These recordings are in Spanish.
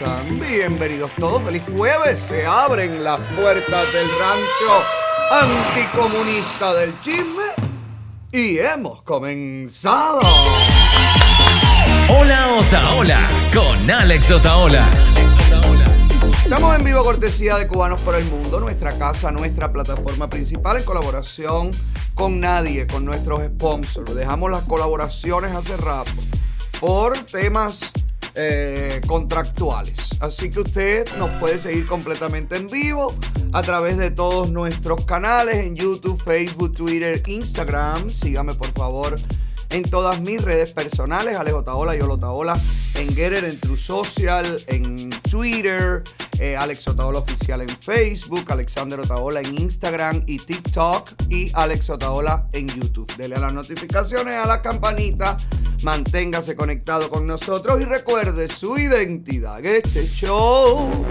están? Bienvenidos todos, feliz jueves. Se abren las puertas del rancho anticomunista del chisme y hemos comenzado. Hola Otaola con Alex Otaola. Estamos en vivo cortesía de Cubanos por el Mundo, nuestra casa, nuestra plataforma principal en colaboración con nadie, con nuestros sponsors. Dejamos las colaboraciones hace rato por temas eh, contractuales. Así que usted nos puede seguir completamente en vivo a través de todos nuestros canales en YouTube, Facebook, Twitter, Instagram. Sígame por favor en todas mis redes personales, Alex Otaola, Yolo Otaola, en Getter, en True Social, en Twitter, eh, Alex Otaola Oficial en Facebook, Alexander Otaola en Instagram y TikTok y Alex Otaola en YouTube. Dele a las notificaciones, a la campanita, manténgase conectado con nosotros y recuerde su identidad. Este show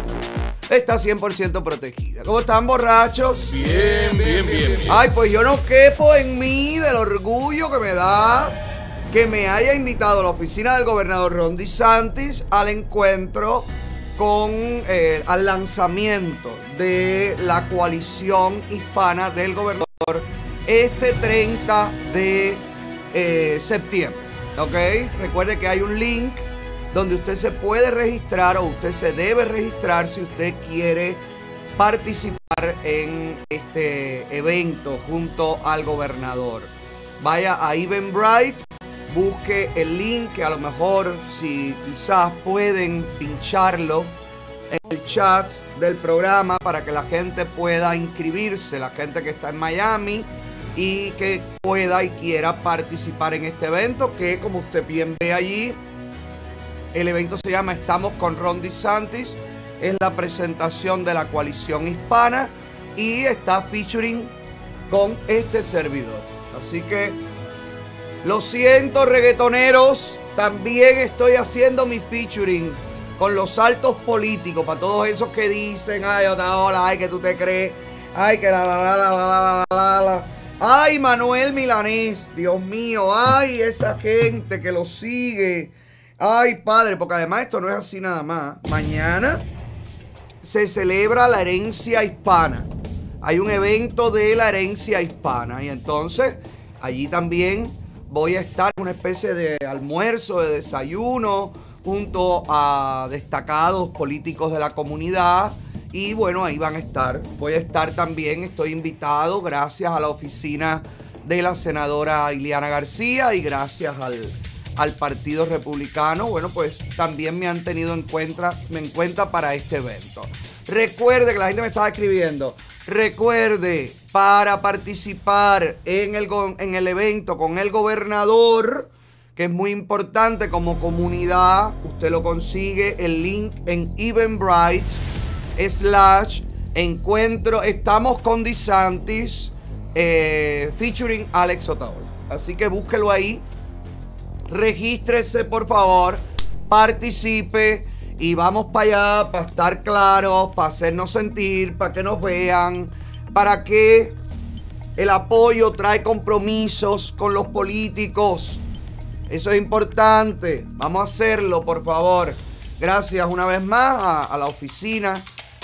está 100% protegida. ¿Cómo están, borrachos? Bien, bien, bien. Ay, pues yo no quepo en mí del orgullo que me da que me haya invitado la oficina del gobernador Ron DeSantis al encuentro con eh, al lanzamiento de la coalición hispana del gobernador este 30 de eh, septiembre. ¿Ok? Recuerde que hay un link donde usted se puede registrar o usted se debe registrar si usted quiere participar en este evento junto al gobernador. Vaya a Eventbrite, busque el link que a lo mejor si quizás pueden pincharlo en el chat del programa para que la gente pueda inscribirse, la gente que está en Miami y que pueda y quiera participar en este evento que como usted bien ve allí el evento se llama Estamos con Ron DeSantis. Es la presentación de la coalición hispana y está featuring con este servidor. Así que lo siento, reggaetoneros. También estoy haciendo mi featuring con los saltos políticos para todos esos que dicen, ay, hola, ay, que tú te crees, ay, que la la la la la la la. Ay, Manuel Milanés, Dios mío, ay, esa gente que lo sigue. Ay, padre, porque además esto no es así nada más. Mañana se celebra la herencia hispana. Hay un evento de la herencia hispana. Y entonces allí también voy a estar en una especie de almuerzo, de desayuno, junto a destacados políticos de la comunidad. Y bueno, ahí van a estar. Voy a estar también, estoy invitado gracias a la oficina de la senadora Ileana García y gracias al al Partido Republicano, bueno, pues también me han tenido en cuenta, en cuenta para este evento. Recuerde que la gente me estaba escribiendo. Recuerde, para participar en el, en el evento con el gobernador, que es muy importante como comunidad, usted lo consigue, el link en Eventbrite, slash, encuentro, estamos con DeSantis, eh, featuring Alex Otaola. Así que búsquelo ahí. Regístrese por favor, participe y vamos para allá para estar claros, para hacernos sentir, para que nos vean, para que el apoyo trae compromisos con los políticos. Eso es importante. Vamos a hacerlo, por favor. Gracias una vez más a, la oficina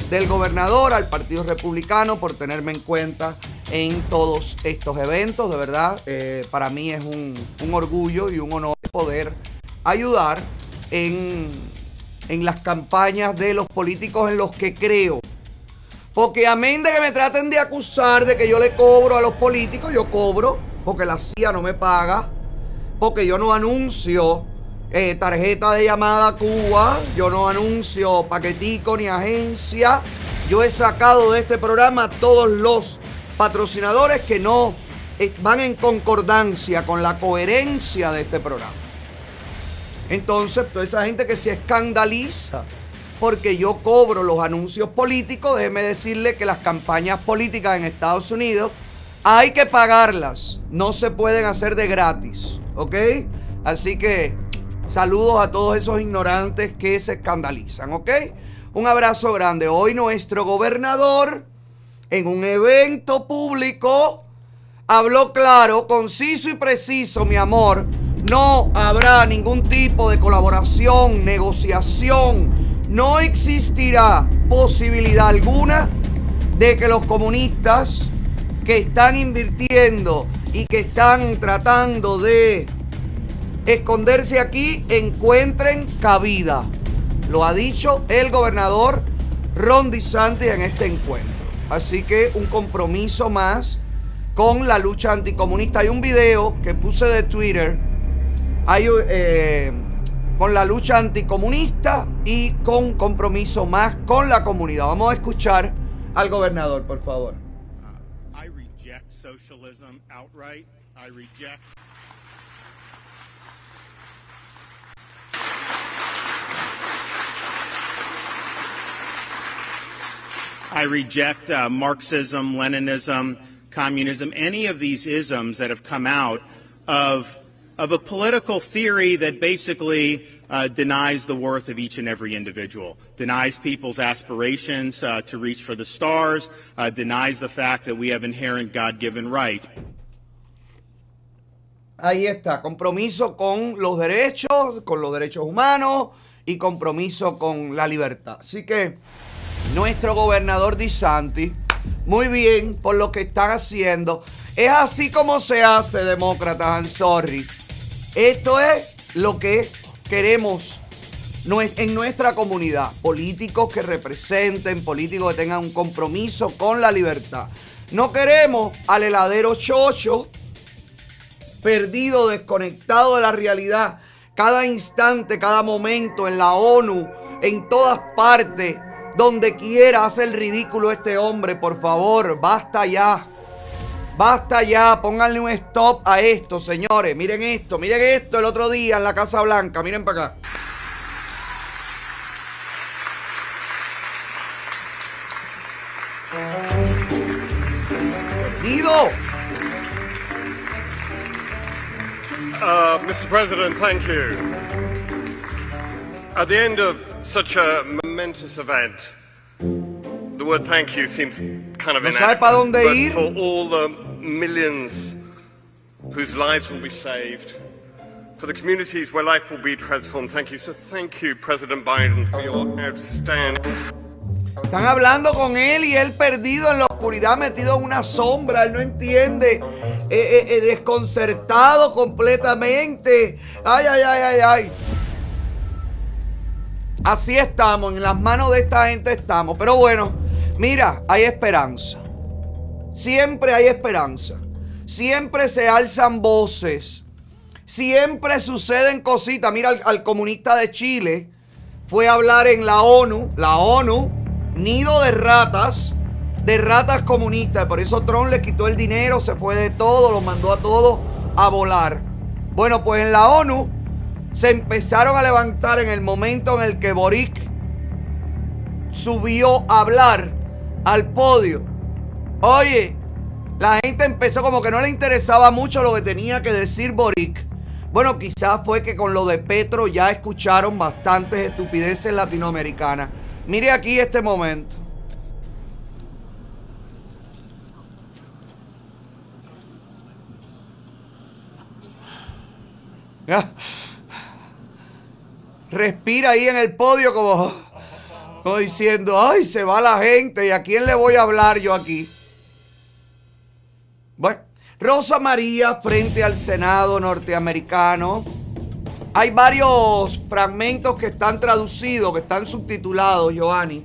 del gobernador, al Partido Republicano por tenerme en cuenta en todos estos eventos. De verdad, eh, para mí es un, un, orgullo y un honor poder ayudar en, en las campañas de los políticos en los que creo. Porque amén de que me traten de acusar de que yo le cobro a los políticos, yo cobro, porque la CIA no me paga, porque yo no anuncio eh, tarjeta de llamada a Cuba, yo no anuncio paquetico ni agencia. Yo he sacado de este programa todos los patrocinadores que no eh, van en concordancia con la coherencia de este programa. Entonces, toda esa gente que se escandaliza porque yo cobro los anuncios políticos, déjeme decirle que las campañas políticas en Estados Unidos hay que pagarlas, no se pueden hacer de gratis, ¿ok? Así que saludos a todos esos ignorantes que se escandalizan, ¿ok? Un abrazo grande. Hoy nuestro gobernador en un evento público habló claro, conciso y preciso, mi amor, no habrá ningún tipo de colaboración, negociación. No existirá posibilidad alguna de que los comunistas que están invirtiendo y que están tratando de esconderse aquí encuentren cabida. Lo ha dicho el gobernador Ron DeSantis en este encuentro. Así que un compromiso más con la lucha anticomunista. Hay un video que puse de Twitter hay, eh, con la lucha anticomunista y con compromiso más con la comunidad. Vamos a escuchar al gobernador, por favor. Uh, I reject socialism outright. I reject I reject uh, Marxism, Leninism, communism, any of these isms that have come out of, of a political theory that basically uh, denies the worth of each and every individual, denies people's aspirations uh, to reach for the stars, uh, denies the fact that we have inherent God given rights. Ahí está, compromiso con los derechos, con los derechos humanos y compromiso con la libertad. Así que nuestro gobernador DeSantis, muy bien por lo que están haciendo. Es así como se hace, demócratas, I'm sorry. Esto es lo que queremos en nuestra comunidad. Políticos que representen, políticos que tengan un compromiso con la libertad. No queremos al heladero chocho, perdido, desconectado de la realidad. Cada instante, cada momento en la ONU, en todas partes donde quiera hace el ridículo este hombre, por favor, basta ya. Basta ya, pónganle un stop a esto, señores. Miren esto, miren esto el otro día en la Casa Blanca. Miren para acá. Perdido. Uh, Mr. President, thank you. At the end of such a momentous event. The word thank you seems kind of no sabe para dónde but ir. for all the millions whose lives will be saved, for the communities where life will be transformed, thank you. So thank you, President Biden, for your outstanding. Están hablando con él y él perdido en la oscuridad, metido en una sombra, él no entiende, eh, eh, eh, desconcertado completamente. Ay, ay, ay, ay, ay. Así estamos, en las manos de esta gente estamos. Pero bueno, mira, hay esperanza. Siempre hay esperanza. Siempre se alzan voces. Siempre suceden cositas. Mira, al, comunista de Chile fue a hablar en la ONU. La ONU, nido de ratas, de ratas comunistas. Por eso Trump le quitó el dinero, se fue de todo, lo mandó a todos a volar. Bueno, pues en la ONU se empezaron a levantar en el momento en el que Boric subió a hablar al podio. Oye, la gente empezó como que no le interesaba mucho lo que tenía que decir Boric. Bueno, quizás fue que con lo de Petro ya escucharon bastantes estupideces latinoamericanas. Mire aquí este momento. respira ahí en el podio como, como diciendo, ay, se va la gente y a quién le voy a hablar yo aquí. Bueno, Rosa María frente al Senado norteamericano. Hay varios fragmentos que están traducidos, que están subtitulados, Giovanni.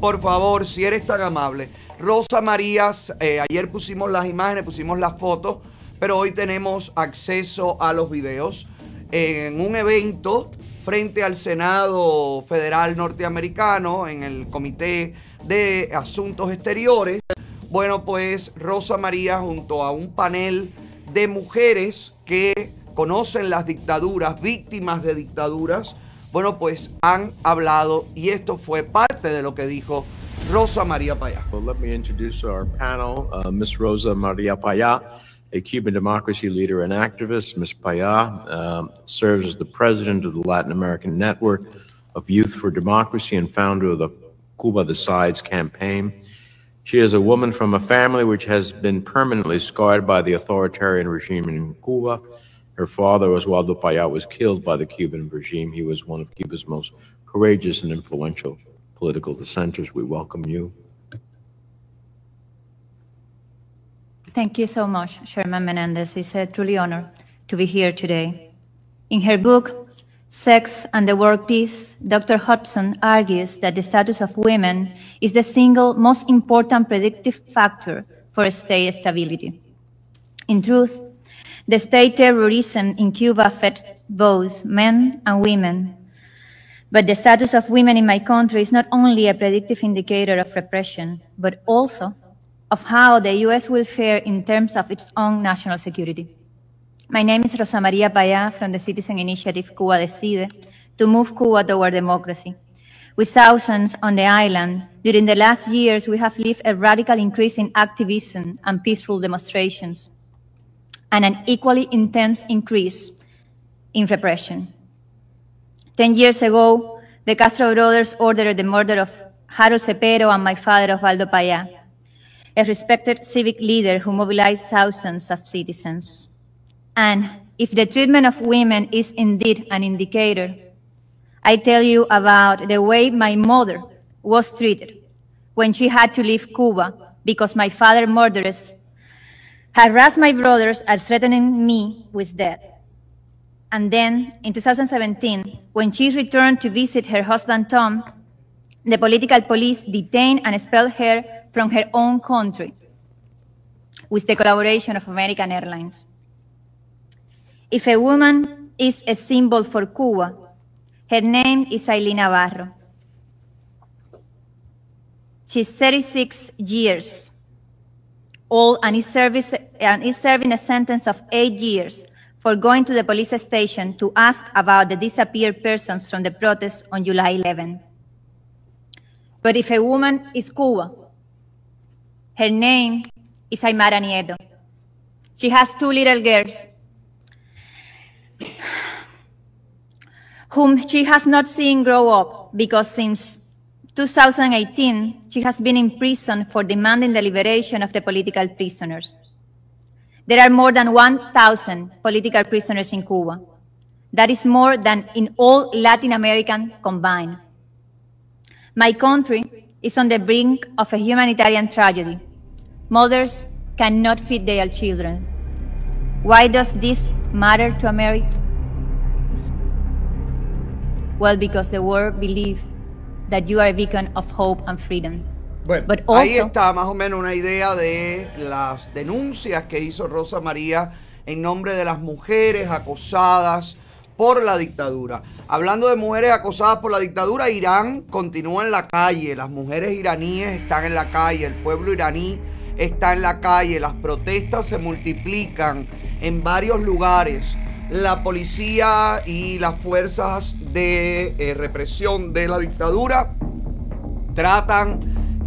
Por favor, si eres tan amable. Rosa María, eh, ayer pusimos las imágenes, pusimos las fotos, pero hoy tenemos acceso a los videos en un evento frente al Senado Federal norteamericano en el Comité de Asuntos Exteriores. Bueno, pues Rosa María junto a un panel de mujeres que conocen las dictaduras, víctimas de dictaduras, bueno, pues han hablado y esto fue parte de lo que dijo Rosa María Payá. let me introduce our panel, uh, Miss Rosa María Payá. A Cuban democracy leader and activist. Ms. Paya um, serves as the president of the Latin American Network of Youth for Democracy and founder of the Cuba Decides campaign. She is a woman from a family which has been permanently scarred by the authoritarian regime in Cuba Her father, Oswaldo Payá, was killed by the Cuban regime. He was one of Cuba's most courageous and influential political dissenters. We welcome you. Thank you so much, Sherman Menendez. It's a truly honor to be here today. In her book, Sex and the World Peace, Dr. Hudson argues that the status of women is the single most important predictive factor for state stability. In truth, the state terrorism in Cuba affects both men and women. But the status of women in my country is not only a predictive indicator of repression, but also of how the US will fare in terms of its own national security. My name is Rosa Maria Payá from the Citizen Initiative Cuba Decide to move Cuba toward democracy. With thousands on the island, during the last years, we have lived a radical increase in activism and peaceful demonstrations, and an equally intense increase in repression. Ten years ago, the Castro brothers ordered the murder of Harold Cepero and my father, Osvaldo Payá, a respected civic leader who mobilized thousands of citizens. And if the treatment of women is indeed an indicator, I tell you about the way my mother was treated when she had to leave Cuba because my father murderers harassed my brothers and threatening me with death. And then in 2017, when she returned to visit her husband Tom, the political police detained and expelled her from her own country with the collaboration of American Airlines. If a woman is a symbol for Cuba, her name is Aileen Navarro. She's 36 years old and is, service, and is serving a sentence of eight years for going to the police station to ask about the disappeared persons from the protests on July 11. But if a woman is Cuba, her name is Aymara Nieto. She has two little girls whom she has not seen grow up because since 2018, she has been in prison for demanding the liberation of the political prisoners. There are more than 1,000 political prisoners in Cuba. That is more than in all Latin American combined. My country is on the brink of a humanitarian tragedy. Mothers cannot feed their children. Why does this matter to America? Well, because the world believes that you are a beacon of hope and freedom. Bueno, But ahí also- está más o menos una idea de las denuncias que hizo Rosa María en nombre de las mujeres acosadas por la dictadura. Hablando de mujeres acosadas por la dictadura, Irán continúa en la calle, las mujeres iraníes están en la calle, el pueblo iraní está en la calle, las protestas se multiplican en varios lugares. La policía y las fuerzas de eh, represión de la dictadura tratan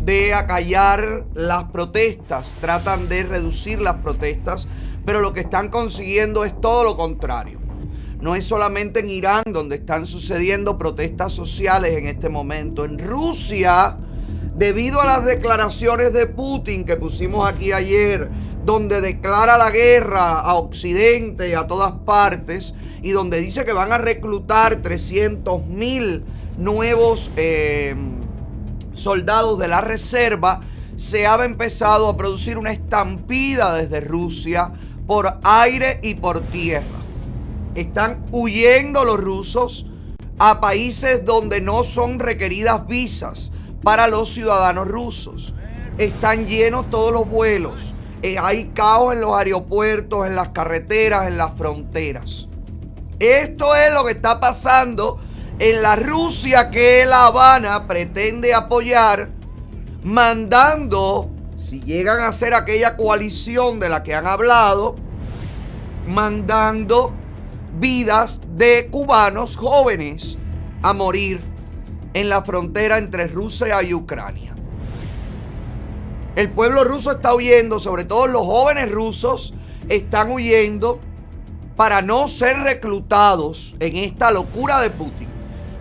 de acallar las protestas, tratan de reducir las protestas, pero lo que están consiguiendo es todo lo contrario. No es solamente en Irán donde están sucediendo protestas sociales en este momento. En Rusia, debido a las declaraciones de Putin que pusimos aquí ayer, donde declara la guerra a Occidente y a todas partes, y donde dice que van a reclutar 300 mil nuevos eh, soldados de la reserva, se ha empezado a producir una estampida desde Rusia por aire y por tierra. Están huyendo los rusos a países donde no son requeridas visas para los ciudadanos rusos. Están llenos todos los vuelos. Eh, hay caos en los aeropuertos, en las carreteras, en las fronteras. Esto es lo que está pasando en la Rusia que La Habana pretende apoyar, mandando, si llegan a ser aquella coalición de la que han hablado, mandando vidas de cubanos jóvenes a morir en la frontera entre Rusia y Ucrania. El pueblo ruso está huyendo, sobre todo los jóvenes rusos están huyendo para no ser reclutados en esta locura de Putin.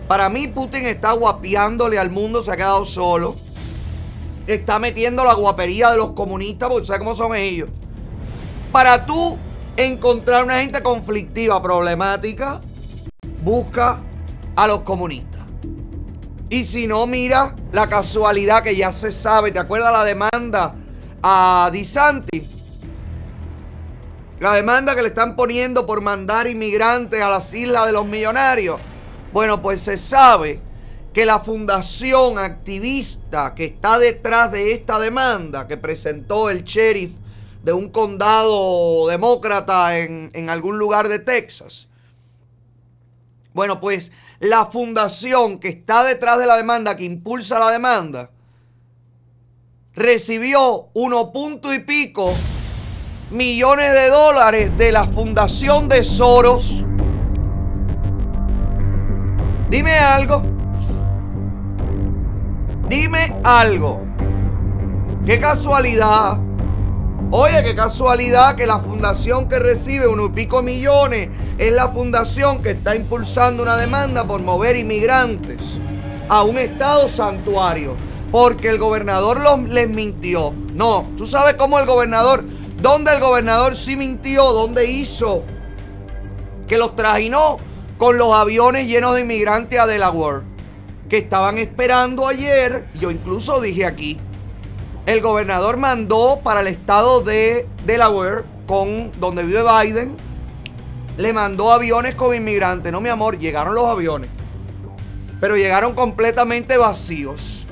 Para mí Putin está guapeándole al mundo, se ha quedado solo. Está metiendo la guapería de los comunistas, porque sabe cómo son ellos. Para tú encontrar una gente conflictiva, problemática, busca a los comunistas. Y si no, mira la casualidad que ya se sabe. ¿Te acuerdas la demanda a Disanti? La demanda que le están poniendo por mandar inmigrantes a las islas de los millonarios. Bueno, pues se sabe que la fundación activista que está detrás de esta demanda que presentó el sheriff de un condado demócrata en, en algún lugar de Texas. Bueno, pues la fundación que está detrás de la demanda, que impulsa la demanda, recibió uno punto y pico millones de dólares de la fundación de Soros. Dime algo. Dime algo. Qué casualidad. Oye, qué casualidad que la fundación que recibe uno y pico millones es la fundación que está impulsando una demanda por mover inmigrantes a un estado santuario. Porque el gobernador les mintió. No, tú sabes cómo el gobernador, dónde el gobernador sí mintió, dónde hizo que los trajinó con los aviones llenos de inmigrantes a Delaware que estaban esperando ayer. Yo incluso dije aquí, el gobernador mandó para el estado de Delaware, con donde vive Biden, le mandó aviones con inmigrantes. No, mi amor, llegaron los aviones, pero llegaron completamente vacíos.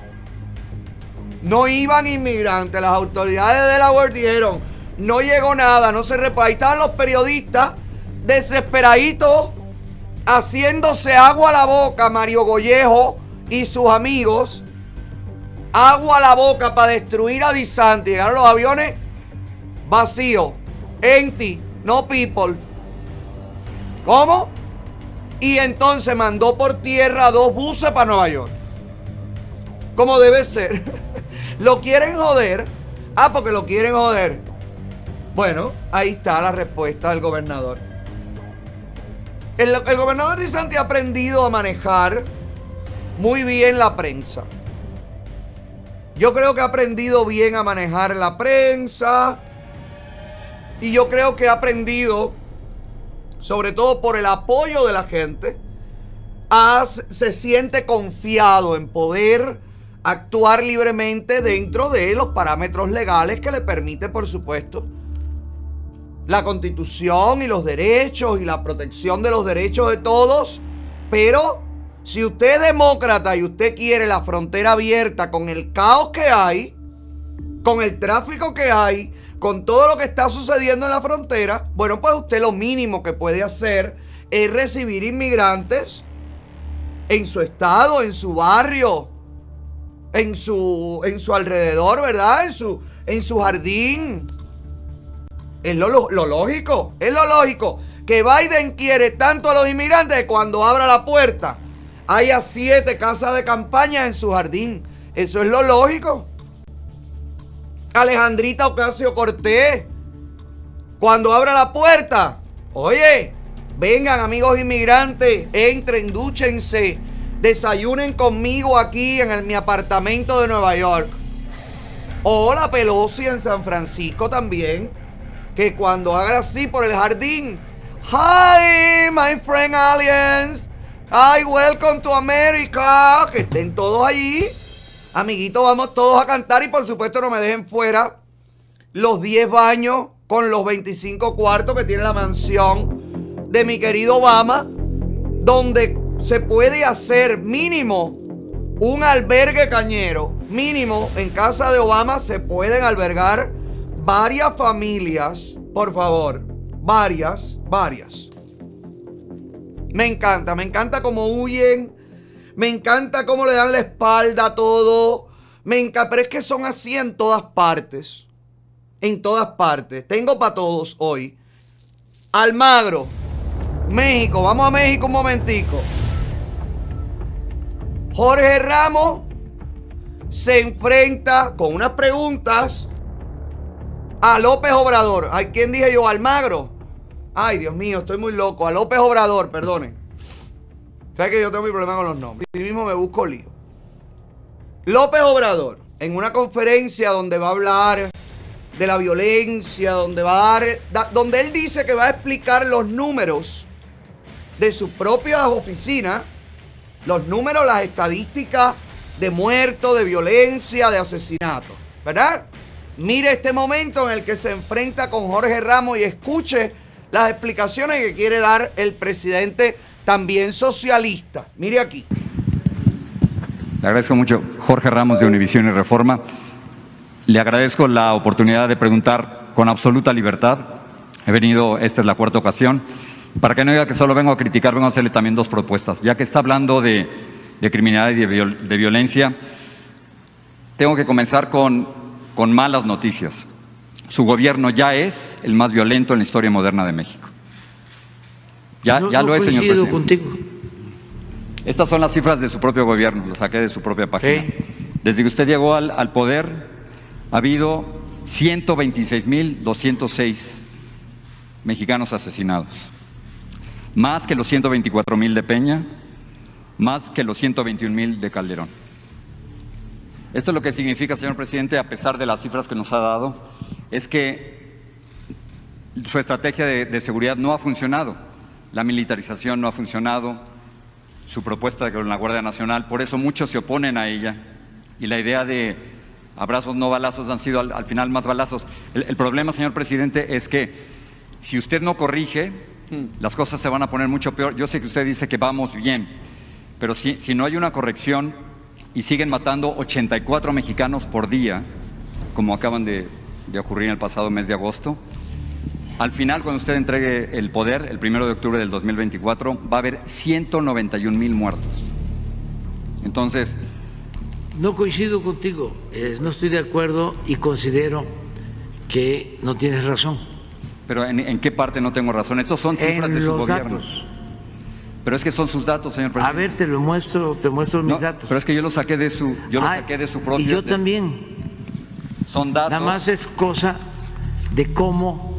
No iban inmigrantes. Las autoridades de Delaware dijeron, no llegó nada, no se reparó. Ahí estaban los periodistas desesperaditos haciéndose agua a la boca, Mario Gollejo y sus amigos agua a la boca para destruir a Disanti. Llegaron los aviones vacíos, empty, no people. ¿Cómo? Y entonces mandó por tierra dos buses para Nueva York. Como debe ser. ¿Lo quieren joder? Ah, porque lo quieren joder. Bueno, ahí está la respuesta del gobernador. El, el gobernador Disanti ha aprendido a manejar muy bien la prensa. Yo creo que ha aprendido bien a manejar la prensa. Y yo creo que ha aprendido, sobre todo por el apoyo de la gente, se siente confiado en poder actuar libremente dentro de los parámetros legales que le permite, por supuesto, la constitución y los derechos y la protección de los derechos de todos, pero si usted es demócrata y usted quiere la frontera abierta con el caos que hay, con el tráfico que hay, con todo lo que está sucediendo en la frontera, bueno, pues usted lo mínimo que puede hacer es recibir inmigrantes en su estado, en su barrio, en su, en su alrededor, ¿verdad? En su, en su jardín. Es lo, lo lógico, es lo lógico. Que Biden quiere tanto a los inmigrantes que cuando abra la puerta haya siete casas de campaña en su jardín. Eso es lo lógico. Alejandrita Ocasio Cortés, cuando abra la puerta, oye, vengan amigos inmigrantes, entren, dúchense, desayunen conmigo aquí en mi apartamento de Nueva York. O la Pelosi en San Francisco también, que cuando haga así por el jardín, hi, my friend aliens, ¡Ay, welcome to America! Que estén todos allí. Amiguitos, vamos todos a cantar y por supuesto no me dejen fuera los 10 baños con los 25 cuartos que tiene la mansión de mi querido Obama, donde se puede hacer mínimo un albergue cañero. Mínimo en casa de Obama se pueden albergar varias familias, por favor. Varias, varias. Me encanta, me encanta cómo huyen. Me encanta cómo le dan la espalda a todo. Me encanta, pero es que son así en todas partes. En todas partes. Tengo para todos hoy. Almagro, México. Vamos a México un momentico. Jorge Ramos se enfrenta con unas preguntas a López Obrador. ¿A quién dije yo? Almagro. Ay, Dios mío, estoy muy loco. A López Obrador, perdone. ¿Sabes que yo tengo mi problema con los nombres? Y mismo me busco lío. López Obrador, en una conferencia donde va a hablar de la violencia, donde va a dar, da- donde él dice que va a explicar los números de sus propias oficinas, los números, las estadísticas de muertos, de violencia, de asesinatos, ¿verdad? Mire este momento en el que se enfrenta con Jorge Ramos y escuche las explicaciones que quiere dar el presidente también socialista. Mire aquí. Le agradezco mucho, Jorge Ramos de Univisión y Reforma. Le agradezco la oportunidad de preguntar con absoluta libertad. He venido, esta es la cuarta ocasión. Para que no diga que solo vengo a criticar, vengo a hacerle también dos propuestas. Ya que está hablando de, de criminalidad y de, viol- de violencia, tengo que comenzar con, con malas noticias. Su gobierno ya es el más violento en la historia moderna de México. Ya, No- ya no lo es, señor presidente. contigo. Estas son las cifras de su propio gobierno, las saqué de su propia página. Desde que usted llegó al, al poder, ha habido 126.206 mexicanos asesinados, más que los 124.000 de Peña, más que los 121.000 de Calderón. Esto lo que significa, señor presidente, a pesar de las cifras que nos ha dado, es que su estrategia de, de seguridad no ha funcionado. La militarización no ha funcionado, su propuesta con la Guardia Nacional, por eso muchos se oponen a ella. Y la idea de abrazos no balazos han sido al, al final más balazos. El, el problema, señor presidente, es que si usted no corrige, las cosas se van a poner mucho peor. Yo sé que usted dice que vamos bien, pero si, si no hay una corrección y siguen matando 84 mexicanos por día, como acaban de, de ocurrir en el pasado mes de agosto, al final, cuando usted entregue el poder, el primero de octubre del 2024, va a haber 191 mil muertos. Entonces, No coincido contigo, eh, no estoy de acuerdo y considero que no tienes razón. ¿pero en, en qué parte no tengo razón? Estos son cifras de su los gobierno. datos. Pero es que son sus datos, señor A presidente. ver, te lo muestro, te muestro mis No, datos. pero es que yo los saqué de su, yo los Ay, saqué de su propio. Y yo de- también. Son datos. Nada más es cosa de cómo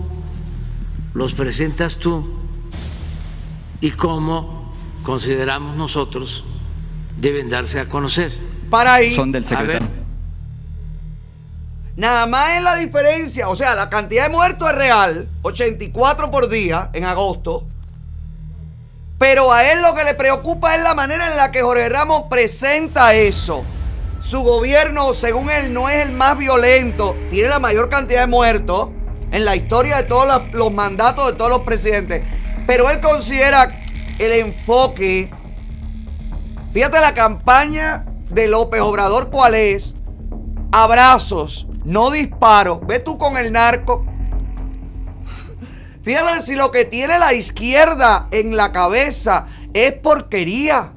los presentas tú y cómo consideramos nosotros deben darse a conocer. Para ahí. Son del A secretario. ver, Nada más es la diferencia. O sea, la cantidad de muertos es real. 84 por día en agosto. Pero a él lo que le preocupa es la manera en la que Jorge Ramos presenta eso. Su gobierno, según él, no es el más violento. Tiene la mayor cantidad de muertos en la historia de todos los, mandatos de todos los presidentes. Pero él considera el enfoque. Fíjate la campaña de López Obrador, ¿cuál es? abrazos, no disparos. Ve tú con el narco. Fíjate si lo que tiene la izquierda en la cabeza es porquería.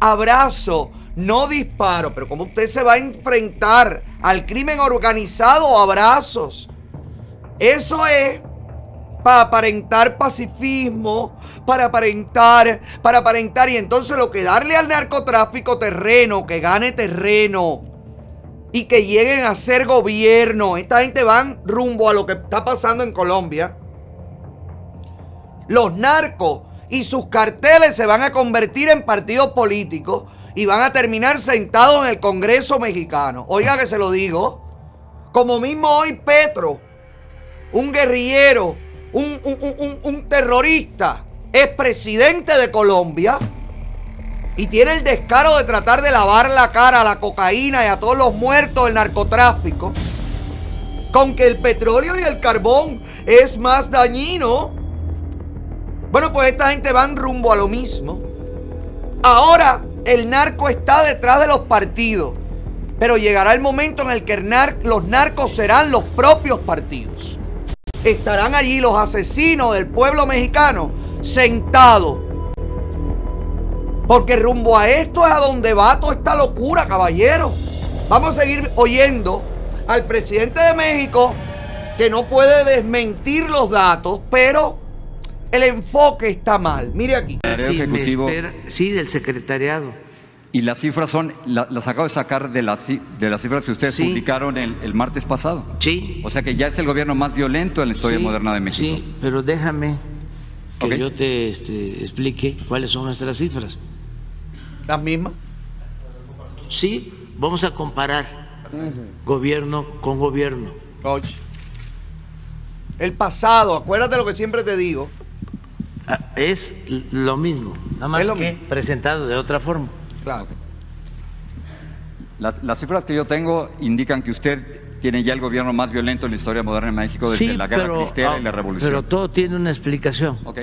Abrazo, no disparo. Pero ¿cómo usted se va a enfrentar al crimen organizado? Abrazos. Eso es para aparentar pacifismo, para aparentar, para aparentar. Y entonces lo que darle al narcotráfico terreno, que gane terreno y que lleguen a ser gobierno. Esta gente van rumbo a lo que está pasando en Colombia. Los narcos y sus carteles se van a convertir en partidos políticos y van a terminar sentados en el Congreso mexicano. Oiga que se lo digo. Como mismo hoy Petro, un guerrillero, un, un- un- un- terrorista, es presidente de Colombia y tiene el descaro de tratar de lavar la cara a la cocaína y a todos los muertos del narcotráfico, con que el petróleo y el carbón es más dañino. Bueno, pues esta gente van rumbo a lo mismo. Ahora el narco está detrás de los partidos, pero llegará el momento en el que los narcos serán los propios partidos. Estarán allí los asesinos del pueblo mexicano sentados porque rumbo a esto es a donde va toda esta locura, caballero. Vamos a seguir oyendo al presidente de México que no puede desmentir los datos, pero el enfoque está mal. Mire aquí. Secretario sí, Ejecutivo. espera- sí, del secretariado. Y las cifras son, la- las acabo de sacar de las, de las cifras que ustedes Sí. publicaron el, el martes pasado. Sí. O sea que ya es el gobierno más violento en la historia Sí, moderna de México. Sí, pero déjame que yo te este, explique cuáles son nuestras cifras. Las mismas. Sí, vamos a comparar gobierno con gobierno. Coach. El pasado, acuérdate lo que siempre te digo. Ah, Es lo mismo, nada más Es lo que mismo. presentado de otra forma. Claro. Las, las cifras que yo tengo indican que usted tiene ya el gobierno más violento en la historia moderna de México desde Sí, la guerra pero, cristera y ah, la revolución. pero todo tiene una explicación. Ok.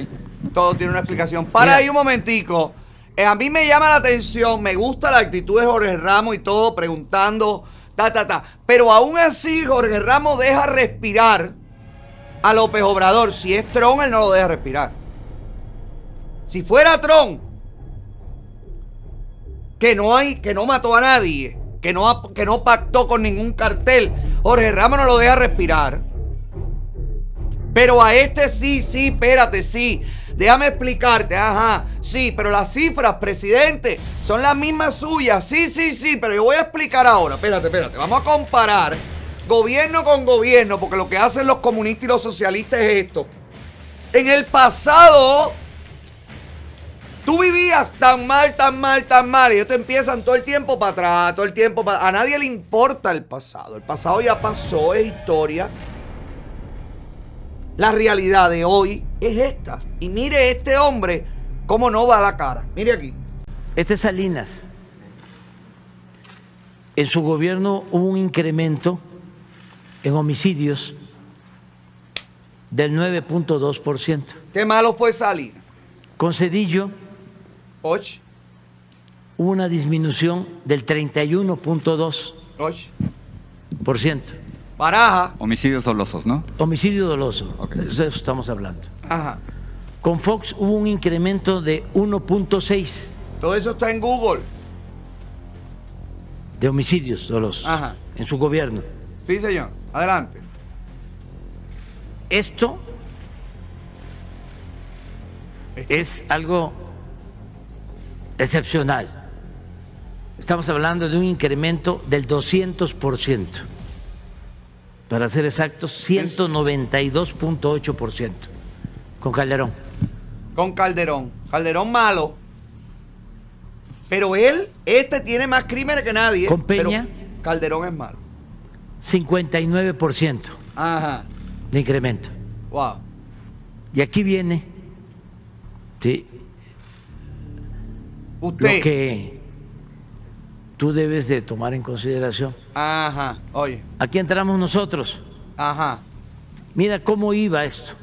Todo tiene una explicación. Para Mira. ahí un momentico. Eh, a mí me llama la atención, me gusta la actitud de Jorge Ramos y todo, preguntando, ta, ta, ta. Pero aún así, Jorge Ramos deja respirar a López Obrador. Si es Tron, él no lo deja respirar. Si fuera Tron, que no hay, que no mató a nadie, que no, que no pactó con ningún cartel, Jorge Ramos no lo deja respirar. Pero a este sí, sí, espérate, sí. Déjame explicarte, ajá. Sí, pero las cifras, presidente, son las mismas suyas. Sí, sí, sí, pero yo voy a explicar ahora. Espérate, espérate. Vamos a comparar gobierno con gobierno, porque lo que hacen los comunistas y los socialistas es esto. En el pasado, tú vivías tan mal, tan mal, tan mal, y ellos te empiezan todo el tiempo para atrás, todo el tiempo para... A nadie le importa el pasado. El pasado ya pasó, es historia. La realidad de hoy es esta. Y mire este hombre cómo no da la cara. Mire aquí. Este es Salinas. En su gobierno hubo un incremento en homicidios del 9.2%. Qué malo fue salir. Con Cedillo hubo una disminución del 31.2%. och. Baraja. Homicidios dolosos, ¿no? Homicidio doloso. Ok. De eso estamos hablando. Ajá. Con Fox hubo un incremento de 1.6 Todo eso está en Google. de homicidios dolosos Ajá. en su gobierno. Sí, señor. Adelante. Esto es algo excepcional. Estamos hablando de un incremento del 200%. Para ser exactos, 192.8% con Calderón. Con Calderón. Calderón malo. Pero él, este tiene más crímenes que nadie. Con pero Peña. Calderón es malo. 59% Ajá. de incremento. Wow. Y aquí viene sí, lo Usted. que tú debes de tomar en consideración. Ajá. Oye. Aquí entramos nosotros. Ajá. Mira cómo iba esto.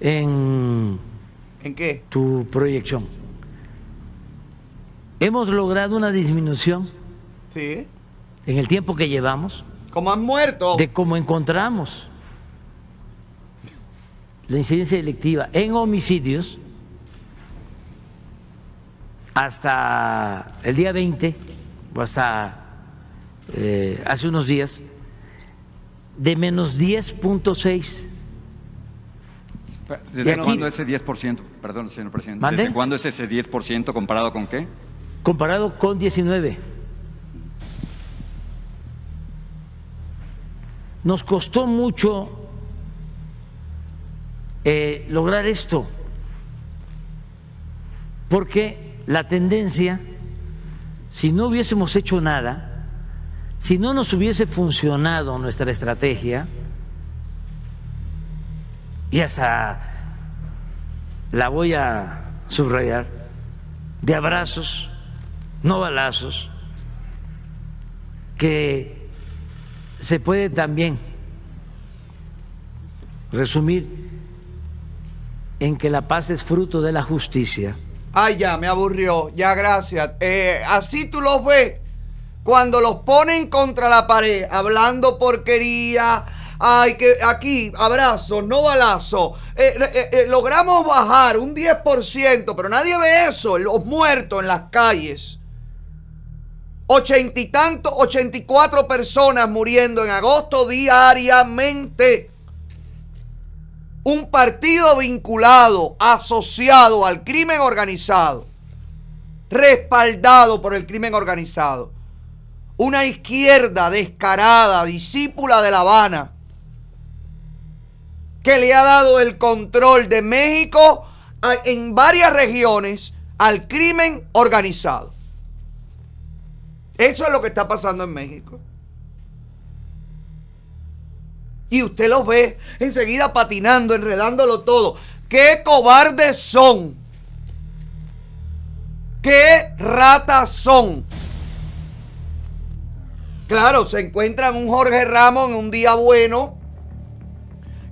En ¿En qué? tu proyección. Hemos logrado una disminución Sí. en el tiempo que llevamos Como han muerto. de cómo encontramos la incidencia delictiva en homicidios hasta el día 20 o hasta eh, hace unos días de menos 10.6 ¿Desde aquí- cuándo ese 10%? Perdón, señor presidente. ¿Mande? ¿Desde cuándo es ese 10% comparado con qué? comparado con 19. Nos costó mucho eh, lograr esto, porque la tendencia, si no hubiésemos hecho nada, si no nos hubiese funcionado nuestra estrategia, y hasta la voy a subrayar, de abrazos, no balazos, que se puede también resumir en que la paz es fruto de la justicia. Ay, ya, me aburrió. Ya, gracias. Eh, así tú los ves. Cuando los ponen contra la pared, hablando porquería. Ay, que aquí, abrazo, no balazo. Eh, eh, logramos bajar un 10%, pero nadie ve eso. Los muertos en las calles. Ochenta y tantos, ochenta y cuatro personas muriendo en agosto diariamente. Un partido vinculado, asociado al crimen organizado, respaldado por el crimen organizado. Una izquierda descarada, discípula de La Habana, que le ha dado el control de México en varias regiones al crimen organizado. Eso es lo que está pasando en México. Y usted los ve enseguida patinando, enredándolo todo. ¡Qué cobardes son! ¡Qué ratas son! Claro, se encuentran un Jorge Ramos en un día bueno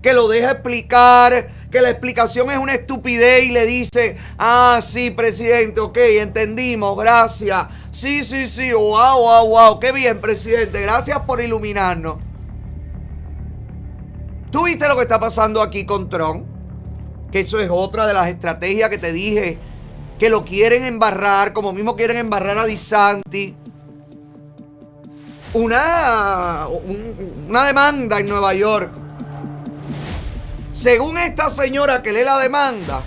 que lo deja explicar, que la explicación es una estupidez y le dice, ah, sí, presidente, ok, entendimos, gracias. Sí, sí, sí, wow, wow, wow, qué bien, presidente, gracias por iluminarnos. ¿Tú viste lo que está pasando aquí con Trump? Que eso es otra de las estrategias que te dije, que lo quieren embarrar, como mismo quieren embarrar a DeSantis una, una demanda en Nueva York. Según esta señora que lee la demanda,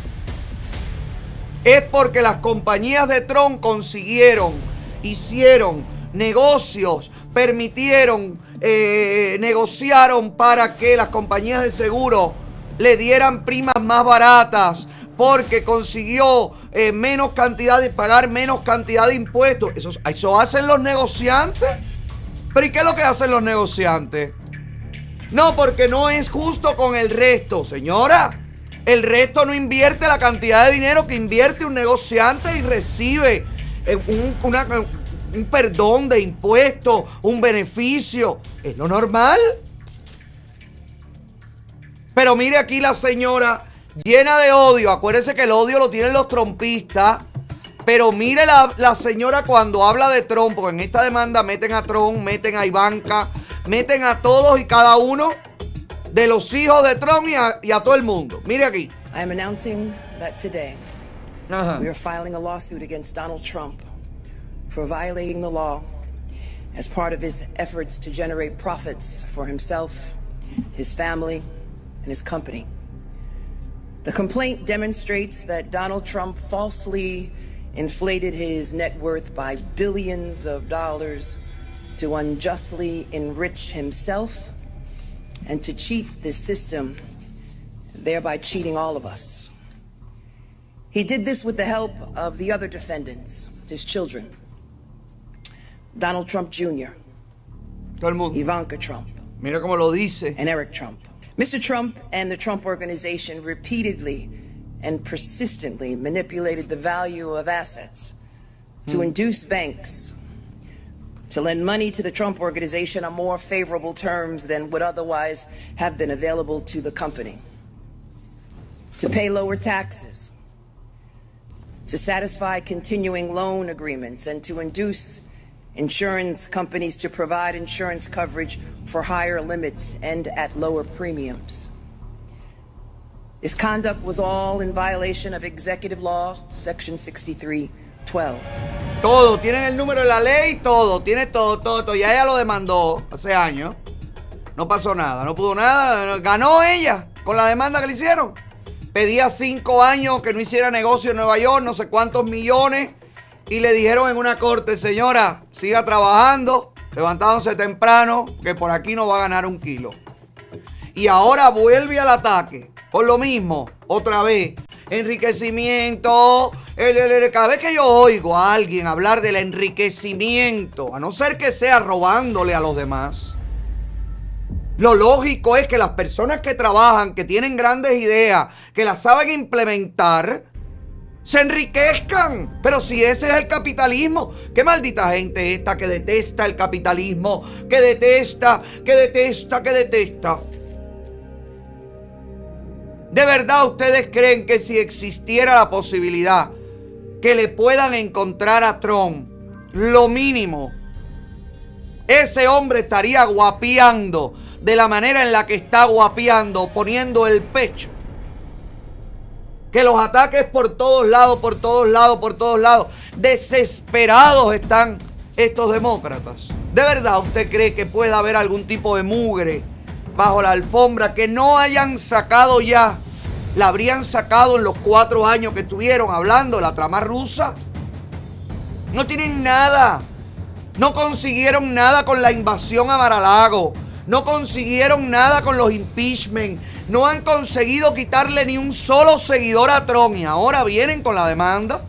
es porque las compañías de Trump consiguieron, hicieron negocios, permitieron, eh, negociaron para que las compañías de seguro le dieran primas más baratas, porque consiguió eh, menos cantidad de pagar menos cantidad de impuestos. Eso, eso hacen los negociantes. Pero ¿y qué es lo que hacen los negociantes? No, porque no es justo con el resto, señora. El resto no invierte la cantidad de dinero que invierte un negociante y recibe eh, un, un perdón de impuestos, un beneficio. Es lo normal. Pero mire aquí la señora llena de odio. Acuérdese que el odio lo tienen los trompistas. Pero mire la, señora cuando habla de Trump, porque en esta demanda meten a Trump, meten a Ivanka, meten a todos y cada uno de los hijos de Trump y a, y a todo el mundo. Mire aquí. I am announcing that today uh-huh. we are filing a lawsuit against Donald Trump for violating the law as part of his efforts to generate profits for himself, his family, and his company. The complaint demonstrates that Donald Trump falsely inflated his net worth by billions of dollars to unjustly enrich himself and to cheat the system, thereby cheating all of us. He did this with the help of the other defendants, his children. Donald Trump Jr., Ivanka Trump, Mira cómo lo dice. and Eric Trump. Mr. Trump and the Trump Organization repeatedly and persistently manipulated the value of assets to hmm. induce banks to lend money to the Trump Organization on more favorable terms than would otherwise have been available to the company, to pay lower taxes, to satisfy continuing loan agreements, and to induce insurance companies to provide insurance coverage for higher limits and at lower premiums. His conduct was all in violation of Executive Law, Section 6312. Todo, tienen el número de la ley, todo, tiene todo, todo, todo. Ya ella lo demandó hace años. No pasó nada, no pudo nada. Ganó ella con la demanda que le hicieron. Pedía cinco años que no hiciera negocio en Nueva York, no sé cuántos millones. Y le dijeron en una corte, señora, siga trabajando, levantándose temprano, que por aquí no va a ganar un kilo. Y ahora vuelve al ataque por lo mismo, otra vez, enriquecimiento. cada vez que yo oigo a alguien hablar del enriquecimiento, a no ser que sea robándole a los demás, lo lógico es que las personas que trabajan, que tienen grandes ideas, que las saben implementar, se enriquezcan. Pero si ese es el capitalismo, qué maldita gente esta que detesta el capitalismo, que detesta, que detesta, que detesta. ¿De verdad ustedes creen que si existiera la posibilidad que le puedan encontrar a Trump lo mínimo, ese hombre estaría guapiando de la manera en la que está guapiando, poniendo el pecho? Que los ataques por todos lados, por todos lados, por todos lados, desesperados están estos demócratas. ¿De verdad usted cree que puede haber algún tipo de mugre? bajo la alfombra que no hayan sacado ya, la habrían sacado en los cuatro años que estuvieron hablando la trama rusa. No tienen nada. No consiguieron nada con la invasión a Maralago. No consiguieron nada con los impeachment. No han conseguido quitarle ni un solo seguidor a Trump. Y ahora vienen con la demanda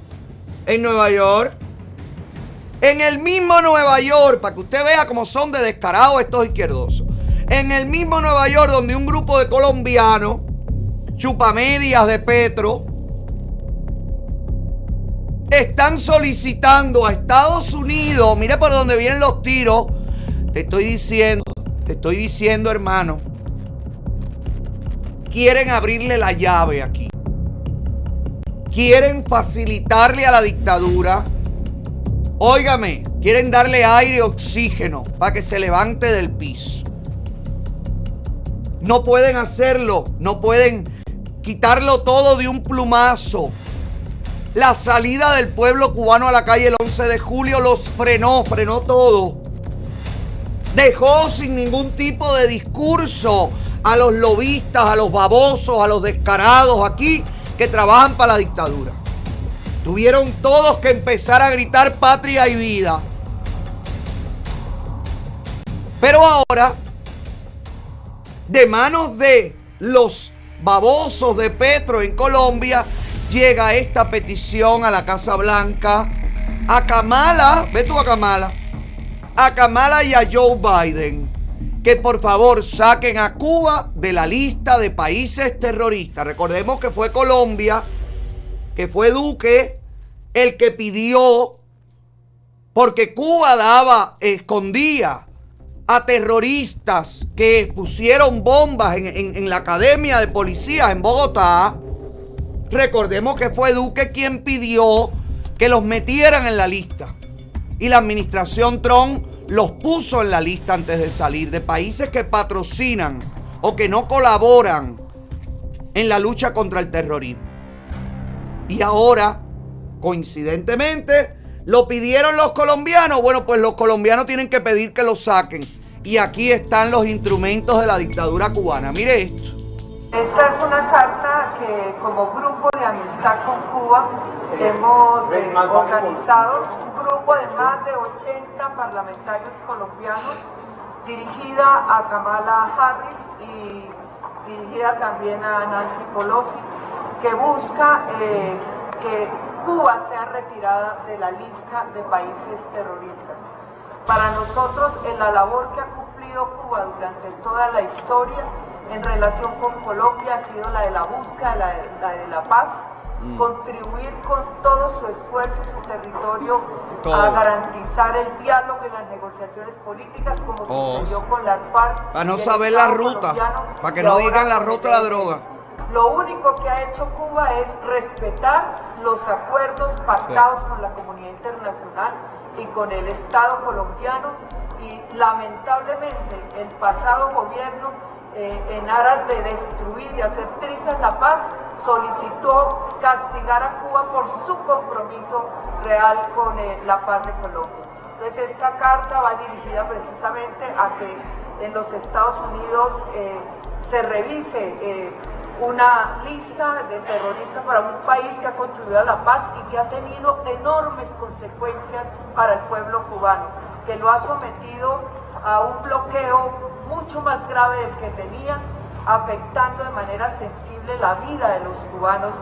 en Nueva York. En el mismo Nueva York, para que usted vea cómo son de descarados estos izquierdosos. En el mismo Nueva York, donde un grupo de colombianos, chupamedias de Petro, están solicitando a Estados Unidos, mire por dónde vienen los tiros, te estoy diciendo, te estoy diciendo hermano, quieren abrirle la llave aquí. Quieren facilitarle a la dictadura. Óigame, quieren darle aire oxígeno para que se levante del piso. No pueden hacerlo, no pueden quitarlo todo de un plumazo. La salida del pueblo cubano a la calle el 11 de julio los frenó, frenó todo. Dejó sin ningún tipo de discurso a los lobistas, a los babosos, a los descarados aquí que trabajan para la dictadura. Tuvieron todos que empezar a gritar patria y vida. Pero ahora, de manos de los babosos de Petro en Colombia, llega esta petición a la Casa Blanca, a Kamala, ve tú a Kamala, a Kamala y a Joe Biden, que por favor saquen a Cuba de la lista de países terroristas. Recordemos que fue Colombia, que fue Duque, el que pidió, porque Cuba daba, escondía a terroristas que pusieron bombas en, en la Academia de Policía en Bogotá Recordemos que fue Duque quien pidió que los metieran en la lista. Y la administración Trump los puso en la lista antes de salir de países que patrocinan o que no colaboran en la lucha contra el terrorismo. Y ahora, coincidentemente, lo pidieron los colombianos. Bueno, pues los colombianos tienen que pedir que lo saquen. Y aquí están los instrumentos de la dictadura cubana. Mire esto. Esta es una carta que como grupo de amistad con Cuba hemos eh, organizado, un grupo de más de 80 parlamentarios colombianos dirigida a Kamala Harris y dirigida también a Nancy Pelosi, que busca eh, que Cuba sea retirada de la lista de países terroristas. Para nosotros, en la labor que ha cumplido Cuba durante toda la historia, en relación con Colombia ha sido la de la búsqueda, la de la, paz, mm. contribuir con todo su esfuerzo, su territorio, a garantizar el diálogo y las negociaciones políticas como sucedió con las FARC. Para no saber la ruta, para que no digan la ruta de la droga. Lo único que ha hecho Cuba es respetar los acuerdos pactados con la comunidad internacional y con el Estado colombiano y lamentablemente el pasado gobierno eh, en aras de destruir y hacer trizas la paz, solicitó castigar a Cuba por su compromiso real con eh, la paz de Colombia. Entonces esta carta va dirigida precisamente a que en los Estados Unidos eh, se revise una lista de terroristas para un país que ha contribuido a la paz y que ha tenido enormes consecuencias para el pueblo cubano, que lo ha sometido a un bloqueo mucho más grave del que tenía, afectando de manera sensible la vida de los cubanos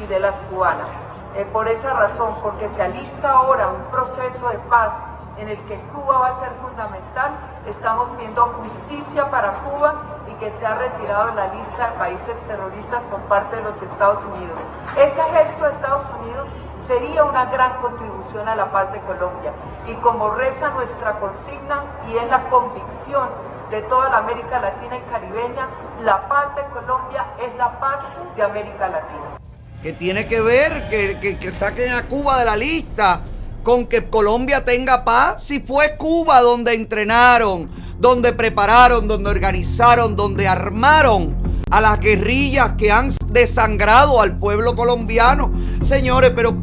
y de las cubanas. Eh, por esa razón, porque se alista ahora un proceso de paz en el que Cuba va a ser fundamental, estamos viendo justicia para Cuba y que se ha retirado de la lista de países terroristas por parte de los Estados Unidos. Ese gesto de Estados Unidos sería una gran contribución a la paz de Colombia. Y como reza nuestra consigna y es la convicción de toda la América Latina y Caribeña, la paz de Colombia es la paz de América Latina. ¿Qué tiene que ver que, saquen a Cuba de la lista con que Colombia tenga paz? Si fue Cuba donde entrenaron, donde prepararon, donde organizaron, donde armaron a las guerrillas que han desangrado al pueblo colombiano. Señores, pero,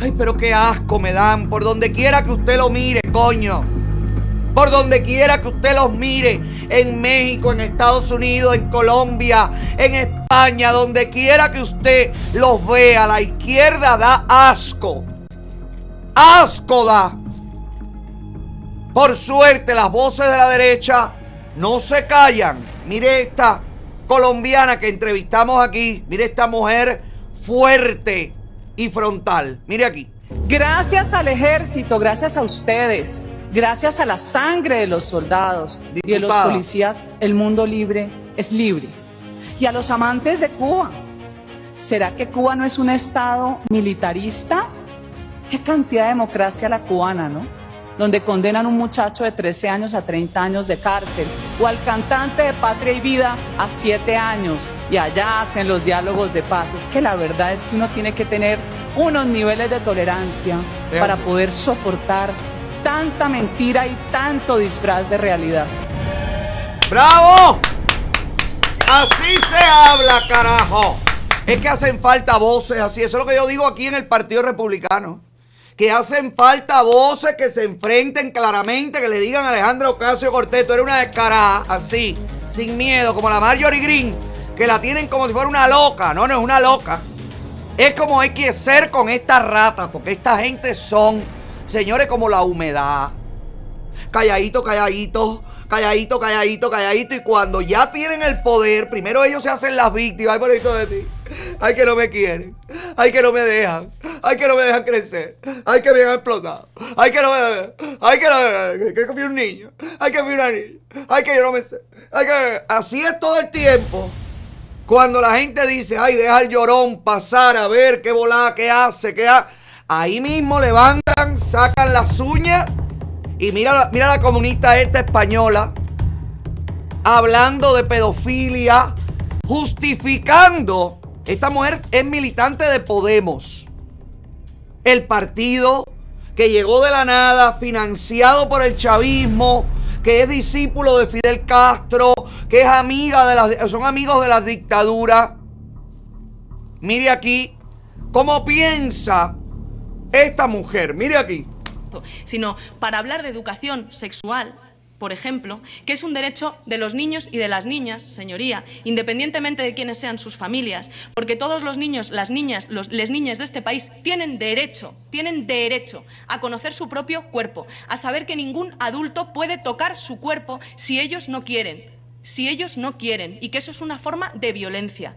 ay, pero qué asco me dan por donde quiera que usted lo mire, coño. Por donde quiera que usted los mire, en México, en Estados Unidos, en Colombia, en España, donde quiera que usted los vea, la izquierda da asco. Asco da. Por suerte, las voces de la derecha no se callan. Mire esta colombiana que entrevistamos aquí. Mire esta mujer fuerte y frontal. Mire aquí. Gracias al ejército, gracias a ustedes, gracias a la sangre de los soldados y de los policías, el mundo libre es libre. Y a los amantes de Cuba, ¿será que Cuba no es un estado militarista? Qué cantidad de democracia la cubana, ¿no? Donde condenan a un muchacho de 13 años a 30 años de cárcel, o al cantante de Patria y Vida a 7 años, y allá hacen los diálogos de paz. Es que la verdad es que uno tiene que tener unos niveles de tolerancia para poder soportar tanta mentira y tanto disfraz de realidad. ¡Bravo! Así se habla, carajo. Es que hacen falta voces así. Eso es lo que yo digo aquí en el Partido Republicano. Que hacen falta voces que se enfrenten claramente, que le digan a Alejandro Ocasio Cortés, tú eres una descarada, así, sin miedo, como la Marjorie Green, que la tienen como si fuera una loca. No, no es una loca. Es como hay que ser con esta rata, porque esta gente son, señores, como la humedad calladito, calladito, calladito, calladito, calladito. Y cuando ya tienen el poder, primero ellos se hacen las víctimas. Ay, bonito de mí. Ay, que no me quieren. Ay, que no me dejan. Ay, que no me dejan crecer. Ay, que me han explotado. Ay, que no me. Ay, que no. Que, fui un niño. Ay, que fui una niña. Ay, que yo no me sé. Ay, que. Así es todo el tiempo. Cuando la gente dice, ay, deja el llorón pasar a ver qué volá, qué hace, qué hace. Ahí mismo levantan, sacan las uñas y mira, mira la comunista esta española hablando de pedofilia, justificando. Esta mujer es militante de Podemos. El partido que llegó de la nada, financiado por el chavismo, que es discípulo de Fidel Castro, que es amiga de las, son amigos de las dictaduras. Mire aquí cómo piensa esta mujer. Mire aquí. sino para hablar de educación sexual, por ejemplo, que es un derecho de los niños y de las niñas, señoría, independientemente de quiénes sean sus familias, porque todos los niños, las niñas, los, les niñas de este país tienen derecho, tienen derecho a conocer su propio cuerpo, a saber que ningún adulto puede tocar su cuerpo si ellos no quieren, si ellos no quieren, y que eso es una forma de violencia.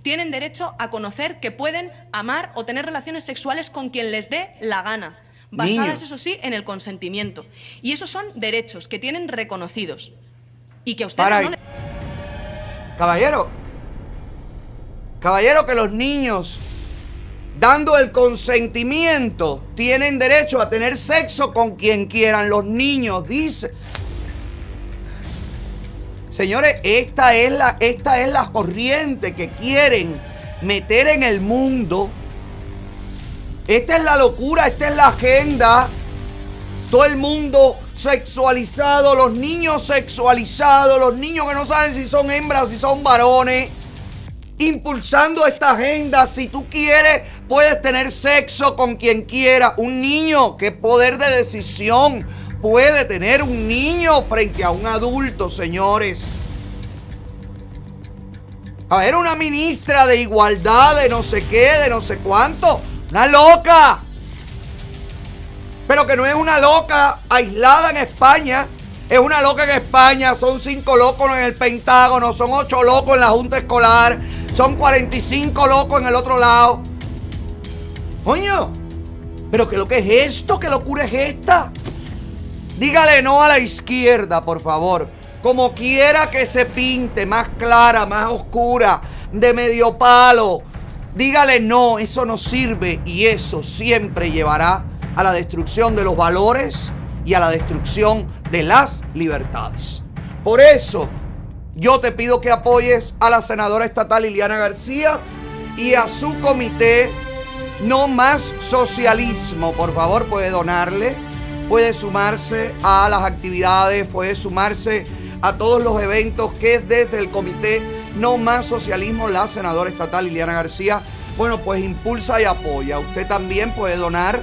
Tienen derecho a conocer que pueden amar o tener relaciones sexuales con quien les dé la gana, basadas, Niños. eso sí, en el consentimiento. Y esos son derechos que tienen reconocidos. Y que a ustedes Para no les... Caballero, caballero, que los niños, dando el consentimiento, tienen derecho a tener sexo con quien quieran. Los niños, dice. Señores, esta es la, esta es la corriente que quieren meter en el mundo. Esta es la locura, esta es la agenda. Todo el mundo sexualizado, los niños sexualizados, los niños que no saben si son hembras, si son varones. Impulsando esta agenda, si tú quieres, puedes tener sexo con quien quiera. Un niño, qué poder de decisión puede tener un niño frente a un adulto, señores. A ver, una ministra de igualdad, de no sé qué, de no sé cuánto. Una loca. Pero que no es una loca aislada en España. Es una loca en España. Son cinco locos en el Pentágono. Son ocho locos en la Junta Escolar. Son 45 locos en el otro lado. Coño. Pero ¿qué lo que es esto? ¿Qué locura es esta? Dígale no a la izquierda, por favor. Como quiera que se pinte, más clara, más oscura, de medio palo. Dígale no, eso no sirve y eso siempre llevará a la destrucción de los valores y a la destrucción de las libertades. Por eso, yo te pido que apoyes a la senadora estatal Liliana García y a su comité No Más Socialismo. Por favor, puede donarle, puede sumarse a las actividades, puede sumarse a todos los eventos que desde el comité No Más Socialismo, la senadora estatal Liliana García, bueno, pues impulsa y apoya. Usted también puede donar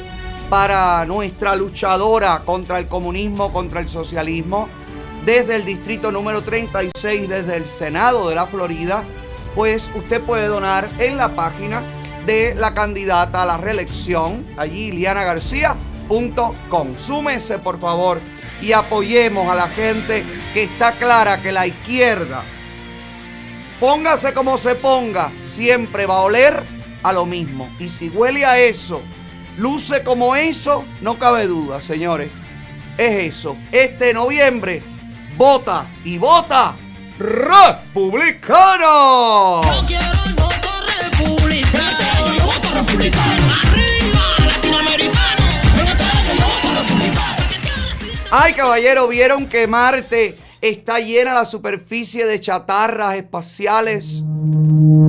para nuestra luchadora contra el comunismo, contra el socialismo, desde el distrito número 36, desde el Senado de la Florida, pues usted puede donar en la página de la candidata a la reelección, allí lianagarcía.com. Súmese por favor y apoyemos a la gente que está clara que la izquierda, póngase como se ponga, siempre va a oler a lo mismo. Y si huele a eso, luce como eso, no cabe duda, señores. Es eso. Este noviembre, vota y vota republicano. Yo quiero el voto republicano. Yo voto republicano. Arriba, latinoamericano. Yo voto republicano. Ay, caballero, vieron que Marte está llena la superficie de chatarras espaciales.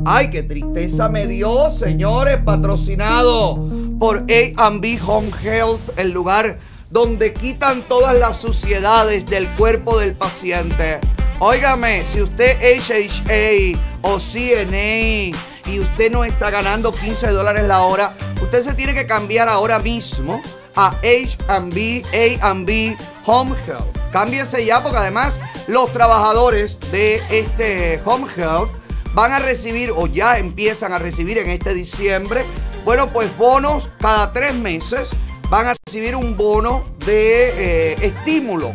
Ay, qué tristeza me dio, señores, patrocinado por A&B Home Health, el lugar donde quitan todas las suciedades del cuerpo del paciente. Óigame, si usted es HHA o CNA y usted no está ganando 15 dólares la hora, usted se tiene que cambiar ahora mismo a H&B, A&B Home Health. Cámbiese ya porque además los trabajadores de este Home Health van a recibir o ya empiezan a recibir en este diciembre, bueno, pues bonos cada tres meses van a recibir un bono de eh, estímulo.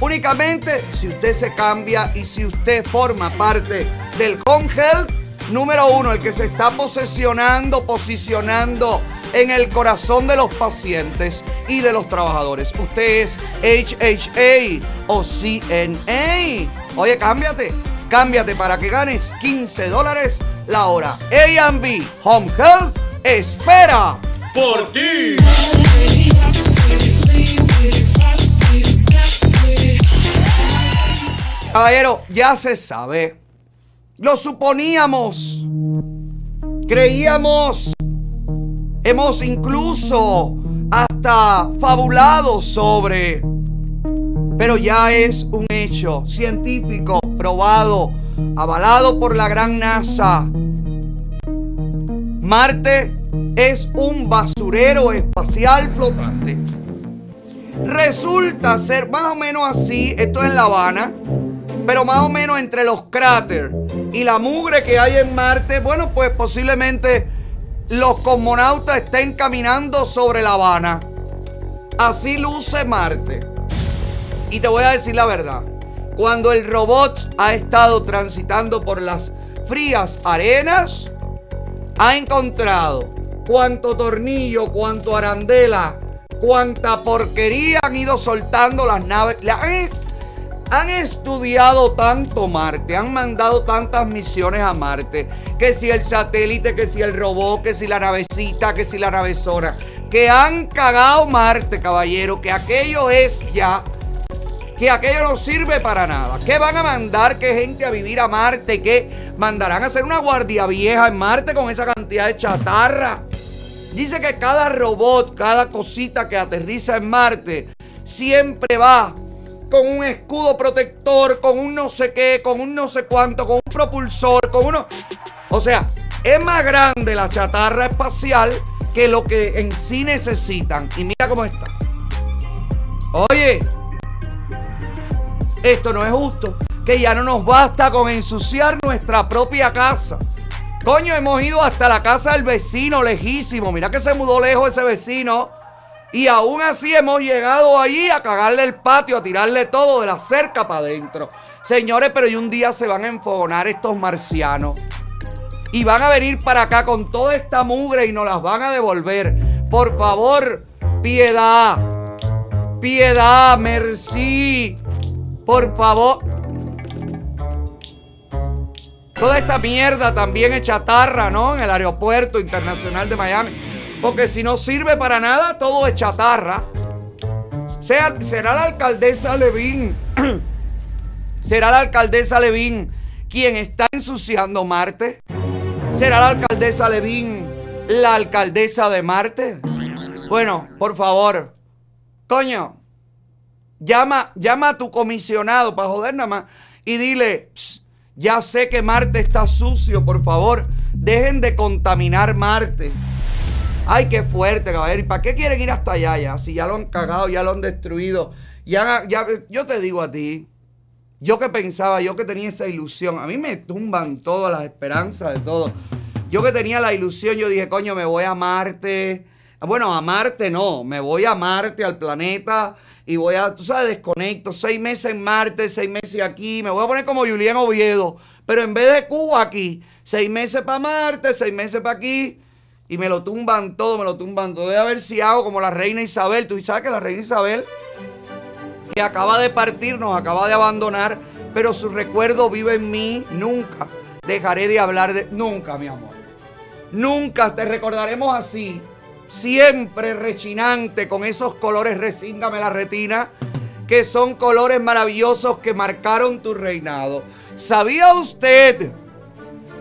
Únicamente si usted se cambia y si usted forma parte del Home Health, número uno, el que se está posesionando, posicionando en el corazón de los pacientes y de los trabajadores. Usted es HHA o CNA. Oye, cámbiate, cámbiate para que ganes 15 dólares la hora. A&B Home Health espera por ti. Caballero, ya se sabe. Lo suponíamos. Creíamos. Hemos incluso hasta fabulado sobre. Pero ya es un hecho científico, probado, avalado por la gran NASA. Marte es un basurero espacial flotante. Resulta ser más o menos así, esto es en La Habana, pero más o menos entre los cráteres y la mugre que hay en Marte, bueno, pues posiblemente los cosmonautas estén caminando sobre La Habana. Así luce Marte. Y te voy a decir la verdad. Cuando el robot ha estado transitando por las frías arenas, ha encontrado cuánto tornillo, cuánto arandela, cuánta porquería han ido soltando las naves. Han, estudiado tanto Marte, han mandado tantas misiones a Marte, que si el satélite, que si el robot, que si la navecita, que si la navezona, que han cagado Marte, caballero, que aquello es ya que aquello no sirve para nada. ¿Qué van a mandar qué gente a vivir a Marte? ¿Qué mandarán a hacer una guardia vieja en Marte con esa cantidad de chatarra? Dice que cada robot, cada cosita que aterriza en Marte, siempre va con un escudo protector, con un no sé qué, con un no sé cuánto, con un propulsor, con uno... O sea, es más grande la chatarra espacial que lo que en sí necesitan. Y mira cómo está. Oye, esto no es justo. Que ya no nos basta con ensuciar nuestra propia casa. Coño, hemos ido hasta la casa del vecino lejísimo. Mira que se mudó lejos ese vecino. Y aún así hemos llegado allí a cagarle el patio, a tirarle todo de la cerca para adentro. Señores, pero y un día se van a enfogonar estos marcianos. Y van a venir para acá con toda esta mugre y nos las van a devolver. Por favor, piedad. Piedad, merci. Por favor. Toda esta mierda también es chatarra, ¿no? En el aeropuerto internacional de Miami. Porque si no sirve para nada, todo es chatarra. Será la alcaldesa Levín. será la alcaldesa Levín quien está ensuciando Marte. ¿Será la alcaldesa Levín la alcaldesa de Marte? Bueno, por favor. Coño, llama, llama a tu comisionado para joder nada más y dile, ya sé que Marte está sucio, por favor, dejen de contaminar Marte. Ay, qué fuerte, caballero. ¿Y para qué quieren ir hasta allá ya? Si ya lo han cagado, ya lo han destruido. Ya, ya, yo te digo a ti, yo que pensaba, yo que tenía esa ilusión, a mí me tumban todas las esperanzas de todo. Yo que tenía la ilusión, yo dije, coño, me voy a Marte. Bueno, a Marte no, me voy a Marte, al planeta, y voy a, tú sabes, desconecto. Seis meses en Marte, seis meses aquí. Me voy a poner como Julián Oviedo, pero en vez de Cuba aquí, seis meses para Marte, seis meses para aquí. Y me lo tumban todo, me lo tumban todo. A ver si hago como la reina Isabel. Tú sabes que la reina Isabel, que acaba de partir, nos acaba de abandonar, pero su recuerdo vive en mí. Nunca dejaré de hablar de... Nunca, mi amor. Nunca te recordaremos así. Siempre rechinante con esos colores, resíngame la retina, que son colores maravillosos que marcaron tu reinado. ¿Sabía usted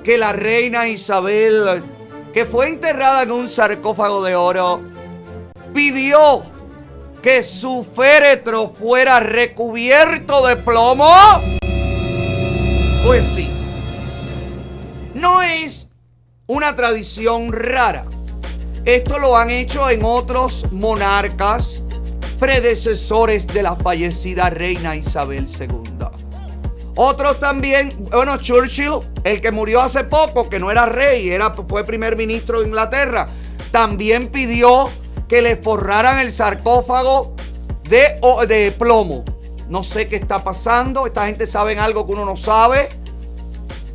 que la reina Isabel, que fue enterrada en un sarcófago de oro, pidió que su féretro fuera recubierto de plomo? Pues sí. No es una tradición rara. Esto lo han hecho en otros monarcas predecesores de la fallecida reina Isabel II. Otros también, bueno, Churchill, el que murió hace poco, que no era rey, era, fue primer ministro de Inglaterra, también pidió que le forraran el sarcófago de, de plomo. No sé qué está pasando, esta gente sabe algo que uno no sabe.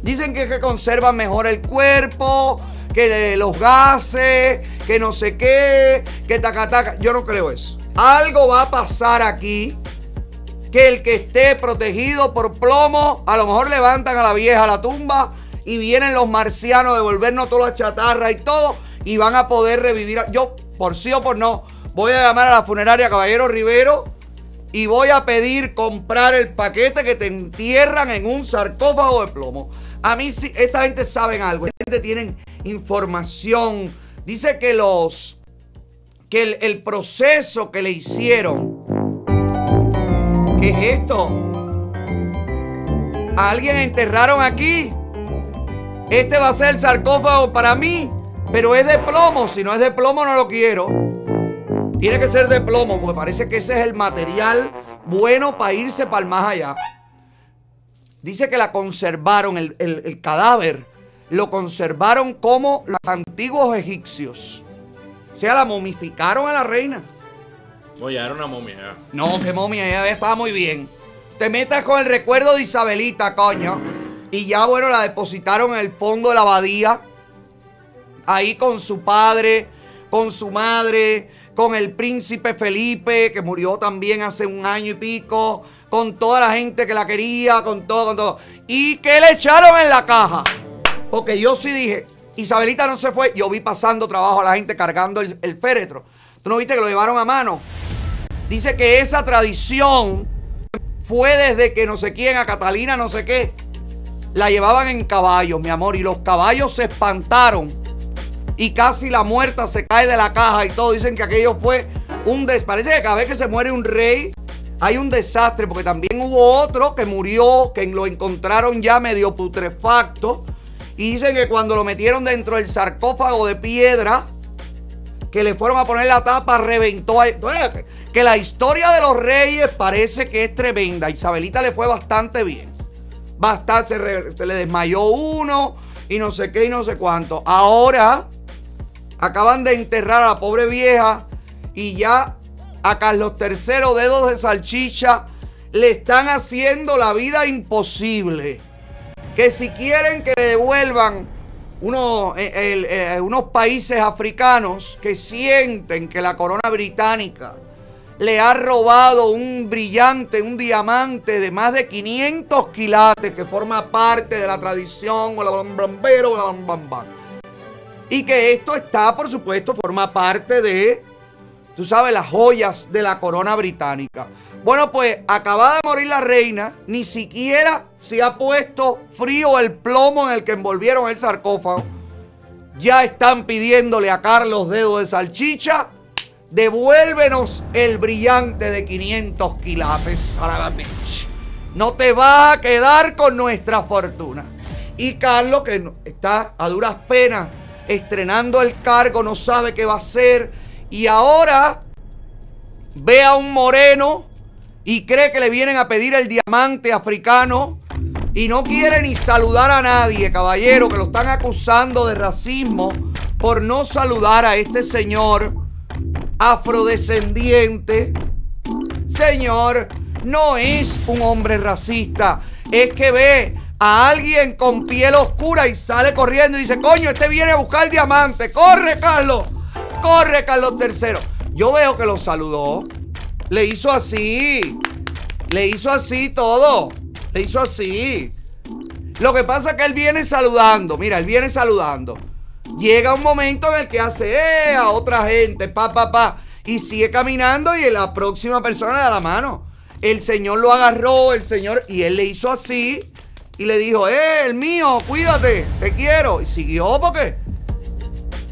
Dicen que, que conservan mejor el cuerpo, que los gases, que no sé qué, que taca, taca. Yo no creo eso. Algo va a pasar aquí que el que esté protegido por plomo, a lo mejor levantan a la vieja a la tumba y vienen los marcianos a devolvernos toda la chatarra y todo y van a poder revivir. Yo, por sí o por no, voy a llamar a la funeraria Caballero Rivero y voy a pedir comprar el paquete que te entierran en un sarcófago de plomo. A mí sí, esta gente sabe algo, esta gente tiene información. Dice que los que el proceso que le hicieron ¿Qué es esto? ¿A alguien enterraron aquí? Este va a ser el sarcófago para mí, pero es de plomo. Si no es de plomo, no lo quiero. Tiene que ser de plomo, porque parece que ese es el material bueno para irse para el más allá. Dice que la conservaron, el, el cadáver, lo conservaron como los antiguos egipcios. O sea, la momificaron a la reina. Oye, era una momia. No, qué momia, ella estaba muy bien. Te metas con el recuerdo de Isabelita, coño. Y ya, bueno, la depositaron en el fondo de la abadía. Ahí con su padre, con su madre, con el príncipe Felipe, que murió también hace un año y pico. Con toda la gente que la quería, con todo, con todo. ¿Y qué le echaron en la caja? Porque yo sí dije, Isabelita no se fue. Yo vi pasando trabajo a la gente cargando el, el féretro. ¿Tú no viste que lo llevaron a mano? Dice que esa tradición fue desde que no sé quién, a Catalina no sé qué, la llevaban en caballos, mi amor, y los caballos se espantaron y casi la muerta se cae de la caja y todo. Dicen que aquello fue un des... Parece que cada vez que se muere un rey hay un desastre, porque también hubo otro que murió, que lo encontraron ya medio putrefacto. Y dicen que cuando lo metieron dentro del sarcófago de piedra, que le fueron a poner la tapa, reventó. Ahí que la historia de los reyes parece que es tremenda. Isabelita le fue bastante bien. Bastante, se, le desmayó uno y no sé qué y no sé cuánto. Ahora acaban de enterrar a la pobre vieja y ya a Carlos III, dedos de salchicha, le están haciendo la vida imposible. Que si quieren que le devuelvan unos, eh, eh, unos países africanos que sienten que la corona británica le ha robado un brillante, un diamante de más de 500 quilates que forma parte de la tradición Y que esto está, por supuesto, forma parte de, tú sabes, las joyas de la corona británica. Bueno, pues acaba de morir la reina, ni siquiera se ha puesto frío el plomo en el que envolvieron el sarcófago. Ya están pidiéndole a Carlos Dedo de Salchicha devuélvenos el brillante de 500 quilates No te vas a quedar con nuestra fortuna. Y Carlos, que está a duras penas estrenando el cargo, no sabe qué va a hacer. Y ahora ve a un moreno y cree que le vienen a pedir el diamante africano. Y no quiere ni saludar a nadie, caballero, que lo están acusando de racismo por no saludar a este señor afrodescendiente. Señor, no es un hombre racista. Es que ve a alguien con piel oscura y sale corriendo y dice, coño, este viene a buscar diamante. Corre, Carlos. Corre, Carlos III. Yo veo que lo saludó. Le hizo así. Le hizo así todo. Le hizo así. Lo que pasa es que él viene saludando. Mira, él viene saludando. Llega un momento en el que hace eh, a otra gente, pa, pa, pa. Y sigue caminando y la próxima persona le da la mano. El señor lo agarró, el señor, y él le hizo así. Y le dijo, eh, el mío, cuídate, te quiero. Y siguió porque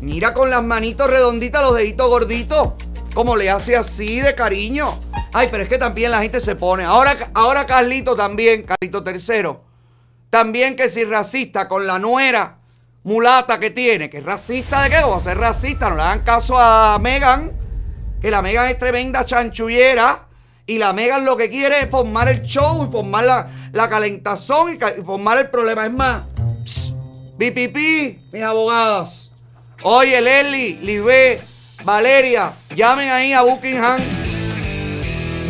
mira con las manitos redonditas, los deditos gorditos, como le hace así de cariño. Ay, pero es que también la gente se pone. Ahora, ahora Carlito también, Carlito tercero. También que si racista con la nuera mulata que tiene, que es racista de qué, vamos a ser racista, no le hagan caso a Megan, que la Megan es tremenda chanchullera. Y la Megan lo que quiere es formar el show y formar la, la calentazón y, formar el problema. Es más, pss, BPP, mis abogadas. Oye, Leslie, Libé, Valeria, llamen ahí a Buckingham.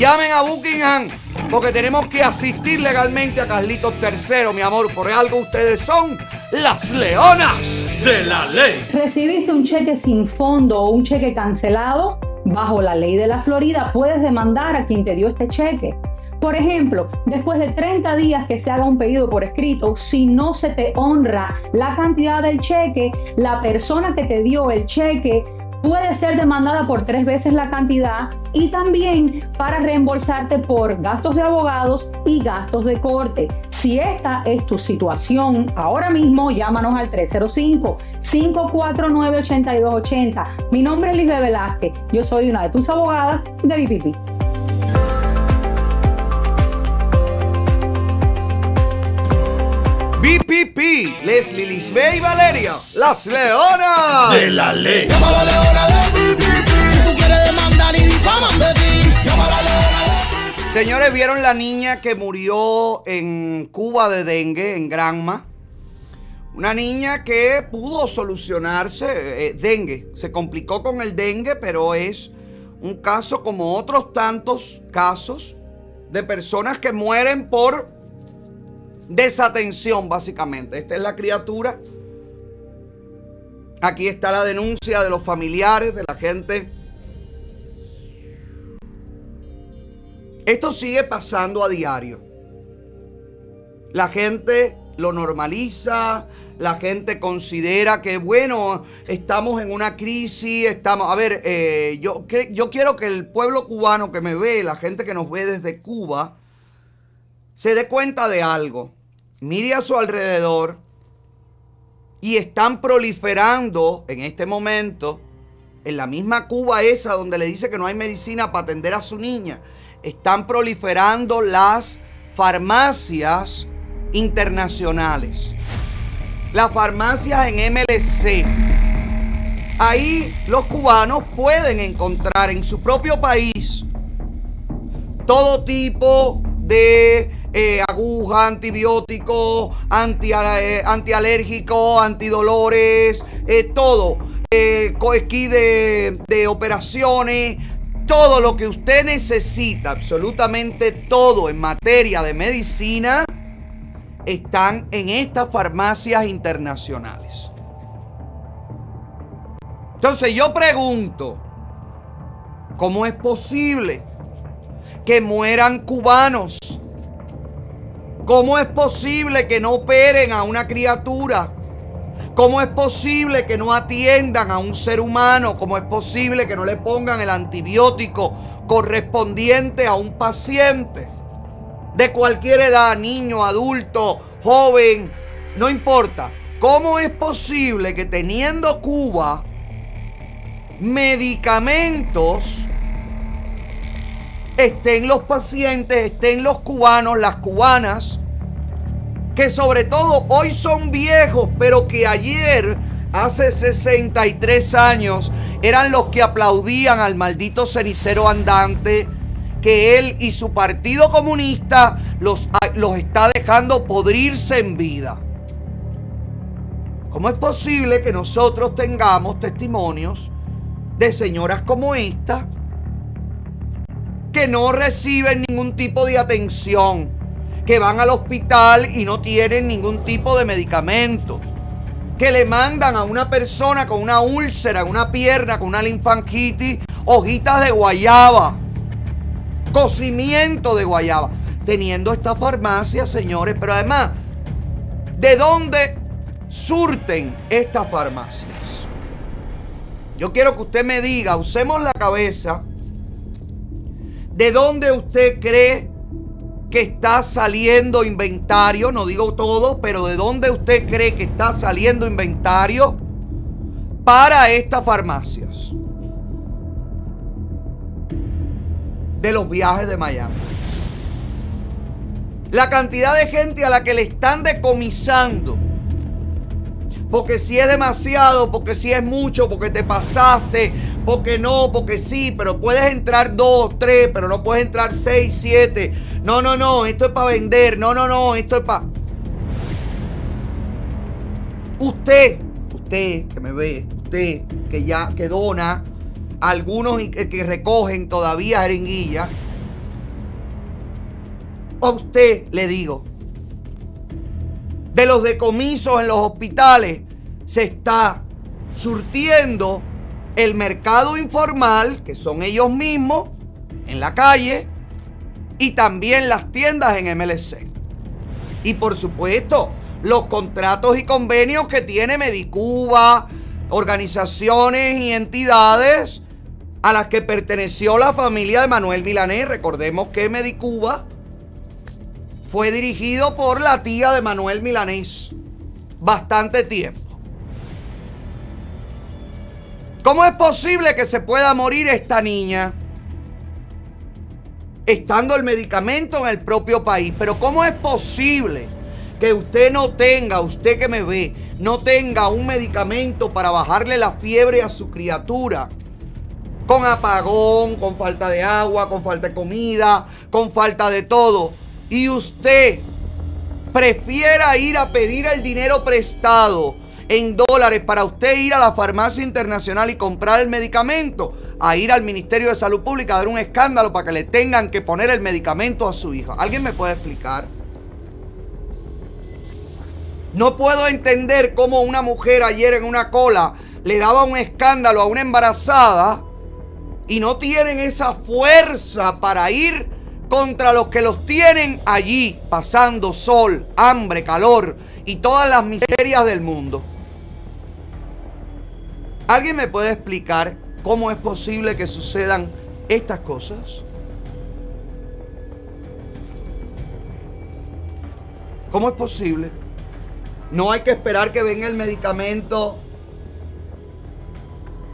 Llamen a Buckingham. Porque tenemos que asistir legalmente a Carlitos III, mi amor. Por algo ustedes son las leonas de la ley. ¿Recibiste un cheque sin fondo o un cheque cancelado? Bajo la ley de la Florida puedes demandar a quien te dio este cheque. Por ejemplo, después de 30 días que se haga un pedido por escrito, si no se te honra la cantidad del cheque, la persona que te dio el cheque puede ser demandada por tres veces la cantidad y también para reembolsarte por gastos de abogados y gastos de corte. Si esta es tu situación, ahora mismo llámanos al 305-549-8280. Mi nombre es Lisbeth Velázquez. Yo soy una de tus abogadas de BPP. BPP, Leslie, Lisbeth y Valeria, las leonas De la ley. Llama a la leona de BPP. Si tú quieres demandar y difaman de ti. Llama a la leona de Señores, ¿vieron la niña que murió en Cuba de dengue, en Granma? Una niña que pudo solucionarse, eh, dengue. Se complicó con el dengue, pero es un caso como otros tantos casos de personas que mueren por desatención, básicamente. Esta es la criatura. Aquí está la denuncia de los familiares, de la gente. Esto sigue pasando a diario. La gente lo normaliza, la gente considera que, bueno, estamos en una crisis, estamos... A ver, eh, yo, yo quiero que el pueblo cubano que me ve, la gente que nos ve desde Cuba, se dé cuenta de algo. Mire a su alrededor y están proliferando en este momento, en la misma Cuba esa donde le dice que no hay medicina para atender a su niña, están proliferando las farmacias internacionales. Las farmacias en MLC. Ahí los cubanos pueden encontrar en su propio país todo tipo de eh, aguja, antibiótico, anti, eh, antidolores, eh, todo. Eh, coesquí de operaciones, todo lo que usted necesita, absolutamente todo en materia de medicina, están en estas farmacias internacionales. Entonces yo pregunto, ¿cómo es posible que mueran cubanos? ¿Cómo es posible que no operen a una criatura? ¿Cómo es posible que no atiendan a un ser humano? ¿Cómo es posible que no le pongan el antibiótico correspondiente a un paciente? De cualquier edad, niño, adulto, joven, no importa. ¿Cómo es posible que teniendo Cuba medicamentos estén los pacientes, estén los cubanos, las cubanas, que sobre todo hoy son viejos, pero que ayer, hace 63 años, eran los que aplaudían al maldito cenicero andante, que él y su partido comunista los, los está dejando podrirse en vida. ¿Cómo es posible que nosotros tengamos testimonios de señoras como esta que no reciben ningún tipo de atención, que van al hospital y no tienen ningún tipo de medicamento. Que le mandan a una persona con una úlcera una pierna, con una linfangitis, hojitas de guayaba, cocimiento de guayaba. Teniendo esta farmacia, señores, pero además, ¿de dónde surten estas farmacias? Yo quiero que usted me diga, usemos la cabeza, ¿de dónde usted cree que está saliendo inventario? No digo todo, pero ¿de dónde usted cree que está saliendo inventario para estas farmacias? De los viajes de Miami. La cantidad de gente a la que le están decomisando porque si es demasiado, porque si es mucho, porque te pasaste, porque no, porque sí, pero puedes entrar dos, tres, pero no puedes entrar seis, siete. No, no, no, esto es para vender. No, no, no, esto es para... Usted, usted que me ve, usted que ya, que dona, algunos que, recogen todavía jeringuillas. A usted le digo, de los decomisos en los hospitales se está surtiendo el mercado informal, que son ellos mismos, en la calle, y también las tiendas en MLC. Y por supuesto, los contratos y convenios que tiene Medicuba, organizaciones y entidades a las que perteneció la familia de Manuel Milanés. Recordemos que Medicuba fue dirigido por la tía de Manuel Milanés bastante tiempo. ¿Cómo es posible que se pueda morir esta niña estando el medicamento en el propio país? Pero ¿cómo es posible que usted no tenga, usted que me ve, no tenga un medicamento para bajarle la fiebre a su criatura? Con apagón, con falta de agua, con falta de comida, con falta de todo y usted prefiera ir a pedir el dinero prestado en dólares para usted ir a la farmacia internacional y comprar el medicamento, a ir al Ministerio de Salud Pública a dar un escándalo para que le tengan que poner el medicamento a su hija. ¿Alguien me puede explicar? No puedo entender cómo una mujer ayer en una cola le daba un escándalo a una embarazada y no tienen esa fuerza para ir contra los que los tienen allí, pasando sol, hambre, calor y todas las miserias del mundo. ¿Alguien me puede explicar cómo es posible que sucedan estas cosas? ¿Cómo es posible? No hay que esperar que venga el medicamento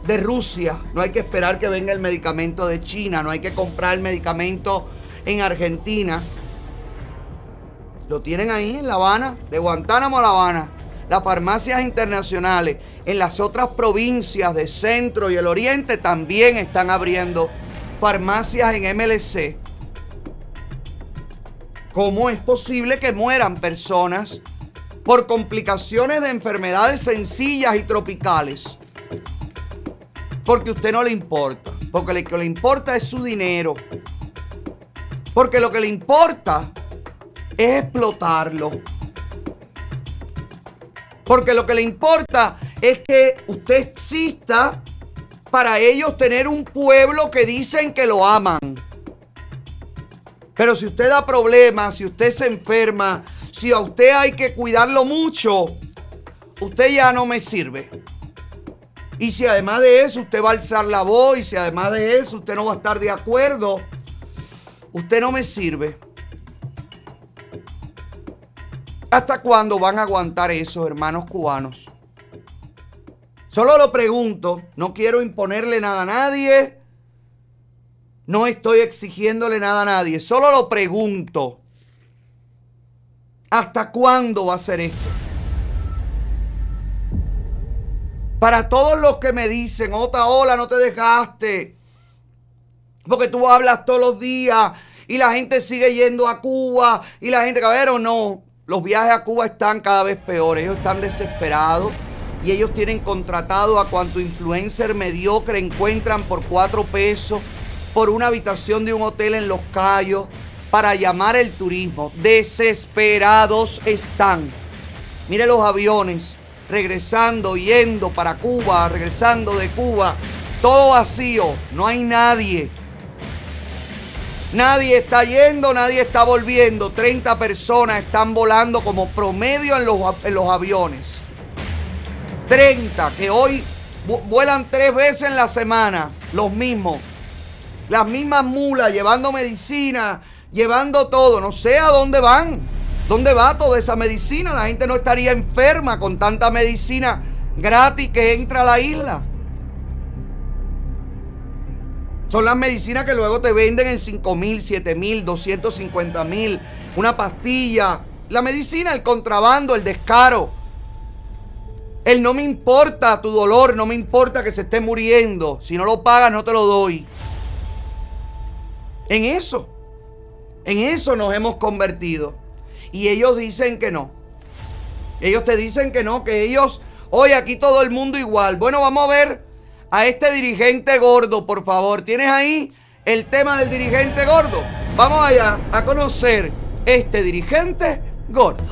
de Rusia, no hay que esperar que venga el medicamento de China, no hay que comprar el medicamento en Argentina. Lo tienen ahí en La Habana, de Guantánamo a La Habana. Las farmacias internacionales en las otras provincias de Centro y el Oriente también están abriendo farmacias en MLC. ¿Cómo es posible que mueran personas por complicaciones de enfermedades sencillas y tropicales? Porque a usted no le importa. Porque lo que le importa es su dinero. Porque lo que le importa es explotarlo. Porque lo que le importa es que usted exista para ellos tener un pueblo que dicen que lo aman. Pero si usted da problemas, si usted se enferma, si a usted hay que cuidarlo mucho, usted ya no me sirve. Y si además de eso usted va a alzar la voz y si además de eso usted no va a estar de acuerdo, Usted no me sirve. ¿Hasta cuándo van a aguantar eso, hermanos cubanos? Solo lo pregunto, no quiero imponerle nada a nadie, no estoy exigiéndole nada a nadie, solo lo pregunto. ¿Hasta cuándo va a ser esto? Para todos los que me dicen, Ota, hola, no te dejaste, porque tú hablas todos los días y la gente sigue yendo a Cuba y la gente, cabrero, no. Los viajes a Cuba están cada vez peores. Ellos están desesperados y ellos tienen contratado a cuanto influencer mediocre encuentran por cuatro pesos por una habitación de un hotel en Los Cayos. para llamar el turismo. Desesperados están. Mire los aviones regresando, yendo para Cuba, regresando de Cuba. Todo vacío, no hay nadie. Nadie está yendo, nadie está volviendo. 30 personas están volando como promedio en los, en los aviones. 30 que hoy vu- vuelan tres veces en la semana, los mismos. Las mismas mulas llevando medicina, llevando todo. No sé a dónde van. ¿Dónde va toda esa medicina? La gente no estaría enferma con tanta medicina gratis que entra a la isla. Son las medicinas que luego te venden en 5 mil, 7 mil, 250 mil. Una pastilla. La medicina, el contrabando, el descaro. El no me importa tu dolor, no me importa que se esté muriendo. Si no lo pagas, no te lo doy. En eso. En eso nos hemos convertido. Y ellos dicen que no. Ellos te dicen que no, que ellos, hoy aquí todo el mundo igual. Bueno, vamos a ver a este dirigente gordo, por favor. ¿Tienes ahí el tema del dirigente gordo? Vamos allá a conocer este dirigente gordo.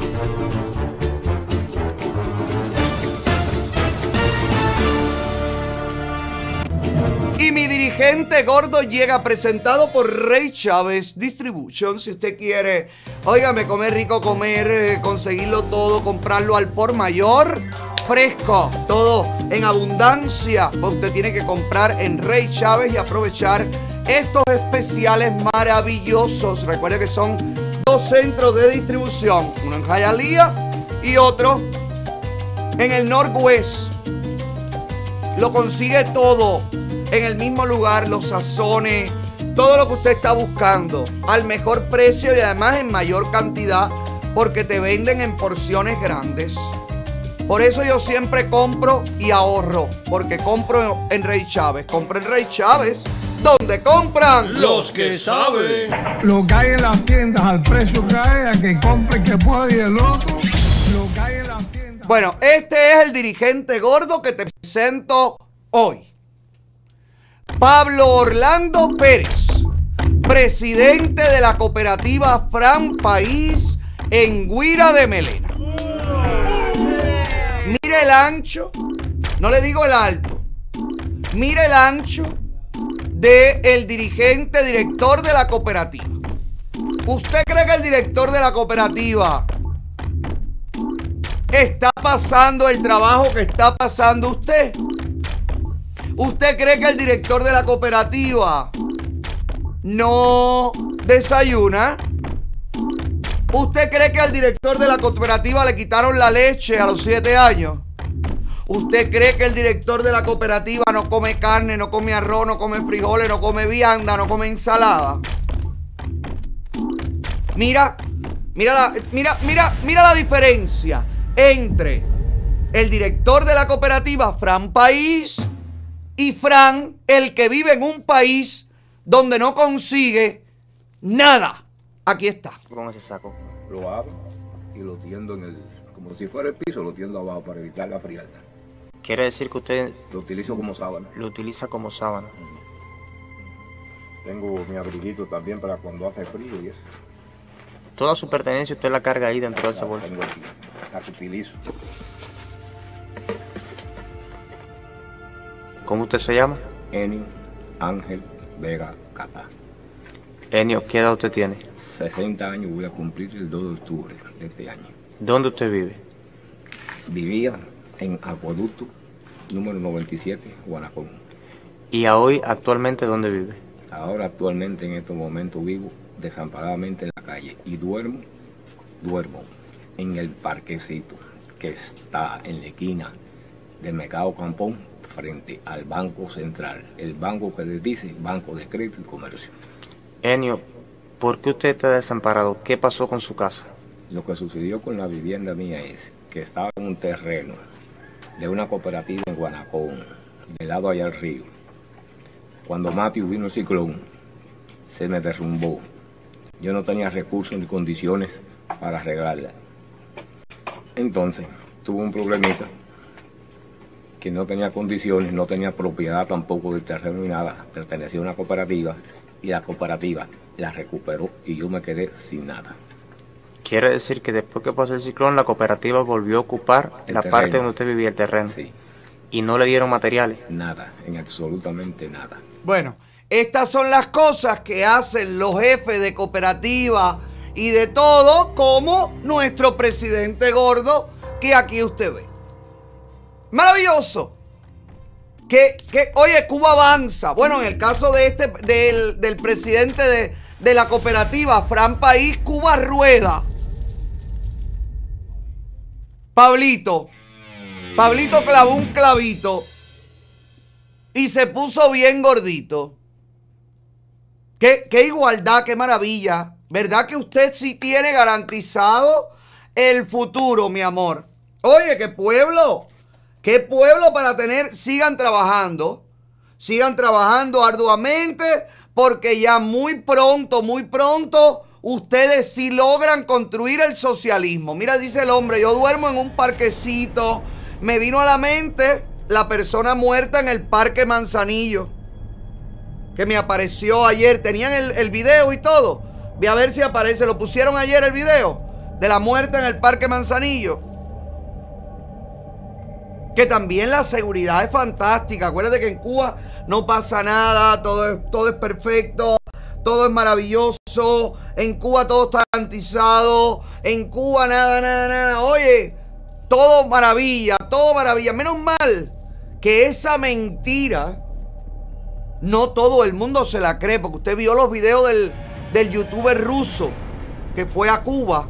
Y mi dirigente gordo llega presentado por Rey Chávez Distribution. Si usted quiere, óigame, comer rico, comer, eh, conseguirlo todo, comprarlo al por mayor, fresco, todo en abundancia. Usted tiene que comprar en Rey Chávez y aprovechar estos especiales maravillosos. Recuerde que son dos centros de distribución, uno en Hialeah y otro en el Northwest. Lo consigue todo en el mismo lugar, los sazones, todo lo que usted está buscando al mejor precio y además en mayor cantidad porque te venden en porciones grandes. Por eso yo siempre compro y ahorro, porque compro en Rey Chávez. Compro en Rey Chávez, donde compran Los que saben. Lo que hay en las tiendas al precio que hay, a que compre que puede y el otro. Lo que hay en las tiendas. Bueno, este es el dirigente gordo que te presento hoy. Pablo Orlando Pérez, presidente de la cooperativa Fran País en Guira de Melena. Mire el ancho, no le digo el alto, mire el ancho de el dirigente, director de la cooperativa. ¿Usted cree que el director de la cooperativa está pasando el trabajo que está pasando usted? ¿Usted cree que el director de la cooperativa no desayuna? ¿Usted cree que al director de la cooperativa le quitaron la leche a los siete años? ¿Usted cree que el director de la cooperativa no come carne, no come arroz, no come frijoles, no come vianda, no come ensalada? Mira, mira la, mira, mira, mira la diferencia entre el director de la cooperativa Fran País y Fran, el que vive en un país donde no consigue nada. Aquí está. con ese saco? Lo abro y lo tiendo en el, como si fuera el piso, lo tiendo abajo para evitar la frialdad. Quiere decir que usted Lo utilizo como sábana. lo utiliza como sábana. Tengo mi abriguito también para cuando hace frío y eso. Toda su pertenencia usted la carga ahí dentro de esa bolsa. Tengo aquí, la que utilizo. ¿Cómo usted se llama? Eni Ángel Vega Cata. Enio, ¿qué edad usted tiene? 60 años voy a cumplir el 2 de octubre de este año. ¿Dónde usted vive? Vivía en Acueducto número 97, Guanacón. ¿Y a hoy actualmente dónde vive? Ahora actualmente en estos momentos vivo desamparadamente en la calle y duermo, duermo en el parquecito que está en la esquina del Mercado Campón frente al Banco Central, el banco que les dice Banco de Crédito y Comercio. Enio, ¿por qué usted está desamparado? ¿Qué pasó con su casa? Lo que sucedió con la vivienda mía es que estaba en un terreno de una cooperativa en Guanacón, del lado allá al río. Cuando Matthew vino el ciclón, se me derrumbó. Yo no tenía recursos ni condiciones para arreglarla. Entonces, tuve un problemita que no tenía condiciones, no tenía propiedad tampoco del terreno ni nada, pertenecía a una cooperativa y la cooperativa la recuperó y yo me quedé sin nada. Quiere decir que después que pasó el ciclón, la cooperativa volvió a ocupar El la terreno. parte donde usted vivía, el terreno. Y no le dieron materiales. Nada, en absolutamente nada. Bueno, estas son las cosas que hacen los jefes de cooperativa y de todo, como nuestro presidente gordo que aquí usted ve. Maravilloso. Que, que, oye, Cuba avanza. Bueno, en el caso de este, del, del presidente de, de la cooperativa, Fran País, Cuba rueda. Pablito. Pablito clavó un clavito y se puso bien gordito. Qué, qué igualdad, qué maravilla. ¿Verdad que usted sí tiene garantizado el futuro, mi amor? Oye, qué pueblo. Qué pueblo para tener, sigan trabajando. Sigan trabajando arduamente porque ya muy pronto, muy pronto, ustedes sí logran construir el socialismo. Mira, dice el hombre, yo duermo en un parquecito. Me vino a la mente la persona muerta en el Parque Manzanillo. Que me apareció ayer. Tenían el, el video y todo. Voy a ver si aparece. Lo pusieron ayer el video de la muerte en el Parque Manzanillo. Que también la seguridad es fantástica. Acuérdate que en Cuba no pasa nada, todo es, todo es perfecto, todo es maravilloso. En Cuba todo está garantizado. En Cuba nada, nada, nada. Oye, todo maravilla, todo maravilla. Menos mal que esa mentira no todo el mundo se la cree. Porque usted vio los videos del, del youtuber ruso que fue a Cuba.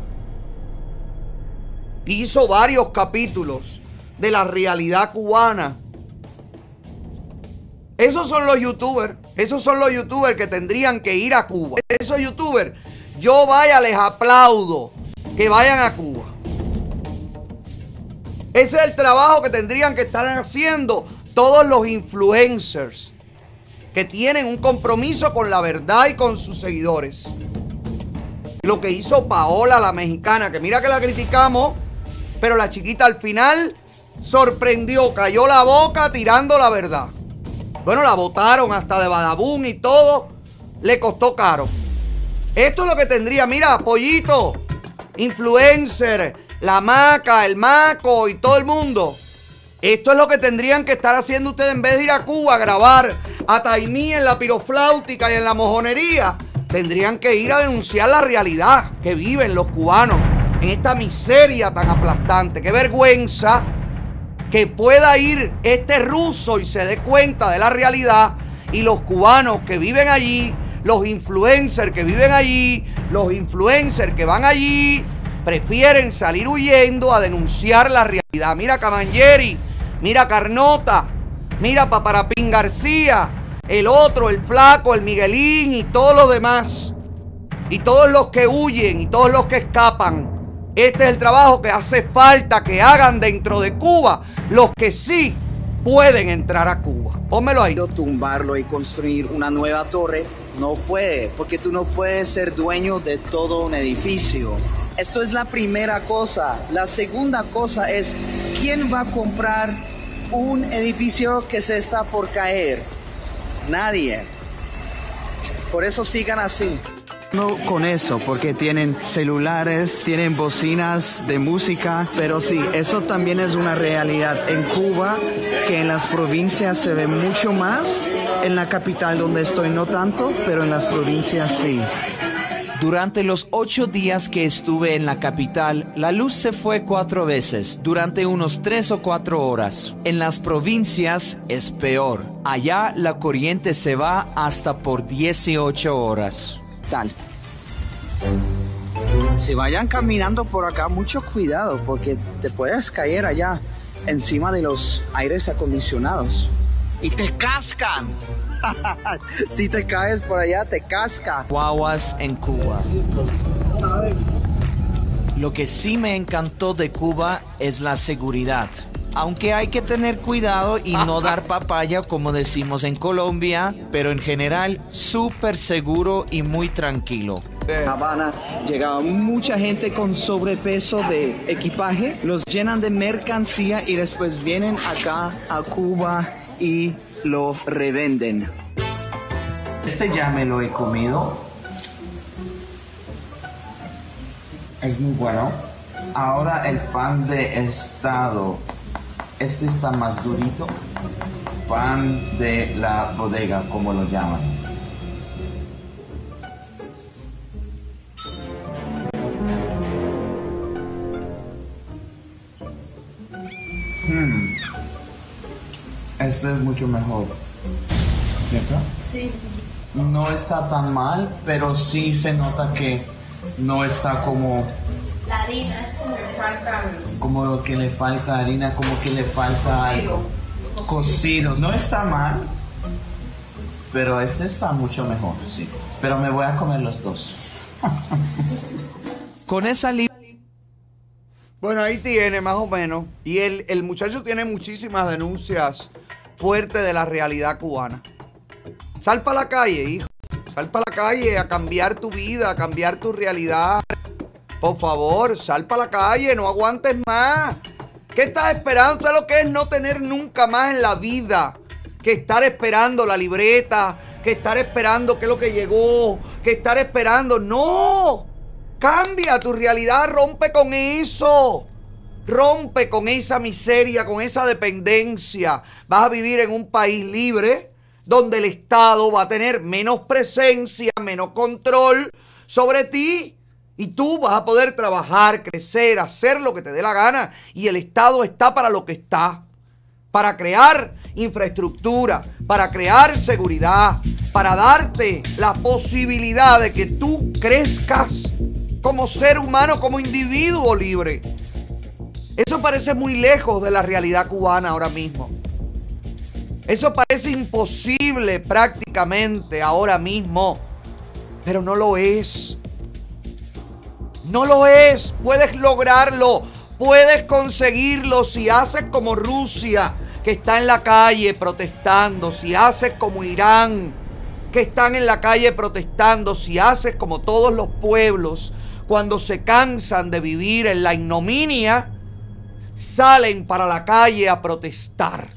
Hizo varios capítulos de la realidad cubana. Esos son los youtubers. Esos son los youtubers que tendrían que ir a Cuba. Esos youtubers, yo vaya, les aplaudo que vayan a Cuba. Ese es el trabajo que tendrían que estar haciendo todos los influencers que tienen un compromiso con la verdad y con sus seguidores. Lo que hizo Paola, la mexicana, que mira que la criticamos, pero la chiquita al final sorprendió, cayó la boca tirando la verdad. Bueno, la votaron hasta de Badabun y todo. Le costó caro. Esto es lo que tendría, mira, Pollito, influencer, la maca, el maco y todo el mundo. Esto es lo que tendrían que estar haciendo ustedes en vez de ir a Cuba a grabar a Taimí en la pirofláutica y en la mojonería. Tendrían que ir a denunciar la realidad que viven los cubanos en esta miseria tan aplastante. Qué vergüenza que pueda ir este ruso y se dé cuenta de la realidad y los cubanos que viven allí, los influencers que viven allí, los influencers que van allí, prefieren salir huyendo a denunciar la realidad. Mira Camangeri, mira Carnota, mira Paparapín García, el otro, el flaco, el Miguelín y todos los demás. Y todos los que huyen y todos los que escapan. Este es el trabajo que hace falta que hagan dentro de Cuba los que sí pueden entrar a Cuba. Pónmelo ahí. Tumbarlo y construir una nueva torre no puede, porque tú no puedes ser dueño de todo un edificio. Esto es la primera cosa. La segunda cosa es, ¿quién va a comprar un edificio que se está por caer? Nadie. Por eso sigan así. No con eso, porque tienen celulares, tienen bocinas de música, pero sí, eso también es una realidad en Cuba, que en las provincias se ve mucho más, en la capital donde estoy no tanto, pero en las provincias sí. Durante los ocho días que estuve en la capital, la luz se fue cuatro veces, durante unos tres o cuatro horas. En las provincias es peor. Allá la corriente se va hasta por 18 horas. Tal. Si vayan caminando por acá, mucho cuidado, porque te puedes caer allá encima de los aires acondicionados. Y te cascan. si te caes por allá, te casca. Guaguas en Cuba. Lo que sí me encantó de Cuba es la seguridad. Aunque hay que tener cuidado y no dar papaya como decimos en Colombia, pero en general súper seguro y muy tranquilo. Habana llegaba mucha gente con sobrepeso de equipaje, los llenan de mercancía y después vienen acá a Cuba y lo revenden. Este ya me lo he comido. Es muy bueno. Ahora el pan de estado. Este está más durito. Pan de la bodega, como lo llaman. Hmm. Este es mucho mejor. ¿Cierto? Sí. No está tan mal, pero sí se nota que no está como, La harina es como le falta como que le falta harina, como que le falta algo. Cocido. No está mal, pero este está mucho mejor, sí. Pero me voy a comer los dos. Con esa Bueno, ahí tiene más o menos. Y el, el muchacho tiene muchísimas denuncias fuertes de la realidad cubana. Sal para la calle, hijo. Sal para la calle a cambiar tu vida, a cambiar tu realidad. Por favor, sal para la calle, no aguantes más. ¿Qué estás esperando? ¿Sabes lo que es no tener nunca más en la vida? Que estar esperando la libreta, que estar esperando qué es lo que llegó, que estar esperando. No. Cambia tu realidad, rompe con eso. Rompe con esa miseria, con esa dependencia. Vas a vivir en un país libre donde el Estado va a tener menos presencia, menos control sobre ti. Y tú vas a poder trabajar, crecer, hacer lo que te dé la gana. Y el Estado está para lo que está. Para crear infraestructura, para crear seguridad, para darte la posibilidad de que tú crezcas como ser humano, como individuo libre. Eso parece muy lejos de la realidad cubana ahora mismo. Eso parece imposible prácticamente ahora mismo, pero no lo es. No lo es. Puedes lograrlo. Puedes conseguirlo si haces como Rusia, que está en la calle protestando. Si haces como Irán, que están en la calle protestando. Si haces como todos los pueblos, cuando se cansan de vivir en la ignominia, salen para la calle a protestar.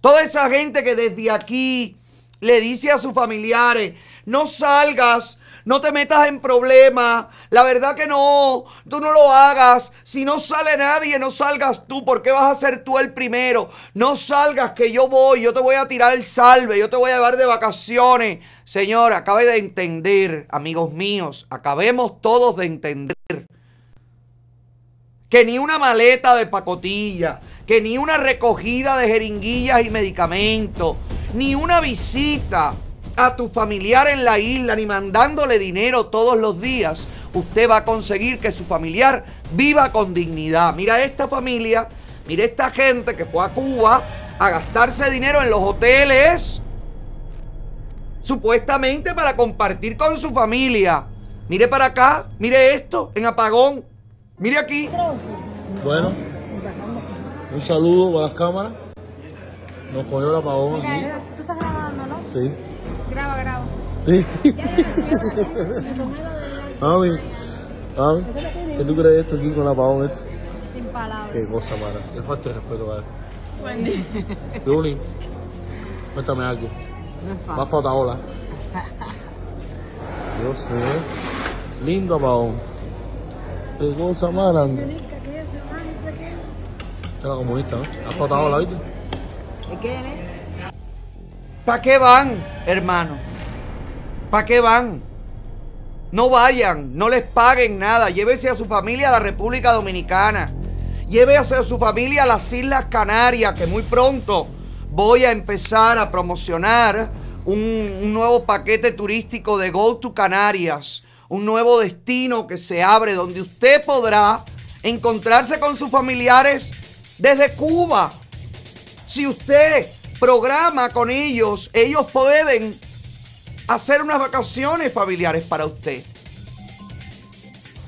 Toda esa gente que desde aquí le dice a sus familiares, no salgas, no te metas en problemas, la verdad que no, tú no lo hagas, si no sale nadie, no salgas tú, porque vas a ser tú el primero, no salgas que yo voy, yo te voy a tirar el salve, yo te voy a llevar de vacaciones. Señor, acabe de entender, amigos míos, acabemos todos de entender que ni una maleta de pacotilla, que ni una recogida de jeringuillas y medicamentos, ni una visita a tu familiar en la isla, ni mandándole dinero todos los días, usted va a conseguir que su familiar viva con dignidad. Mira esta familia, mira esta gente que fue a Cuba a gastarse dinero en los hoteles, supuestamente para compartir con su familia. Mire para acá, mire esto, en apagón. Mire aquí. Bueno, un saludo para las cámaras. Nos cogió el apagón aquí. Tú estás grabando, ¿no? Sí. Graba, graba. Sí. Mami, mami, ¿qué tú crees de esto aquí con el apagón este? Sin palabras. Qué cosa mala. Qué falta de respeto a él. Buen día. Juli, cuéntame algo. Más fotaola. Dios mío. Lindo apagón. Qué cosa mala. Era comunista, ¿no? Has fotaola, ¿viste? ¿Para qué van, hermano? ¿Para qué van? No vayan, no les paguen nada. Llévese a su familia a la República Dominicana. Llévese a su familia a las Islas Canarias, que muy pronto voy a empezar a promocionar un, un nuevo paquete turístico de Go to Canarias. Un nuevo destino que se abre donde usted podrá encontrarse con sus familiares desde Cuba. Si usted programa con ellos, ellos pueden hacer unas vacaciones familiares para usted.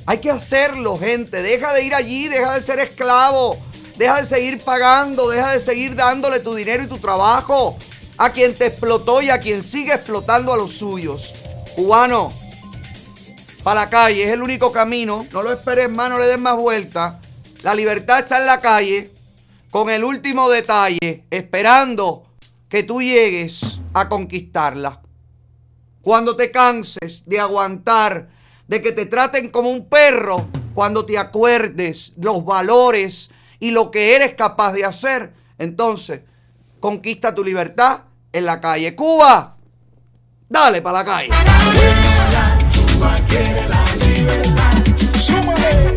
Hay que hacerlo, gente. Deja de ir allí, deja de ser esclavo. Deja de seguir pagando, deja de seguir dándole tu dinero y tu trabajo a quien te explotó y a quien sigue explotando a los suyos. Cubano, para la calle, es el único camino. No lo esperes más, no le des más vuelta. La libertad está en la calle, con el último detalle, esperando que tú llegues a conquistarla. Cuando te canses de aguantar, de que te traten como un perro, cuando te acuerdes los valores y lo que eres capaz de hacer, entonces conquista tu libertad en la calle. Cuba, dale para la calle. Cuba quiere la libertad.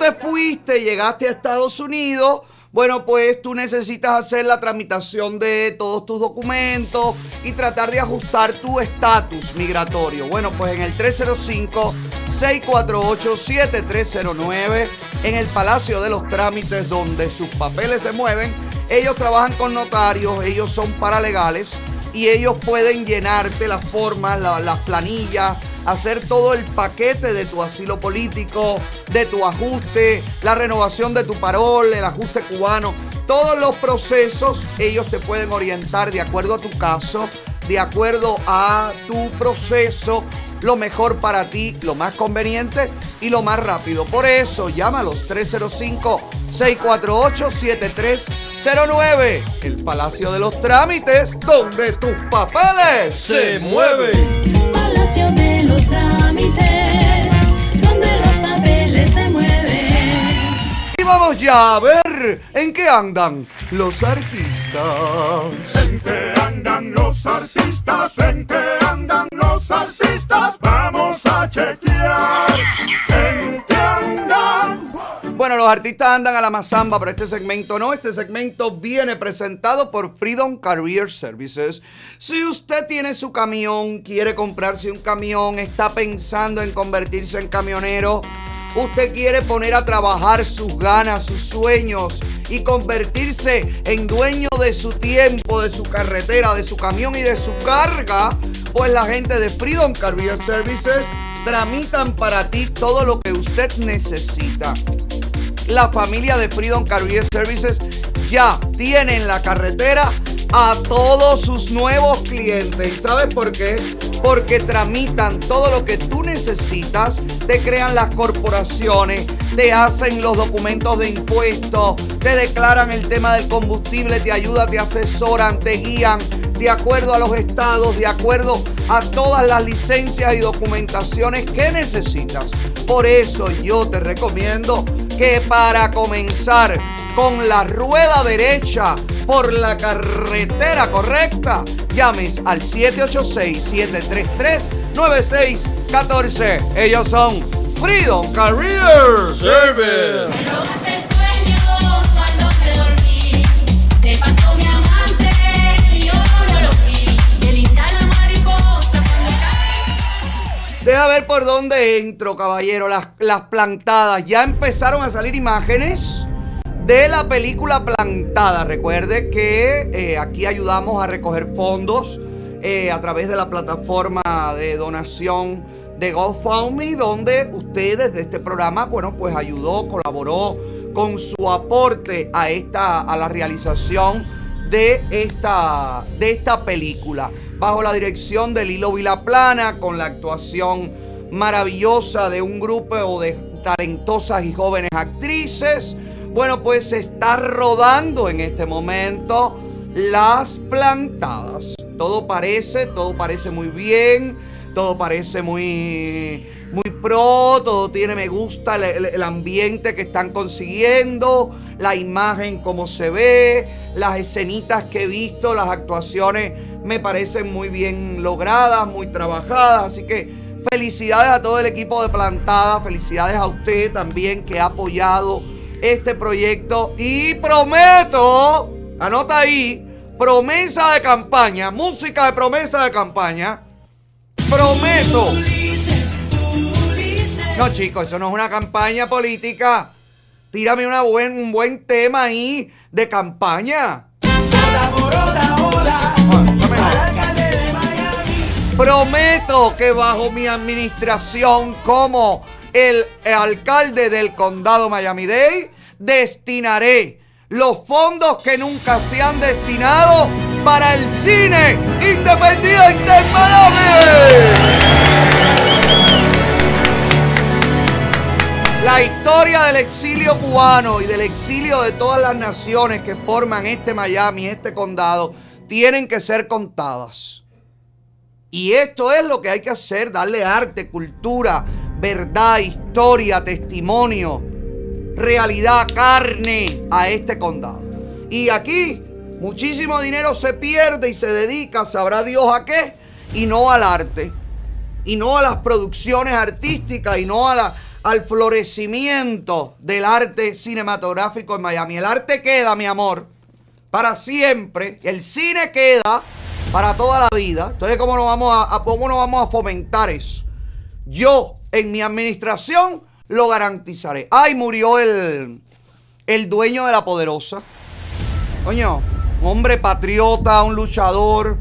Te fuiste, llegaste a Estados Unidos, bueno, pues tú necesitas hacer la tramitación de todos tus documentos y tratar de ajustar tu estatus migratorio. Bueno, pues en el 305-648-7309, en el Palacio de los Trámites, donde sus papeles se mueven, ellos trabajan con notarios, ellos son paralegales y ellos pueden llenarte las formas, la- las planillas, hacer todo el paquete de tu asilo político, de tu ajuste, la renovación de tu parol, el ajuste cubano, todos los procesos ellos te pueden orientar de acuerdo a tu caso, de acuerdo a tu proceso, lo mejor para ti, lo más conveniente y lo más rápido. Por eso, llámalos 305-648-7309. El Palacio de los Trámites, donde tus papeles se mueven. Palacio de los trámites, donde los papeles se mueven. Y vamos ya a ver en qué andan los artistas. ¿En qué andan los artistas? ¿En qué andan los artistas? Vamos a chequear. ¿En? Bueno, los artistas andan a la mazamba, pero este segmento no. Este segmento viene presentado por Freedom Career Services. Si usted tiene su camión, quiere comprarse un camión, está pensando en convertirse en camionero, usted quiere poner a trabajar sus ganas, sus sueños y convertirse en dueño de su tiempo, de su carretera, de su camión y de su carga, pues la gente de Freedom Career Services tramitan para ti todo lo que usted necesita la familia de Freedom Career Services ya tiene en la carretera a todos sus nuevos clientes. ¿Y sabes por qué? Porque tramitan todo lo que tú necesitas, te crean las corporaciones, te hacen los documentos de impuestos, te declaran el tema del combustible, te ayudan, te asesoran, te guían de acuerdo a los estados, de acuerdo a todas las licencias y documentaciones que necesitas. Por eso yo te recomiendo que para comenzar con la rueda derecha por la carretera correcta, llames al 786-733-9614. Ellos son Freedom Career Service. Deja ver por dónde entro, caballero. Las, las plantadas. Ya empezaron a salir imágenes de la película Plantada. Recuerde que eh, aquí ayudamos a recoger fondos eh, a través de la plataforma de donación de GoFundMe, donde usted desde este programa, bueno, pues ayudó, colaboró con su aporte a esta, a la realización de esta, de esta película. Bajo la dirección de Lilo Vilaplana, con la actuación maravillosa de un grupo de talentosas y jóvenes actrices. Bueno, pues se está rodando en este momento Las Plantadas. Todo parece, todo parece muy bien, todo parece muy, muy pro, todo tiene me gusta, el, el- el ambiente que están consiguiendo, la imagen como se ve, las escenitas que he visto, las actuaciones me parecen muy bien logradas, muy trabajadas, así que felicidades a todo el equipo de Plantada, felicidades a usted también que ha apoyado este proyecto y prometo, anota ahí, promesa de campaña, música de promesa de campaña, prometo. No chicos, eso no es una campaña política. Tírame una buen, un buen tema ahí de campaña. Prometo que bajo mi administración como el alcalde del condado Miami-Dade, destinaré los fondos que nunca se han destinado para el cine independiente en Miami. La historia del exilio cubano y del exilio de todas las naciones que forman este Miami, este condado, tienen que ser contadas. Y esto es lo que hay que hacer, darle arte, cultura, verdad, historia, testimonio, realidad, carne a este condado. Y aquí muchísimo dinero se pierde y se dedica, sabrá Dios a qué, y no al arte, y no a las producciones artísticas, y no a la, al florecimiento del arte cinematográfico en Miami. El arte queda, mi amor, para siempre. El cine queda para toda la vida. Entonces, ¿cómo no vamos a, cómo vamos a fomentar eso? Yo, en mi administración, lo garantizaré. Ay, murió el, el dueño de la poderosa. Coño, hombre patriota, un luchador.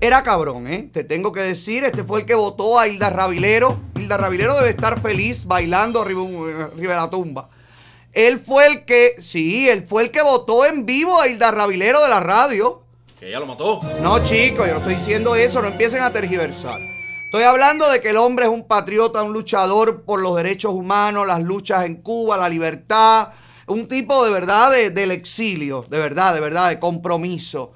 Era cabrón, ¿eh? Te tengo que decir, este fue el que votó a Hilda Ravilero. Hilda Ravilero debe estar feliz bailando arriba, arriba de la tumba. Él fue el que, sí, él fue el que votó en vivo a Hilda Ravilero de la radio. Que ella lo mató. No, chicos, yo no estoy diciendo eso, no empiecen a tergiversar. Estoy hablando de que el hombre es un patriota, un luchador por los derechos humanos, las luchas en Cuba, la libertad, un tipo de verdad de- del exilio, de verdad, de verdad, de compromiso.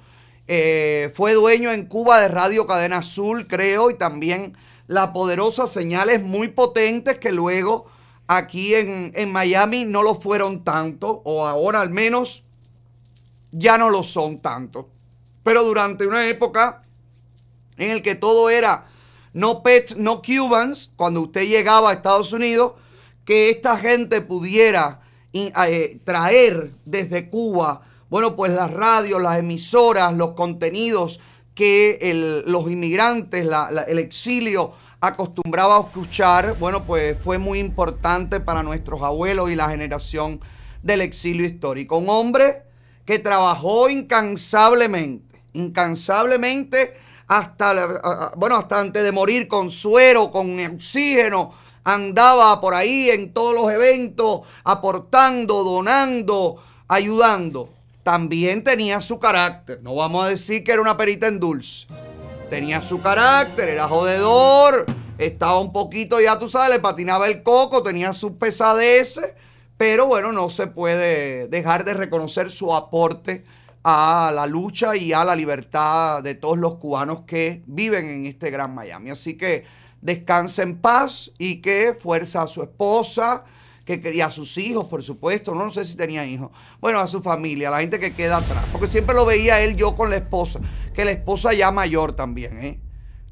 Eh, fue dueño en Cuba de Radio Cadena Azul, creo, y también la poderosa señales muy potentes que luego aquí en Miami no lo fueron tanto, o ahora al menos ya no lo son tanto. Pero durante una época en el que todo era no pets, no cubans, cuando usted llegaba a Estados Unidos, que esta gente pudiera eh, traer desde Cuba, bueno, pues las radios, las emisoras, los contenidos que los inmigrantes, el exilio acostumbraba a escuchar, bueno, pues fue muy importante para nuestros abuelos y la generación del exilio histórico. Un hombre que trabajó incansablemente, incansablemente hasta, bueno, hasta antes de morir con suero, con oxígeno, andaba por ahí en todos los eventos, aportando, donando, ayudando. También tenía su carácter, no vamos a decir que era una perita en dulce. Tenía su carácter, era jodedor, estaba un poquito, ya tú sabes, le patinaba el coco, tenía sus pesadeces, pero bueno, no se puede dejar de reconocer su aporte a la lucha y a la libertad de todos los cubanos que viven en este gran Miami. Así que descanse en paz y que fuerza a su esposa, que, que- y a sus hijos, por supuesto. No, no sé si tenía hijos. Bueno, a su familia, a la gente que queda atrás. Porque siempre lo veía él yo con la esposa, que la esposa ya mayor también, ¿eh?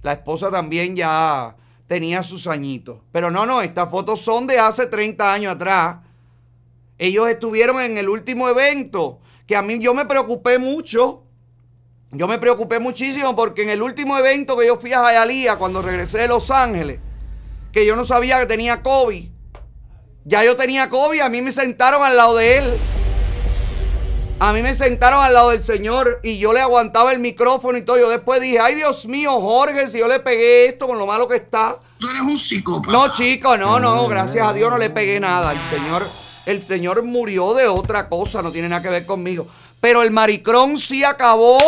La esposa también ya tenía sus añitos. Pero no, no, estas fotos son de hace 30 años atrás. Ellos estuvieron en el último evento, que a mí yo me preocupé mucho. Yo me preocupé muchísimo porque en el último evento que yo fui a Hialeah cuando regresé de Los Ángeles, que yo no sabía que tenía COVID. Ya yo tenía COVID, a mí me sentaron al lado de él. A mí me sentaron al lado del señor y yo le aguantaba el micrófono y todo. Yo después dije, ay Dios mío, Jorge, si yo le pegué esto con lo malo que está. Tú eres un psicópata. No, chico, no, no, gracias a Dios no le pegué nada. El señor, el señor murió de otra cosa, no tiene nada que ver conmigo. Pero el maricrón sí acabó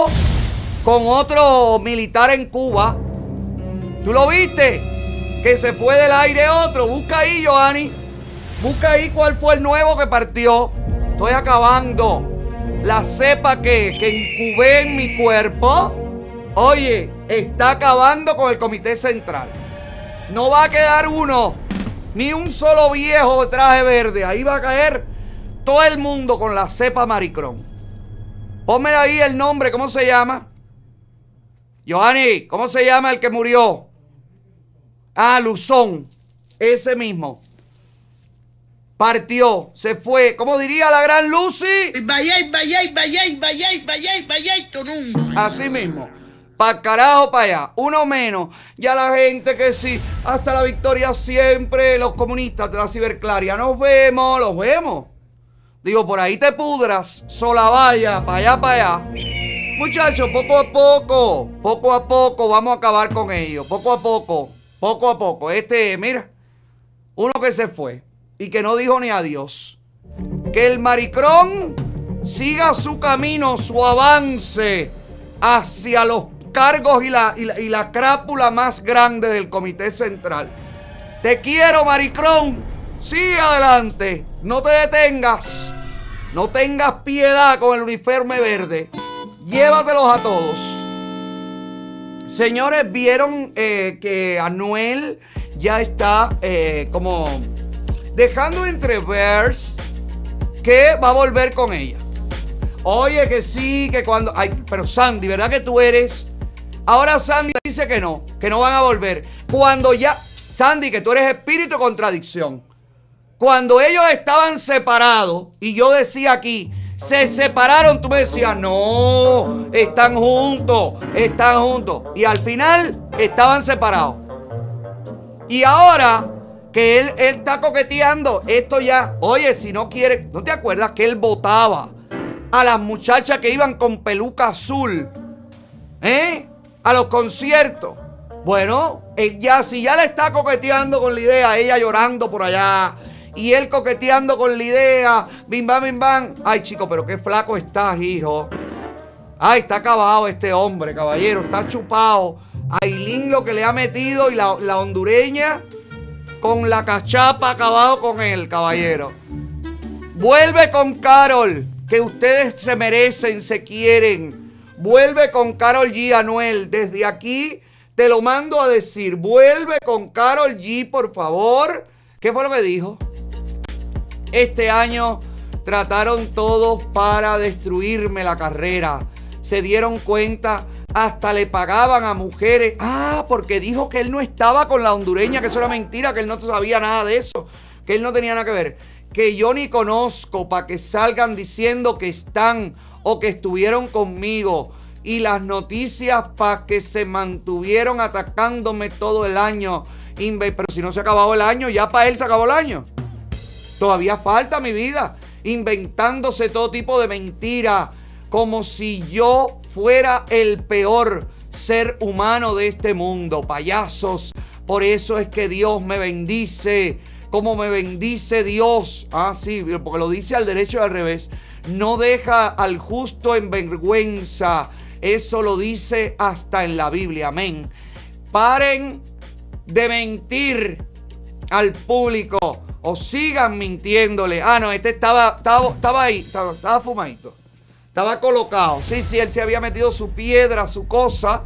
con otro militar en Cuba. ¿Tú lo viste? Que se fue del aire otro. Busca ahí, Johanny. Busca ahí cuál fue el nuevo que partió. Estoy acabando. La cepa que, que incubé en mi cuerpo, oye, está acabando con el comité central. No va a quedar uno, ni un solo viejo de traje verde. Ahí va a caer todo el mundo con la cepa maricrón. Ponme ahí el nombre, ¿cómo se llama? Johanny, ¿cómo se llama el que murió? Ah, Luzón, ese mismo. Partió, se fue. ¿Cómo diría la gran Lucy? Así mismo. Pa' carajo, para allá. Uno menos. Ya la gente que sí. Hasta la victoria siempre. Los comunistas de la ciberclaria. Nos vemos, los vemos. Digo, por ahí te pudras. Sola vaya, para allá, para allá. Muchachos, poco a poco, poco a poco vamos a acabar con ellos. Poco a poco, poco a poco. Este, mira, uno que se fue y que no dijo ni adiós. Que el maricrón siga su camino, su avance hacia los cargos y la, y la, y la crápula más grande del Comité Central. Te quiero, maricrón. Sigue adelante. No te detengas. No tengas piedad con el uniforme verde. Llévatelos a todos. Señores, vieron eh, que Anuel ya está eh, como dejando entrever que va a volver con ella. Oye, que sí, que cuando. Ay, pero Sandy, ¿verdad que tú eres? Ahora Sandy dice que no, que no van a volver. Cuando ya. Sandy, que tú eres espíritu de contradicción. Cuando ellos estaban separados y yo decía aquí, se separaron, tú me decías, no, están juntos, están juntos. Y al final estaban separados. Y ahora que él, él está coqueteando, esto ya, oye, si no quiere, ¿no te acuerdas que él votaba a las muchachas que iban con peluca azul? ¿Eh? A los conciertos. Bueno, ya, si ya le está coqueteando con la idea, ella llorando por allá, y él coqueteando con la idea, bim bam, bim bam. Ay, chico, pero qué flaco estás, hijo. Ay, está acabado este hombre, caballero, está chupado. Ailín lo que le ha metido y la, la hondureña con la cachapa acabado con él, caballero. Vuelve con Carol, que ustedes se merecen, se quieren. Vuelve con Carol G. Anuel. Desde aquí te lo mando a decir. Vuelve con Carol G, por favor. ¿Qué fue lo que dijo? Este año trataron todos para destruirme la carrera. Se dieron cuenta, hasta le pagaban a mujeres. Ah, porque dijo que él no estaba con la hondureña, que eso era mentira, que él no sabía nada de eso, que él no tenía nada que ver. Que yo ni conozco para que salgan diciendo que están o que estuvieron conmigo. Y las noticias para que se mantuvieron atacándome todo el año. Pero si no se ha acabado el año, ya para él se acabó el año. Todavía falta mi vida inventándose todo tipo de mentira, como si yo fuera el peor ser humano de este mundo, payasos. Por eso es que Dios me bendice, como me bendice Dios. Ah, sí, porque lo dice al derecho y al revés. No deja al justo en vergüenza. Eso lo dice hasta en la Biblia. Amén. Paren de mentir al público o sigan mintiéndole. Ah, no, este estaba, estaba, estaba ahí, estaba, fumadito. Estaba colocado. Sí, sí, él se había metido su piedra, su cosa,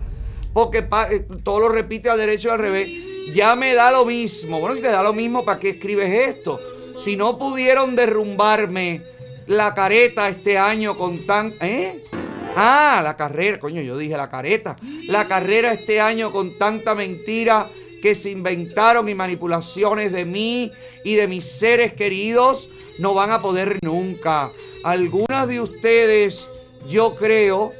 porque eh, todo lo repite al derecho y al revés. Ya me da lo mismo. Bueno, te da lo mismo, ¿para qué escribes esto? Si no pudieron derrumbarme la careta este año con tan... ¿Eh? Ah, la carrera, coño, yo dije la careta. La carrera este año con tanta mentira que se inventaron y manipulaciones de mí y de mis seres queridos no van a poder nunca. Algunas de ustedes, yo creo,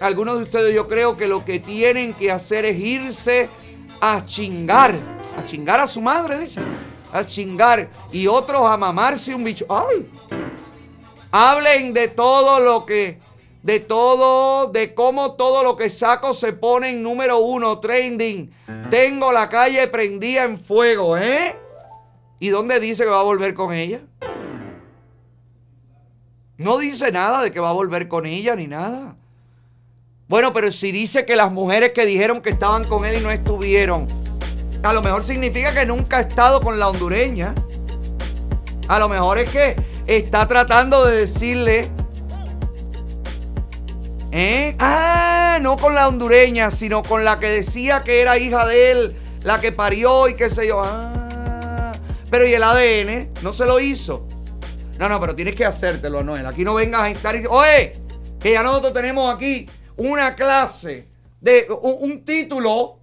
algunos de ustedes yo creo que lo que tienen que hacer es irse a chingar, a chingar a su madre, dice, a chingar y otros a mamarse un bicho. ¡Ay! Hablen de todo lo que de todo, de cómo todo lo que saco se pone en número uno, trending. Tengo la calle prendida en fuego, ¿eh? ¿Y dónde dice que va a volver con ella? No dice nada de que va a volver con ella ni nada. Bueno, pero si dice que las mujeres que dijeron que estaban con él y no estuvieron, a lo mejor significa que nunca ha estado con la hondureña. A lo mejor es que está tratando de decirle ¿Eh? Ah, no con la hondureña, sino con la que decía que era hija de él, la que parió y qué sé yo. Ah, pero ¿y el ADN? No se lo hizo. No, no, pero tienes que hacértelo, Noel. Aquí no vengas a estar diciendo, oye, que ya nosotros tenemos aquí una clase de un, título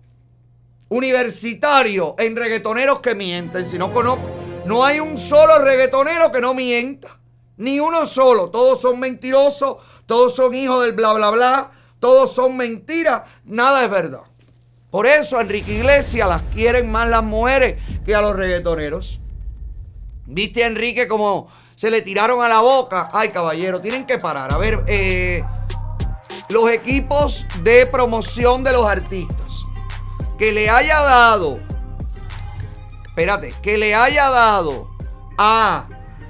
universitario en reggaetoneros que mienten. Si no conozco, no hay un solo reggaetonero que no mienta. Ni uno solo. Todos son mentirosos, todos son hijos del bla, bla, bla, todos son mentiras, nada es verdad. Por eso a Enrique Iglesias las quieren más las mujeres que a los reggaetoneros. ¿Viste a Enrique como se le tiraron a la boca? Ay, caballero, tienen que parar. A ver, eh, los equipos de promoción de los artistas que le haya dado, espérate, que le haya dado a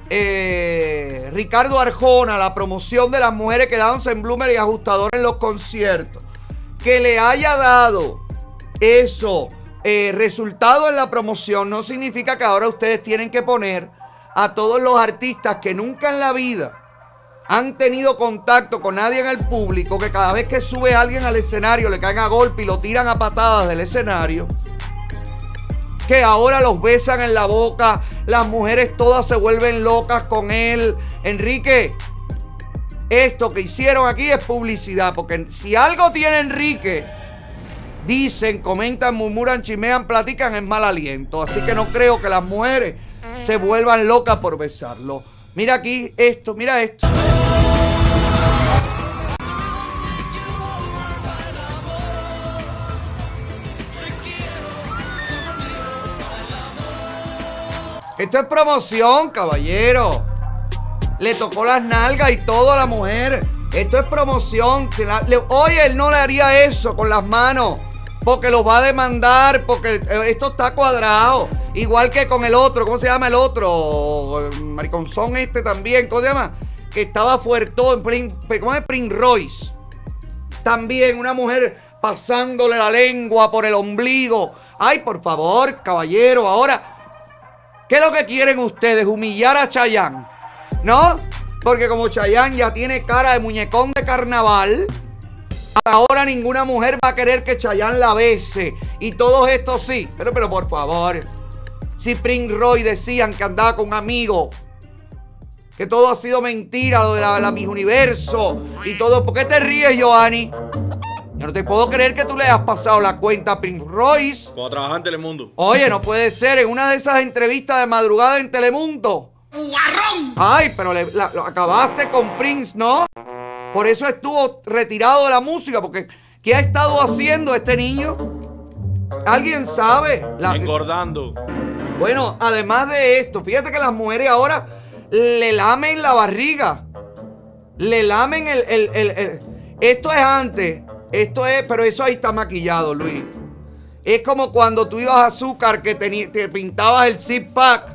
eh, Ricardo Arjona la promoción de las mujeres que en Bloomer y ajustador en los conciertos, que le haya dado eso eh, resultado en la promoción, no significa que ahora ustedes tienen que poner a todos los artistas que nunca en la vida han tenido contacto con nadie en el público, que cada vez que sube alguien al escenario le caen a golpe y lo tiran a patadas del escenario, que ahora los besan en la boca, las mujeres todas se vuelven locas con él. Enrique, esto que hicieron aquí es publicidad, porque si algo tiene Enrique, dicen, comentan, murmuran, chimean, platican, es mal aliento. Así que no creo que las mujeres se vuelvan locas por besarlo. Mira aquí esto, mira esto. Esto es promoción, caballero. Le tocó las nalgas y todo a la mujer. Esto es promoción. Oye, él no le haría eso con las manos. Porque los va a demandar. Porque eh, esto está cuadrado. Igual que con el otro. ¿Cómo se llama el otro? Mariconzón este también. ¿Cómo se llama? Que estaba fuertón. ¿Cómo es Prince Royce? También una mujer pasándole la lengua por el ombligo. Ay, por favor, caballero. Ahora, ¿Qué es lo que quieren ustedes? Humillar a Chayán. ¿No? Porque como Chayán ya tiene cara de muñecón de carnaval, ahora ninguna mujer va a querer que Chayán la bese. Y todos estos sí. Pero, pero por favor. Si Prince Roy decían que andaba con un amigo. Que todo ha sido mentira, lo de la, la Universo y todo. ¿Por qué te ríes, Joanny? Yo no te puedo creer que tú le has pasado la cuenta a Prince Royce. Como trabajaba en Telemundo. Oye, no puede ser. En una de esas entrevistas de madrugada en Telemundo. ¡Guarrón! Ay, pero lo acabaste con Prince, ¿no? Por eso estuvo retirado de la música. Porque ¿qué ha estado haciendo este niño? ¿Alguien sabe? Engordando. Bueno, además de esto, fíjate que las mujeres ahora le lamen la barriga. Le lamen el, el... Esto es antes. Esto es, pero eso ahí está maquillado, Luis. Es como cuando tú ibas a azúcar que te, pintabas el zip pack.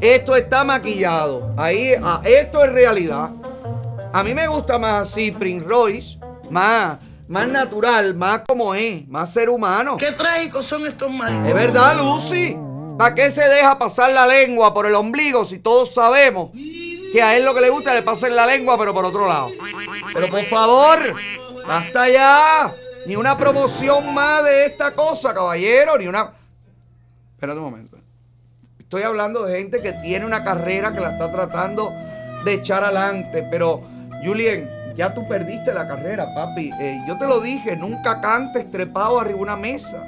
Esto está maquillado. Ahí, ah, esto es realidad. A mí me gusta más así, Prince Royce. Más, más natural, más como es, más ser humano. Qué trágicos son estos maridos. Es verdad, Lucy. ¿Para qué se deja pasar la lengua por el ombligo si todos sabemos que a él lo que le gusta le pasen la lengua, pero por otro lado? Pero por favor. ¡Basta ya! Ni una promoción más de esta cosa, caballero. Ni una. Espérate un momento. Estoy hablando de gente que tiene una carrera que la está tratando de echar adelante. Pero, Julien, ya tú perdiste la carrera, papi. Eh, yo te lo dije, nunca cantes trepado arriba de una mesa.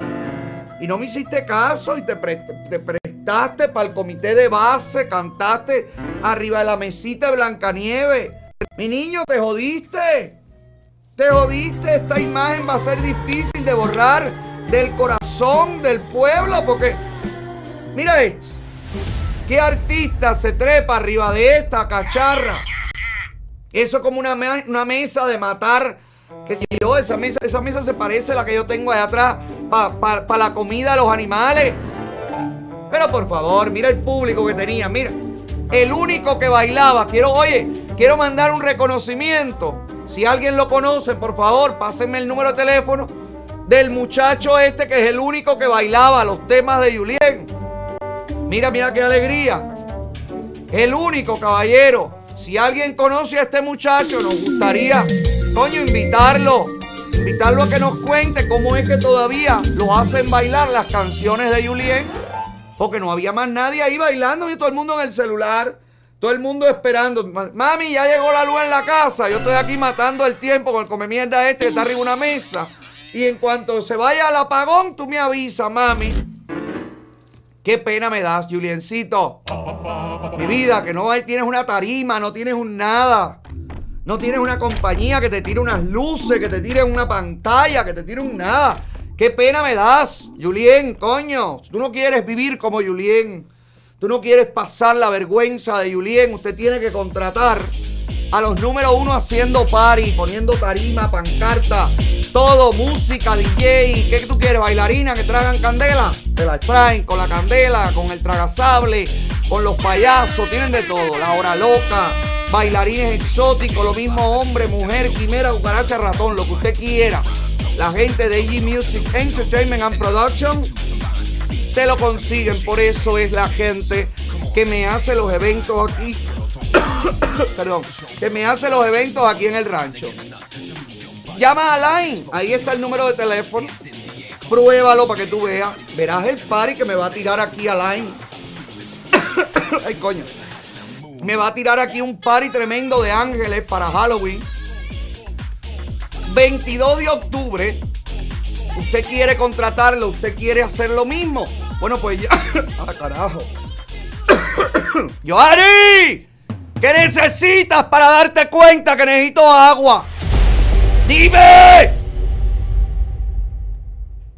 Y no me hiciste caso y te, te prestaste para el comité de base, cantaste arriba de la mesita de Blancanieve. Mi niño, te jodiste. Te jodiste, esta imagen va a ser difícil de borrar del corazón del pueblo porque, mira esto, ¿qué artista se trepa arriba de esta cacharra? Eso como una, una mesa de matar, que si yo, esa mesa, esa mesa se parece a la que yo tengo allá atrás para la comida de los animales. Pero por favor, mira el público que tenía, mira. El único que bailaba, quiero, oye, quiero mandar un reconocimiento si alguien lo conoce, por favor, pásenme el número de teléfono del muchacho este que es el único que bailaba los temas de Julien. Mira, mira qué alegría. El único caballero. Si alguien conoce a este muchacho, nos gustaría, coño, invitarlo. Invitarlo a que nos cuente cómo es que todavía lo hacen bailar las canciones de Julien. Porque no había más nadie ahí bailando y todo el mundo en el celular. Todo el mundo esperando. Mami, ya llegó la luz en la casa. Yo estoy aquí matando el tiempo con el come mierda este que está arriba de una mesa. Y en cuanto se vaya al apagón, tú me avisas, mami. Qué pena me das, Juliencito. Mi vida, que no tienes una tarima, no tienes un nada. No tienes una compañía que te tire unas luces, que te tire una pantalla, que te tire un nada. Qué pena me das, Julien, coño. Tú no quieres vivir como Julien. Tú no quieres pasar la vergüenza de Julien. Usted tiene que contratar a los número uno haciendo party, poniendo tarima, pancarta, todo, música, DJ. ¿Qué tú quieres? ¿Bailarina que tragan candela? Te la traen con la candela, con el tragasable, con los payasos, tienen de todo. La hora loca, bailarines exóticos, lo mismo hombre, mujer, quimera, cucaracha, ratón, lo que usted quiera. La gente de AG Music Entertainment and Production te lo consiguen. Por eso es la gente que me hace los eventos aquí. Perdón, que me hace los eventos aquí en el rancho. Llama a Line, ahí está el número de teléfono. Pruébalo para que tú veas. Verás el party que me va a tirar aquí a Line. Ay, coño. Me va a tirar aquí un party tremendo de ángeles para Halloween. 22 de octubre. Usted quiere contratarlo, usted quiere hacer lo mismo. Bueno, pues ya. ah, carajo. ¡Yoari! ¿Qué necesitas para darte cuenta que necesito agua? ¡Dime!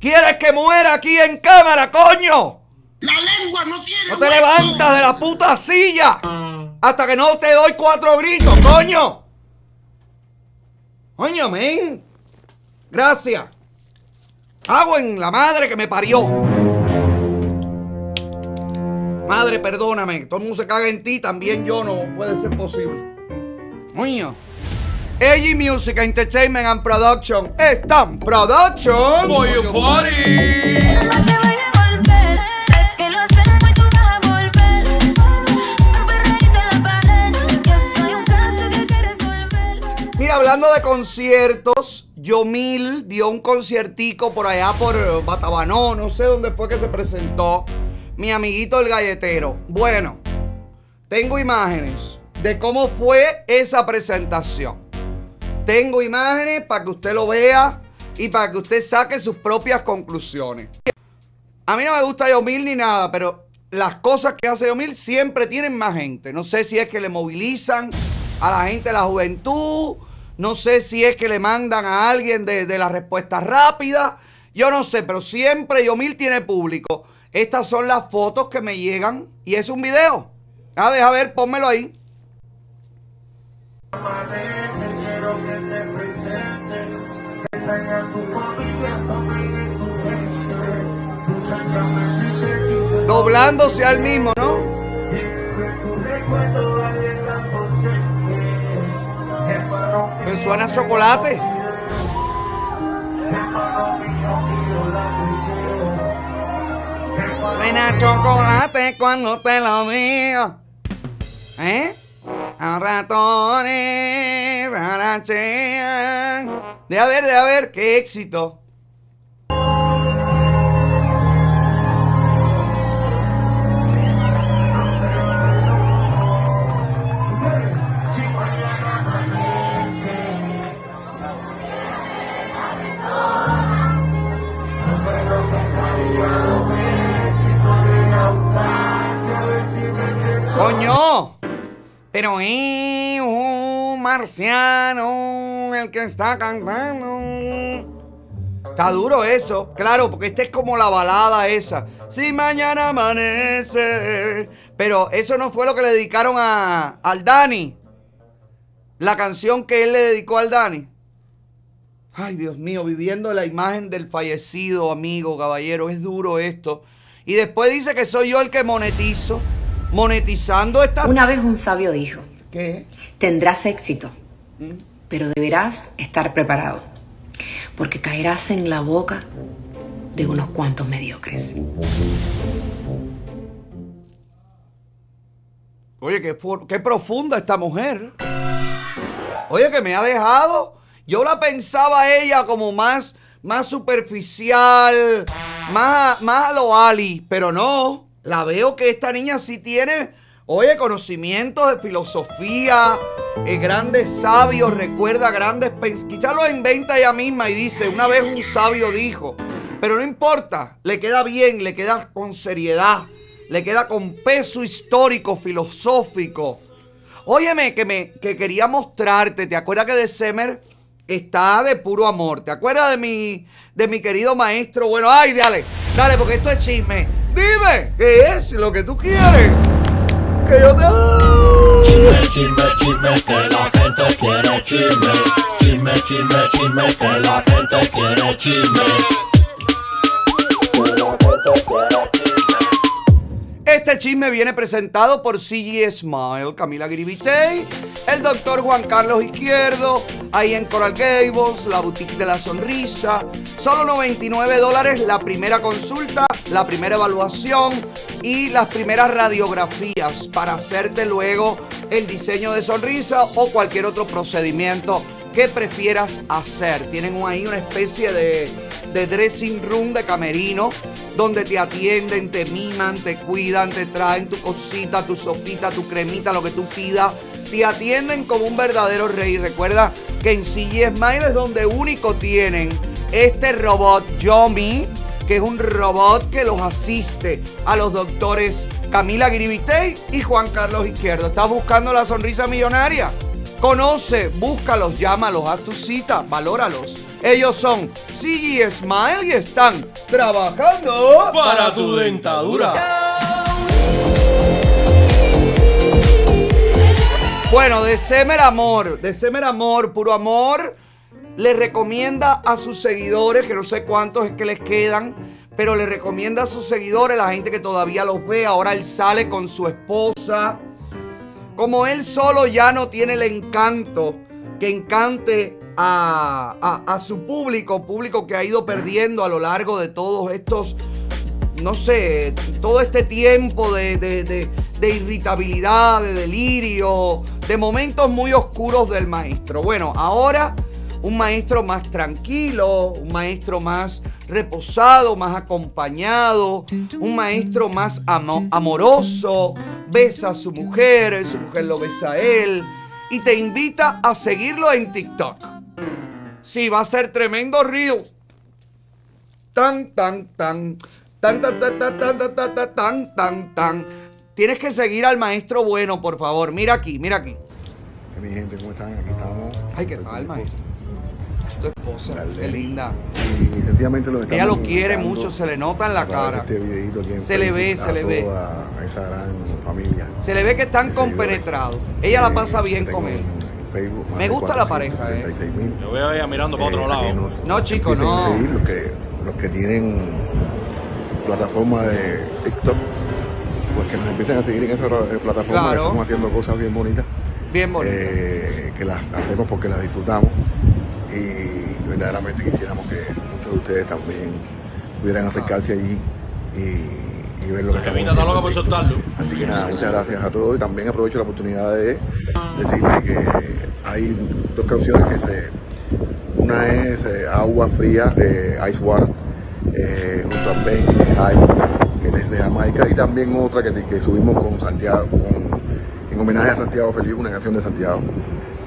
¿Quieres que muera aquí en cámara, coño? La lengua no tiene. No te levantas de la puta silla hasta que no te doy cuatro gritos, coño. Coño, men. Gracias. Hago en la madre que me parió. Madre, perdóname. Todo el mundo se caga en ti. También yo no puede ser posible. Coño. AG Music Entertainment and Production. Están Production. For your party. Mira, hablando de conciertos, Yomil dio un conciertico por allá por Batabanó, no sé dónde fue que se presentó. Mi amiguito el galletero. Bueno, tengo imágenes de cómo fue esa presentación. Tengo imágenes para que usted lo vea y para que usted saque sus propias conclusiones. A mí no me gusta Yomil ni nada, pero las cosas que hace Yomil siempre tienen más gente. No sé si es que le movilizan a la gente de la juventud. No sé si es que le mandan a alguien de, de la respuesta rápida. Yo no sé, pero siempre Yomil tiene público. Estas son las fotos que me llegan y es un video. Ah, deja ver, pónmelo ahí. Doblándose al mismo, ¿no? Me suena a chocolate. Suena chocolate cuando te lo digo. ¿Eh? A ratones, rarachean. De a ver, de a ver, qué éxito. Pero es un marciano el que está cantando. Está duro eso, claro, porque esta es como la balada esa. Si mañana amanece. Pero eso no fue lo que le dedicaron a, al Dani. La canción que él le dedicó al Dani. Ay, Dios mío, viviendo la imagen del fallecido amigo, caballero, es duro esto. Y después dice que soy yo el que monetizo. Monetizando esta. Una vez un sabio dijo: ¿Qué? Tendrás éxito, pero deberás estar preparado, porque caerás en la boca de unos cuantos mediocres. Oye, qué profunda esta mujer. Oye, que me ha dejado. Yo la pensaba a ella como más, más superficial, más, más a lo Ali, pero no. La veo que esta niña sí tiene, oye, conocimientos de filosofía, eh, grandes sabios, recuerda grandes Quizás lo inventa ella misma y dice, una vez un sabio dijo, pero no importa, le queda bien, le queda con seriedad, le queda con peso histórico, filosófico. Óyeme, que, me, que quería mostrarte, ¿te acuerdas que de Semer está de puro amor? ¿Te acuerdas de mi, de mi querido maestro? Bueno, ay, dale, dale, porque esto es chisme. Dime, ¿qué es lo que tú quieres? Que yo te... Chisme, chisme, chisme, que la gente quiere chisme. Chisme, chisme, chisme, que la gente quiere chisme. Que la Este chisme viene presentado por CG Smile, Camila Gribitey, el doctor Juan Carlos Izquierdo, ahí en Coral Gables, la boutique de la sonrisa. Solo 99 dólares la primera consulta, la primera evaluación y las primeras radiografías para hacerte luego el diseño de sonrisa o cualquier otro procedimiento que prefieras hacer. Tienen ahí una especie de, de dressing room de camerino donde te atienden, te miman, te cuidan, te traen tu cosita, tu sopita, tu cremita, lo que tú pidas. Te atienden como un verdadero rey. Recuerda que en CG Smile es donde único tienen este robot Yomi, que es un robot que los asiste a los doctores Camila Gribitey y Juan Carlos Izquierdo. ¿Estás buscando la sonrisa millonaria? Conoce, búscalos, llámalos, haz tu cita, valóralos. Ellos son CG Smile y están trabajando Para tu dentadura. Bueno, de Semer Amor, de Semer Amor, puro amor, le recomienda a sus seguidores, que no sé cuántos es que les quedan, pero le recomienda a sus seguidores, la gente que todavía los ve, ahora él sale con su esposa. Como él solo ya no tiene el encanto que encante a, su público, público que ha ido perdiendo a lo largo de todos estos, no sé, todo este tiempo de, irritabilidad, de delirio, de momentos muy oscuros del maestro. Bueno, ahora un maestro más tranquilo, un maestro más reposado, más acompañado, un maestro más amo- amoroso, besa a su mujer, su mujer lo besa a él y te invita a seguirlo en TikTok. Sí, va a ser tremendo reel. Tan, tan, tan. Tan, tan, tan, tan, tan, tan, tan, tan, tan, tan, tan. Tienes que seguir al maestro bueno, por favor. Mira aquí, mira aquí. Mi gente, ¿cómo están? Aquí estamos. Ay, ¿qué tal, maestro? Tu esposa, qué linda. Y sencillamente lo Ella lo quiere mucho, se le nota en la cara. Este aquí en Se le ve, se le ve. esa gran familia. Se le ve que están compenetrados. Ella la pasa bien con él. Facebook, Me gusta la pareja, eh. 476.000. Yo veo a ella mirando para otro Eh, lado. nos- No, chico, empiecen a no. seguir, los, que, los que tienen plataforma de TikTok, pues que nos empiecen a seguir en esa eh, plataforma. Claro. Estamos haciendo cosas bien bonitas. Bien bonitas. eh, que las hacemos porque las disfrutamos y verdaderamente quisiéramos que muchos de ustedes también pudieran acercarse allí y, y ver lo que está loca por soltarlo. Así que nada, muchas gracias a todos y también aprovecho la oportunidad de decirle que hay dos canciones que se... Una es eh, Agua Fría, eh, Ice Water, junto a Benz Hype, que es de Jamaica, y también otra que, que subimos con Santiago, con- en homenaje a Santiago Feliz, una canción de Santiago,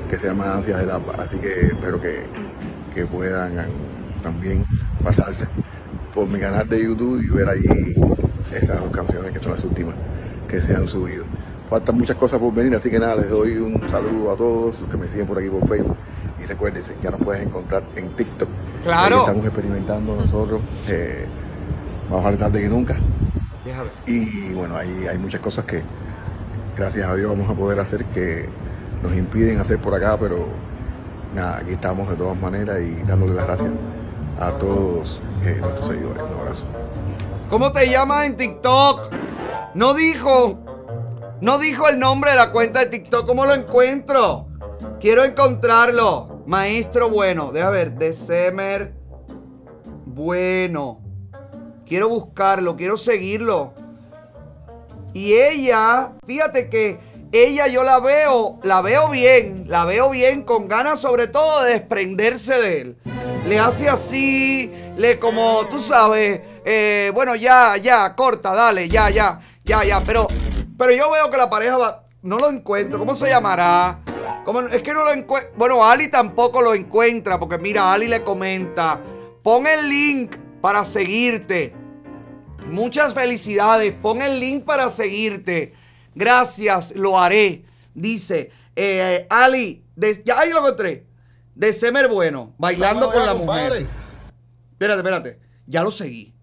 que se llama Ansias del Alba. Así que espero que, que puedan eh, también pasarse por mi canal de YouTube y ver allí esas dos canciones que son las últimas que se han subido. Faltan muchas cosas por venir, así que nada, les doy un saludo a todos los que me siguen por aquí por Facebook. Y recuérdense, ya nos puedes encontrar en TikTok. Claro. Ahí estamos experimentando nosotros, eh, más vale tarde que nunca. Déjame. Y bueno, ahí hay muchas cosas que gracias a Dios vamos a poder hacer que nos impiden hacer por acá, pero nada, aquí estamos de todas maneras y dándole las gracias a todos eh, nuestros seguidores. Un abrazo. ¿Cómo te llamas en TikTok? No dijo. No dijo el nombre de la cuenta de TikTok. ¿Cómo lo encuentro? Quiero encontrarlo. Maestro bueno. Deja ver. December bueno. Quiero buscarlo. Quiero seguirlo. Y ella, fíjate que ella yo la veo, la veo bien, la veo bien, con ganas sobre todo de desprenderse de él. Le hace así, le como, tú sabes, eh, bueno, ya, ya, corta, dale, ya, ya, ya, ya. Pero, pero yo veo que la pareja va, no lo encuentro. ¿Cómo se llamará? ¿Cómo- es que no lo encuentro. Bueno, Ali tampoco lo encuentra, porque mira, Ali le comenta, pon el link para seguirte. Muchas felicidades. Pon el link para seguirte. Gracias, lo haré. Dice eh, Ali, de- ya ahí lo encontré. De Semer Bueno, bailando con la mujer. Espérate, espérate. Ya lo seguí.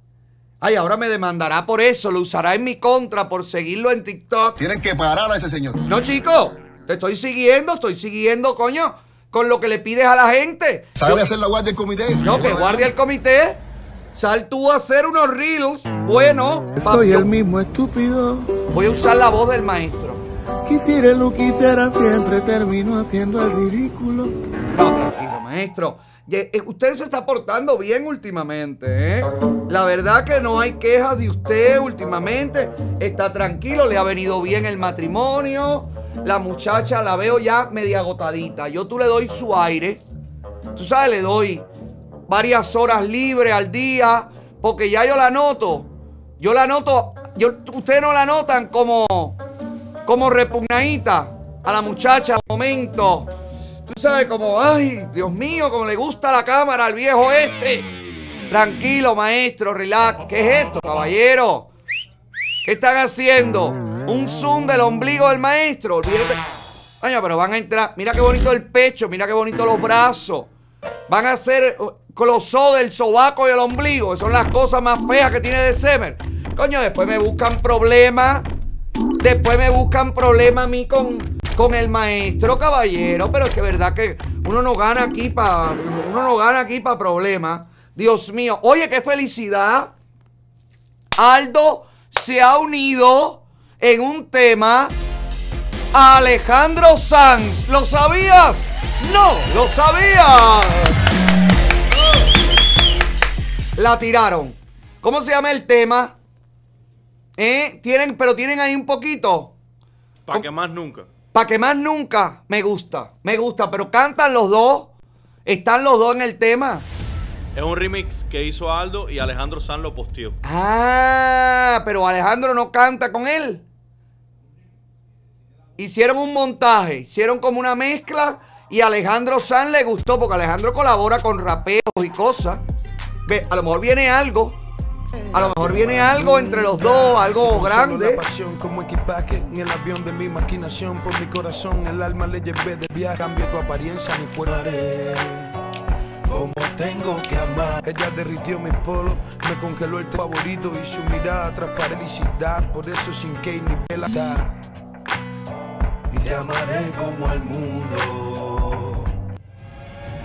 Ay, ahora me demandará por eso, lo usará en mi contra por seguirlo en TikTok. Tienen que parar a ese señor. No, chico, te estoy siguiendo, estoy siguiendo, coño, con lo que le pides a la gente. ¿Sabe hacer la guardia del comité? No, que guardia el comité. Sal tú a hacer unos reels. Bueno, Soy el mismo estúpido. voy a usar la voz del maestro. Quisiera lo quisiera siempre termino haciendo el ridículo. No, tranquilo, maestro. Eh, Usted se está portando bien últimamente, ¿eh? La verdad que no hay quejas de usted últimamente. Está tranquilo, le ha venido bien el matrimonio. La muchacha la veo ya media agotadita. Yo tú le doy su aire. Tú sabes, le doy varias horas libres al día. Porque ya yo la noto. Yo la noto. Yo, ustedes no la notan como, como repugnadita a la muchacha momento. Tú sabes, como, ay, Dios mío, como le gusta la cámara al viejo este. Tranquilo, maestro, relax. ¿Qué es esto, caballero? ¿Qué están haciendo? Un zoom del ombligo del maestro. Olvídate. Pero van a entrar. Mira qué bonito el pecho, mira qué bonito los brazos. Van a hacer closó del sobaco y el ombligo. que Son las cosas más feas que tiene de Semer. Coño, después me buscan problemas. Después me buscan problemas a mí con, con el maestro caballero. Pero es que verdad que uno no gana aquí para. Uno no gana aquí para problemas. Dios mío. Oye, qué felicidad. Aldo se ha unido en un tema a Alejandro Sanz. ¿Lo sabías? No, lo sabías. La tiraron. ¿Cómo se llama el tema? ¿Eh? Tienen, pero tienen ahí un poquito. Para que más nunca. Para que más nunca. Me gusta, me gusta. Pero cantan los dos. Están los dos en el tema. Es un remix que hizo Aldo y Alejandro San lo posteó. Ah, pero Alejandro no canta con él. Hicieron un montaje, hicieron como una mezcla y Alejandro San le gustó porque Alejandro colabora con rapeos y cosas. A lo mejor viene algo. A lo mejor viene algo entre los dos, algo grande. pasión como equipaje en el avión de mi maquinación por mi corazón el alma le llevé de viaje cambio tu apariencia ni fuera como tengo que amar ella derritió mi polo me congeló el favorito y su mirada transparenticidad por eso sin que ni vela da. y te amaré como al mundo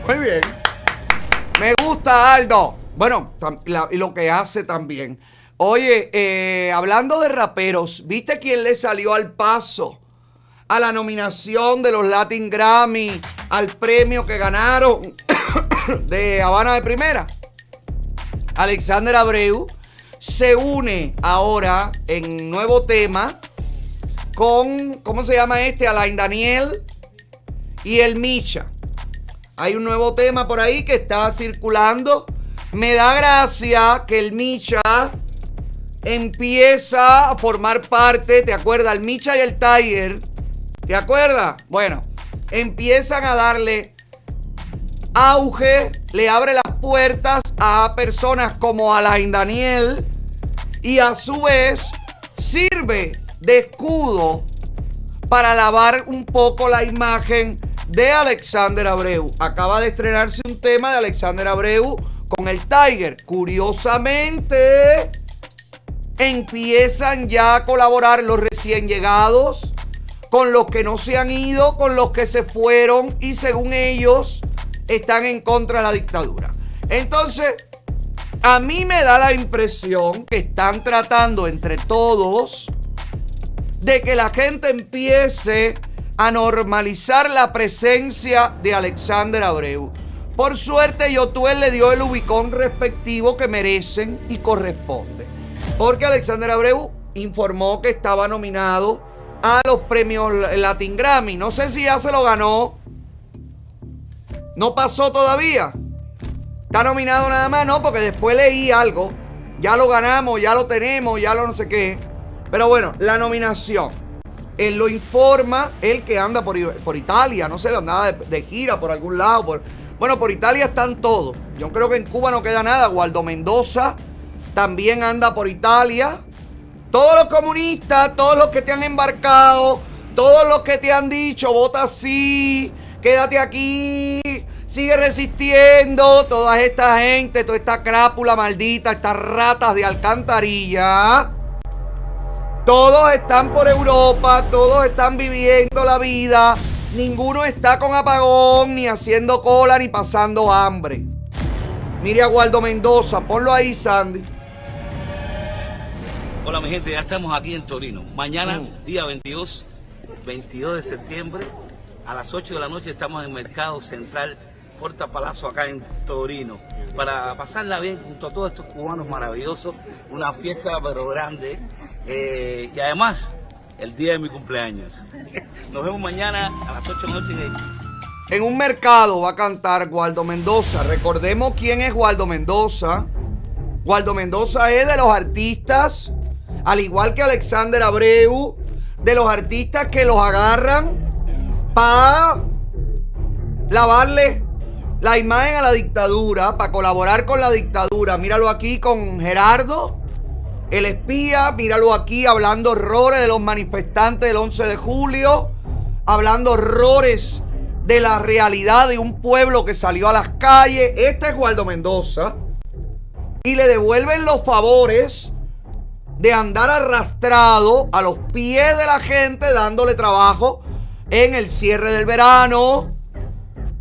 Muy bien. Me gusta Aldo. Bueno, la- lo que hace también. Oye, eh, hablando de raperos, ¿viste quién le salió al paso? A la nominación de los Latin Grammy, al premio que ganaron de Habana de Primera. Alexander Abreu se une ahora en nuevo tema con, ¿cómo se llama este? Alain Daniel y el Micha. Hay un nuevo tema por ahí que está circulando. Me da gracia que el Micha empieza a formar parte, ¿te acuerdas? El Micha y el Tiger, ¿te acuerdas? Bueno, empiezan a darle auge, le abre las puertas a personas como Alain Daniel y a su vez sirve de escudo para lavar un poco la imagen de Alexander Abreu. Acaba de estrenarse un tema de Alexander Abreu con el Tiger. Curiosamente, empiezan ya a colaborar los recién llegados con los que no se han ido, con los que se fueron y según ellos están en contra de la dictadura. Entonces, a mí me da la impresión que están tratando entre todos de que la gente empiece a normalizar la presencia de Alexander Abreu. Por suerte, Yotuel le dio el ubicón respectivo que merecen y corresponde. Porque Alexander Abreu informó que estaba nominado a los premios Latin Grammy. No sé si ya se lo ganó. No pasó todavía. Está nominado nada más, no, porque después leí algo. Ya lo ganamos, ya lo tenemos, ya lo no sé qué. Pero bueno, la nominación. Él lo informa, él que anda por, por Italia, no sé, andaba de, de gira por algún lado. Por, bueno, por Italia están todos. Yo creo que en Cuba no queda nada. Waldo Mendoza también anda por Italia. Todos los comunistas, todos los que te han embarcado, todos los que te han dicho, vota así, quédate aquí, sigue resistiendo toda esta gente, toda esta crápula maldita, estas ratas de alcantarilla. Todos están por Europa, todos están viviendo la vida. Ninguno está con apagón, ni haciendo cola, ni pasando hambre. Mire a Waldo Mendoza, ponlo ahí, Sandy. Hola mi gente, ya estamos aquí en Torino. Mañana, día 22, 22 de septiembre, a las 8 de la noche estamos en el Mercado Central Puerta Palazzo acá en Torino para pasarla bien junto a todos estos cubanos maravillosos, una fiesta pero grande eh, y además el día de mi cumpleaños. Nos vemos mañana a las 8 de la noche en un mercado va a cantar Waldo Mendoza. Recordemos quién es Waldo Mendoza. Waldo Mendoza es de los artistas, al igual que Alexander Abreu, de los artistas que los agarran para lavarle la imagen a la dictadura, para colaborar con la dictadura. Míralo aquí con Gerardo, el espía. Míralo aquí hablando horrores de los manifestantes del 11 de julio. Hablando horrores de la realidad de un pueblo que salió a las calles. Este es Waldo Mendoza. Y le devuelven los favores de andar arrastrado a los pies de la gente dándole trabajo en el cierre del verano,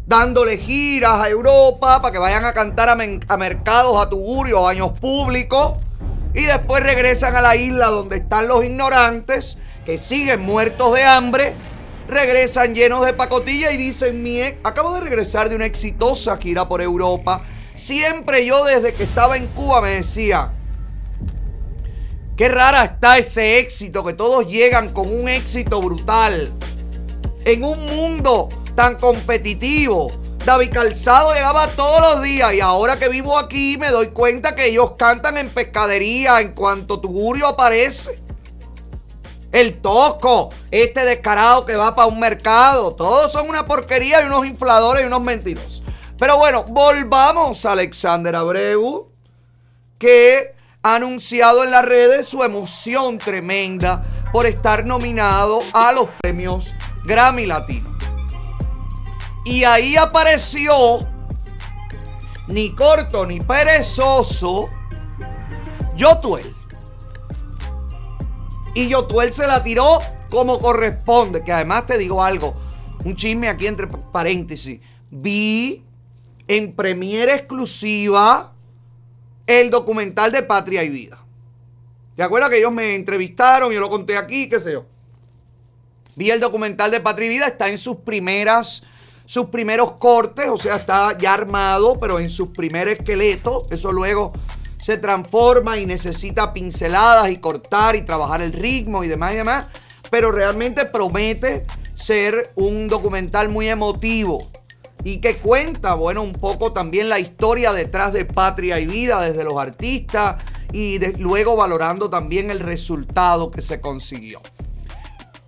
dándole giras a Europa para que vayan a cantar a, mercados, a tugurios, a baños públicos. Y después regresan a la isla donde están los ignorantes que siguen muertos de hambre. Regresan llenos de pacotilla y dicen, mi ex- acabo de regresar de una exitosa gira por Europa. Siempre yo desde que estaba en Cuba me decía, qué rara está ese éxito, que todos llegan con un éxito brutal. En un mundo tan competitivo. David Calzado llegaba todos los días y ahora que vivo aquí me doy cuenta que ellos cantan en pescadería en cuanto Tugurio aparece. El Tosco, este descarado que va para un mercado. Todos son una porquería y unos infladores y unos mentirosos. Pero bueno, volvamos a Alexander Abreu, que ha anunciado en las redes su emoción tremenda por estar nominado a los premios Grammy Latino. Y ahí apareció, ni corto ni perezoso, Yotuel. Y Yotuel se la tiró como corresponde. Que además te digo algo, un chisme aquí entre paréntesis. Vi en premiere exclusiva el documental de Patria y Vida. ¿Te acuerdas que ellos me entrevistaron? Yo lo conté aquí, qué sé yo. Vi el documental de Patria y Vida, está en sus primeras, sus primeros cortes, o sea, está ya armado, pero en sus primeros esqueletos. Eso luego se transforma y necesita pinceladas y cortar y trabajar el ritmo y demás y demás. Pero realmente promete ser un documental muy emotivo y que cuenta, bueno, un poco también la historia detrás de Patria y Vida desde los artistas y luego valorando también el resultado que se consiguió.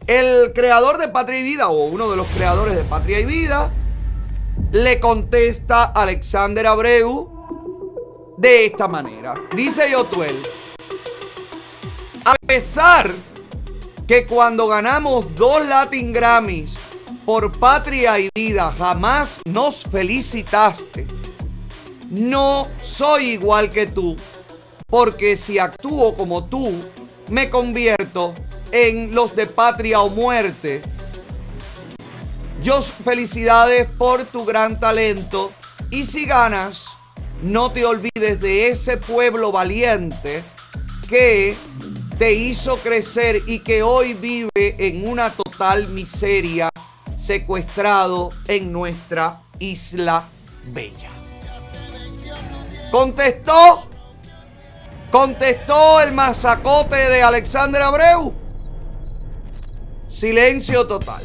El creador de Patria y Vida, o uno de los creadores de Patria y Vida, le contesta a Alexander Abreu de esta manera. Dice Yotuel, a pesar que cuando ganamos dos Latin Grammys por Patria y Vida jamás nos felicitaste, no soy igual que tú, porque si actúo como tú, me convierto en los de Patria o Muerte. Yo felicidades por tu gran talento y si ganas, no te olvides de ese pueblo valiente que te hizo crecer y que hoy vive en una total miseria, secuestrado en nuestra isla bella. Contestó, contestó el masacote de Alexander Abreu. Silencio total.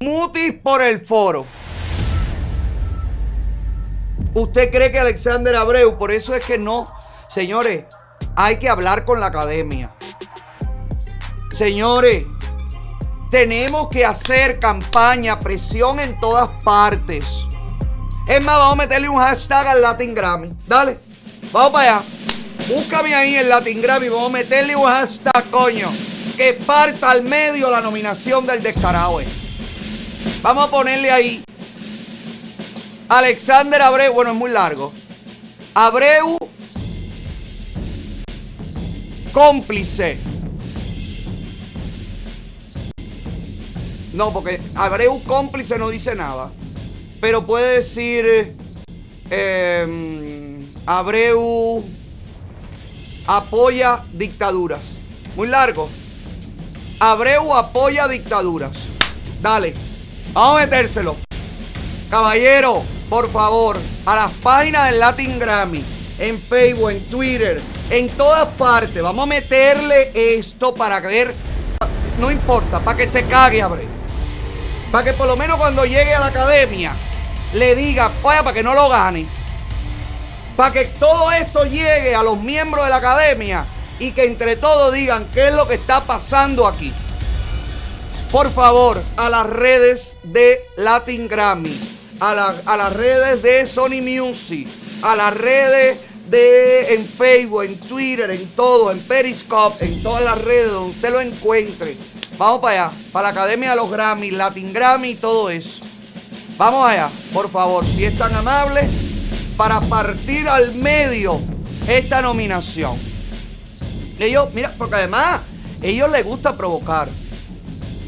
Mutis por el foro. ¿Usted cree que Alexander Abreu, por eso es que no, señores, hay que hablar con la academia. Señores, tenemos que hacer campaña, presión en todas partes. Es más, vamos a meterle un hashtag al Latin Grammy. Dale, vamos para allá. Búscame ahí el Latin Grammy. Vamos a meterle un hashtag, coño. Que parta al medio la nominación del descarado. eh. Vamos a ponerle ahí. Alexander Abreu, bueno, es muy largo. Abreu, cómplice. No, porque Abreu cómplice no dice nada. Pero puede decir eh, Abreu apoya dictaduras. Muy largo. Abreu apoya dictaduras. Dale. Vamos a metérselo. Caballero, por favor, a las páginas del Latin Grammy, en Facebook, en Twitter, en todas partes. Vamos a meterle esto para ver. No importa, para que se cague Abreu. Para que por lo menos cuando llegue a la academia le diga, oye, para que no lo gane. Para que todo esto llegue a los miembros de la academia y que entre todos digan qué es lo que está pasando aquí. Por favor, a las redes de Latin Grammy, a, a las redes de Sony Music, a las redes de en Facebook, en Twitter, en todo, en Periscope, en todas las redes donde usted lo encuentre. Vamos para allá, para la Academia de los Grammy, Latin Grammy y todo eso. Vamos allá, por favor, si es tan amable, para partir al medio esta nominación. Ellos, mira, porque además, ellos les gusta provocar.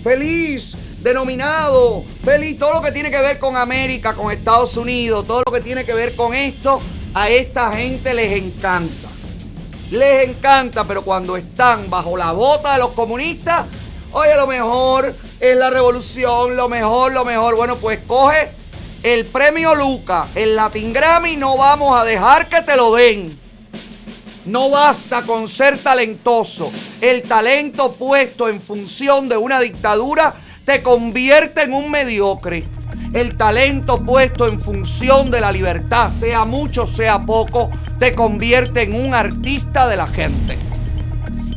Feliz, denominado, feliz, todo lo que tiene que ver con América, con Estados Unidos, todo lo que tiene que ver con esto, a esta gente les encanta. Les encanta, pero cuando están bajo la bota de los comunistas, oye, lo mejor es la revolución, lo mejor, lo mejor. Bueno, pues coge el premio Luca, el Latin Grammy, no vamos a dejar que te lo den. No basta con ser talentoso. El talento puesto en función de una dictadura te convierte en un mediocre. El talento puesto en función de la libertad, sea mucho, sea poco, te convierte en un artista de la gente.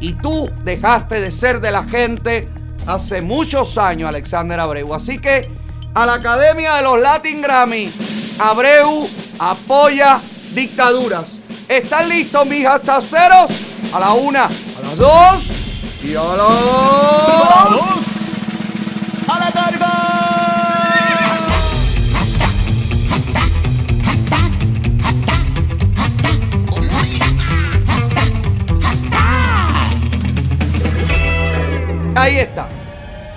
Y tú dejaste de ser de la gente hace muchos años, Alexander Abreu. Así que a la Academia de los Latin Grammy, Abreu apoya dictaduras. ¿Están listos mis ceros? A la una, a las dos y a las... ¡A la tarde! Ahí está.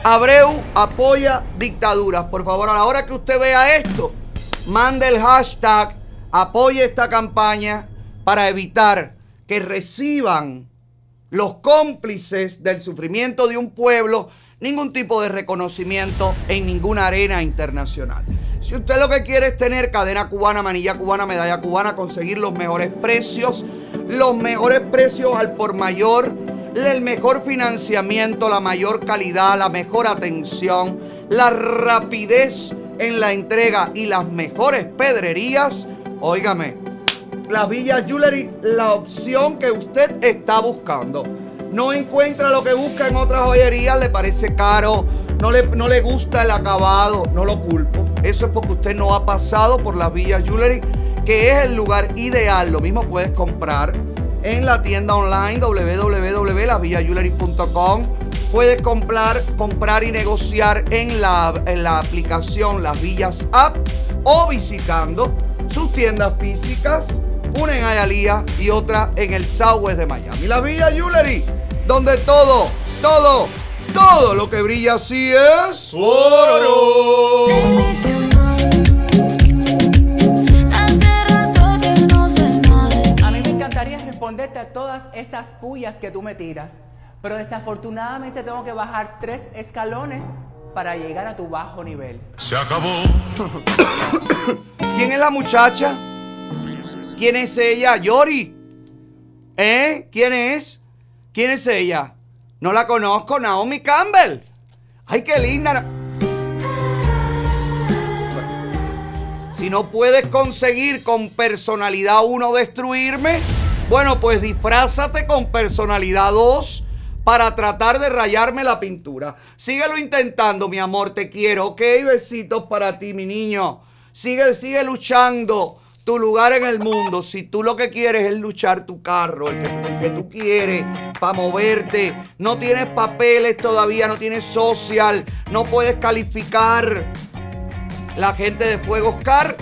Abreu apoya dictaduras. Por favor, a la hora que usted vea esto, mande el hashtag, apoye esta campaña para evitar que reciban los cómplices del sufrimiento de un pueblo ningún tipo de reconocimiento en ninguna arena internacional. Si usted lo que quiere es tener cadena cubana, manilla cubana, medalla cubana, conseguir los mejores precios, los mejores precios al por mayor, el mejor financiamiento, la mayor calidad, la mejor atención, la rapidez en la entrega y las mejores pedrerías, óigame, la Villa Jewelry, la opción que usted está buscando. No encuentra lo que busca en otras joyerías, le parece caro, no le, no le gusta el acabado, no lo culpo. Eso es porque usted no ha pasado por la Villa Jewelry, que es el lugar ideal. Lo mismo puedes comprar en la tienda online www.lasvillayewelry.com. Puedes comprar, comprar y negociar en la, en la aplicación Las Villas App o visitando sus tiendas físicas, una en Hialeah y otra en el Southwest de Miami. La Villa Jewelry, donde todo, todo, todo lo que brilla así es oro. A mí me encantaría responderte a todas esas pullas que tú me tiras, pero desafortunadamente tengo que bajar tres escalones para llegar a tu bajo nivel. Se acabó. ¿Quién es la muchacha? ¿Quién es ella? Yori. ¿Eh? ¿Quién es? ¿Quién es ella? No la conozco, Naomi Campbell. Ay, qué linda. Si no puedes conseguir con personalidad 1 destruirme, bueno, pues disfrázate con personalidad 2 para tratar de rayarme la pintura. Síguelo intentando, mi amor, te quiero. Ok, besitos para ti, mi niño. Sigue, sigue luchando tu lugar en el mundo. Si tú lo que quieres es luchar tu carro, el que, el que tú quieres, para moverte, no tienes papeles todavía, no tienes social, no puedes calificar la gente de Fuego Oscar,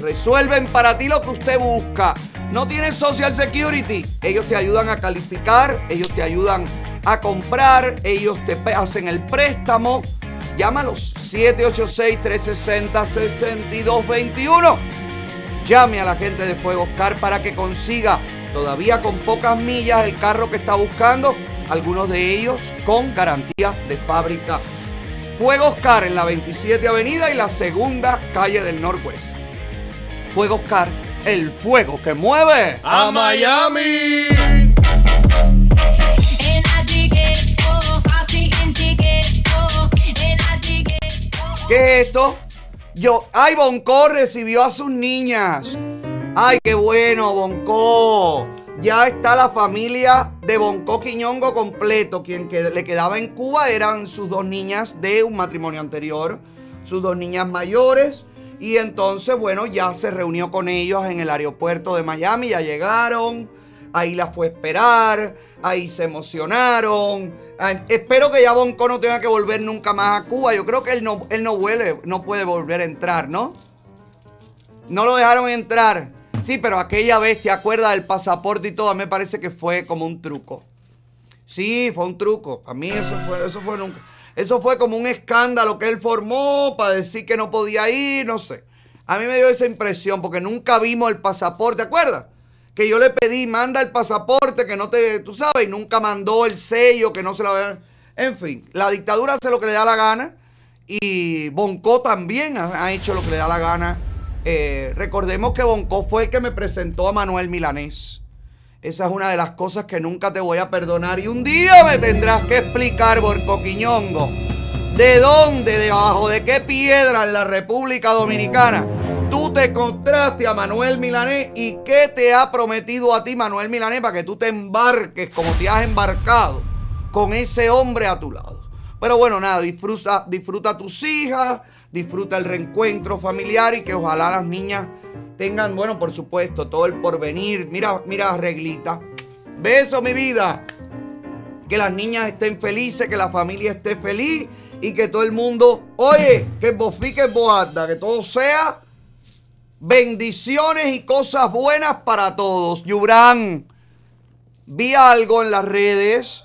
resuelven para ti lo que usted busca. No tienes Social Security, ellos te ayudan a calificar, ellos te ayudan a comprar, ellos te hacen el préstamo. Llámalos 786-360-6221. Llame a la gente de Fuego Oscar para que consiga todavía con pocas millas el carro que está buscando, algunos de ellos con garantía de fábrica. Fuego Oscar en la 27 Avenida y la segunda calle del Norwest. Fuego Oscar, el fuego que mueve ¡A Miami! ¿Qué es esto? Yo, ay, Bonco recibió a sus niñas. Ay, qué bueno, Bonco. Ya está la familia de Bonco Quiñongo completo. Quien que- le quedaba en Cuba eran sus dos niñas de un matrimonio anterior, sus dos niñas mayores. Y entonces, bueno, ya se reunió con ellos en el aeropuerto de Miami, ya llegaron. Ahí la fue a esperar, ahí se emocionaron. Ay, espero que ya Bonco no tenga que volver nunca más a Cuba. Yo creo que él no, él no vuelve, no puede volver a entrar, ¿no? No lo dejaron entrar. Sí, pero aquella vez, ¿te acuerdas del pasaporte y todo? A mí me parece que fue como un truco. Sí, fue un truco. A mí eso fue, eso fue nunca. Eso fue como un escándalo que él formó para decir que no podía ir, no sé. A mí me dio esa impresión porque nunca vimos el pasaporte, ¿te acuerdas? Que yo le pedí, manda el pasaporte, que no te, tú sabes, y nunca mandó el sello, que no se habían. En fin, la dictadura hace lo que le da la gana y Bonco también ha, ha hecho lo que le da la gana. Eh, recordemos que Bonco fue el que me presentó a Manuel Milanés. Esa es una de las cosas que nunca te voy a perdonar. Y un día me tendrás que explicar, Borco Quiñongo, de dónde, debajo de qué piedra en la República Dominicana tú te encontraste a Manuel Milanés y qué te ha prometido a ti Manuel Milanés para que tú te embarques como te has embarcado con ese hombre a tu lado. Pero bueno, nada, disfruta, disfruta a tus hijas, disfruta el reencuentro familiar y que ojalá las niñas tengan, bueno, por supuesto, todo el porvenir. Mira, mira, reglita. Beso, mi vida. Que las niñas estén felices, que la familia esté feliz y que todo el mundo, oye, que bofique boada, que todo sea bendiciones y cosas buenas para todos. Yubran, vi algo en las redes.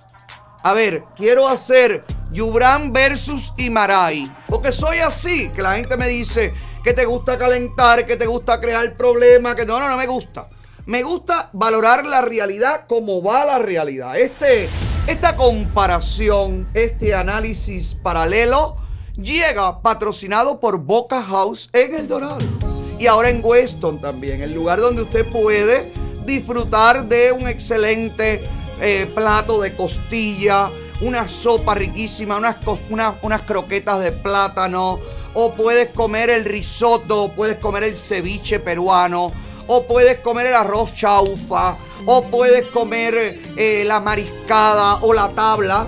A ver, quiero hacer Yubran versus Imaray. Porque soy así, que la gente me dice que te gusta calentar, que te gusta crear problemas, que no, no, no me gusta. Me gusta valorar la realidad como va la realidad. Este, esta comparación, este análisis paralelo, llega patrocinado por Boca House en El Dorado. Y ahora en Weston también, el lugar donde usted puede disfrutar de un excelente eh, plato de costilla, una sopa riquísima, unas, unas, unas croquetas de plátano, o puedes comer el risotto, puedes comer el ceviche peruano, o puedes comer el arroz chaufa, o puedes comer eh, la mariscada o la tabla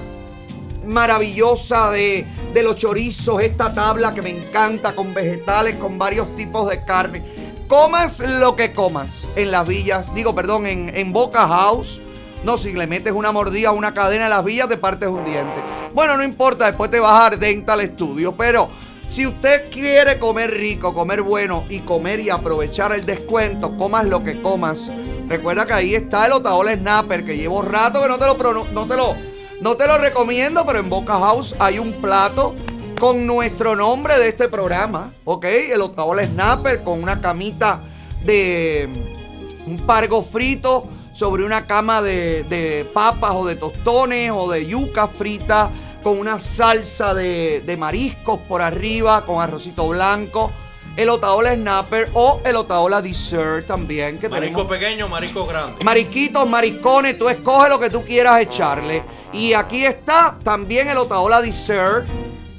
maravillosa de, de los chorizos, esta tabla que me encanta con vegetales, con varios tipos de carne. Comas lo que comas en las villas, digo, perdón, en, en Boca House. No, si le metes una mordida a una cadena en las villas, te partes un diente. Bueno, no importa, después te vas a Dental Studio, pero si usted quiere comer rico, comer bueno y comer y aprovechar el descuento, comas lo que comas. Recuerda que ahí está el Otaola Snapper, que llevo rato que no te lo, no te lo, no te lo recomiendo, pero en Boca House hay un plato con nuestro nombre de este programa, ¿ok? El Otaola Snapper con una camita de un pargo frito sobre una cama de, de papas o de tostones o de yuca frita con una salsa de, de mariscos por arriba con arrocito blanco. El Otaola Snapper o el Otaola Dessert también que Marisco tenemos. pequeño, marisco grande. Marisquitos, mariscones, tú escoge lo que tú quieras echarle. Y aquí está también el Otaola Dessert,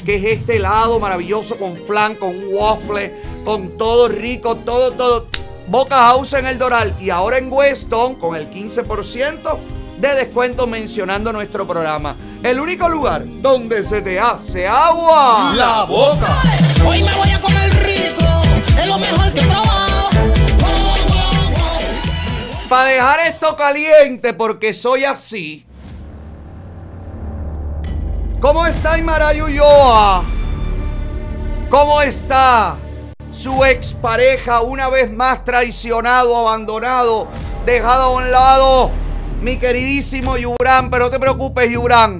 que es este helado maravilloso con flan, con waffle, con todo rico, todo, todo. Boca House en el Doral y ahora en Weston con el 15% de descuento mencionando nuestro programa. El único lugar donde se te hace agua. La boca. Hoy me voy a comer rico, es lo mejor que he probado. Para dejar esto caliente, porque soy así. ¿Cómo está Imara Ulloa? ¿Cómo está? su expareja una vez más traicionado, abandonado, dejado a un lado. Mi queridísimo Yubran, pero no te preocupes, Yubran.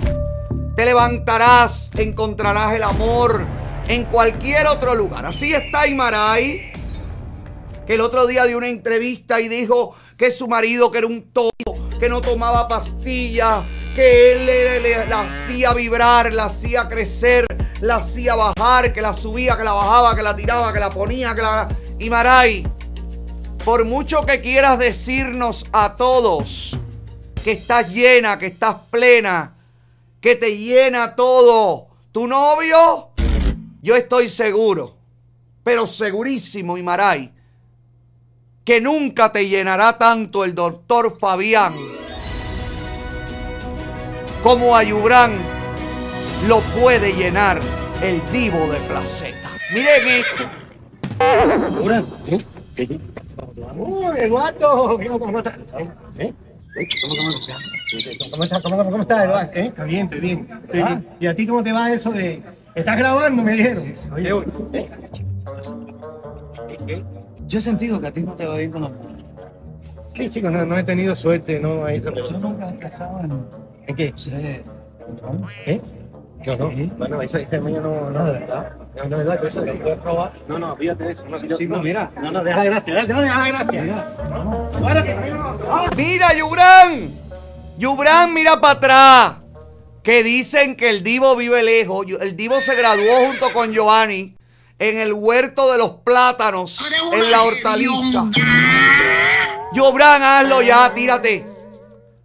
Te levantarás, encontrarás el amor en cualquier otro lugar. Así está Imaray, que el otro día dio una entrevista y dijo que su marido, que era un todo, que no tomaba pastillas, que él la hacía vibrar, la hacía crecer, la hacía bajar, que la subía, que la bajaba, que la tiraba, que la ponía, que la... Imaray, por mucho que quieras decirnos a todos que estás llena, que estás plena, que te llena todo, tu novio, yo estoy seguro, pero segurísimo, Imaray, que nunca te llenará tanto el doctor Fabián como a Yubran lo puede llenar el divo de placeta. Miren esto. ¡Uy, Eduardo! ¿Cómo estás? ¿Eh? ¿Cómo, cómo, cómo estás? ¿Cómo, cómo, cómo estás, Eduardo? ¿Eh? Está bien, está bien. Está bien. ¿Y a ti cómo te va eso de...? ¿Estás grabando, me dijeron? ¿Eh? Yo he sentido que a ti no te va bien con mujer. Sí, chicos, no, no he tenido suerte, no, a eso, pero... Tú nunca has casado en... ¿En qué? ¿Eh? Yo no. Bueno, eso, ese mío no... No, ¿de verdad? No, no, Eduardo, eso... ¿Lo puedes probar? No, no, de eso. No, yo, Sí, no, mira. No, no, deja de gracia, no, deja de gracia. Mira, Yubran. Yubran, mira para atrás. Que dicen que el Divo vive lejos. El Divo se graduó junto con Giovanni en el huerto de los plátanos, en la hortaliza. Yubran, hazlo ya, tírate.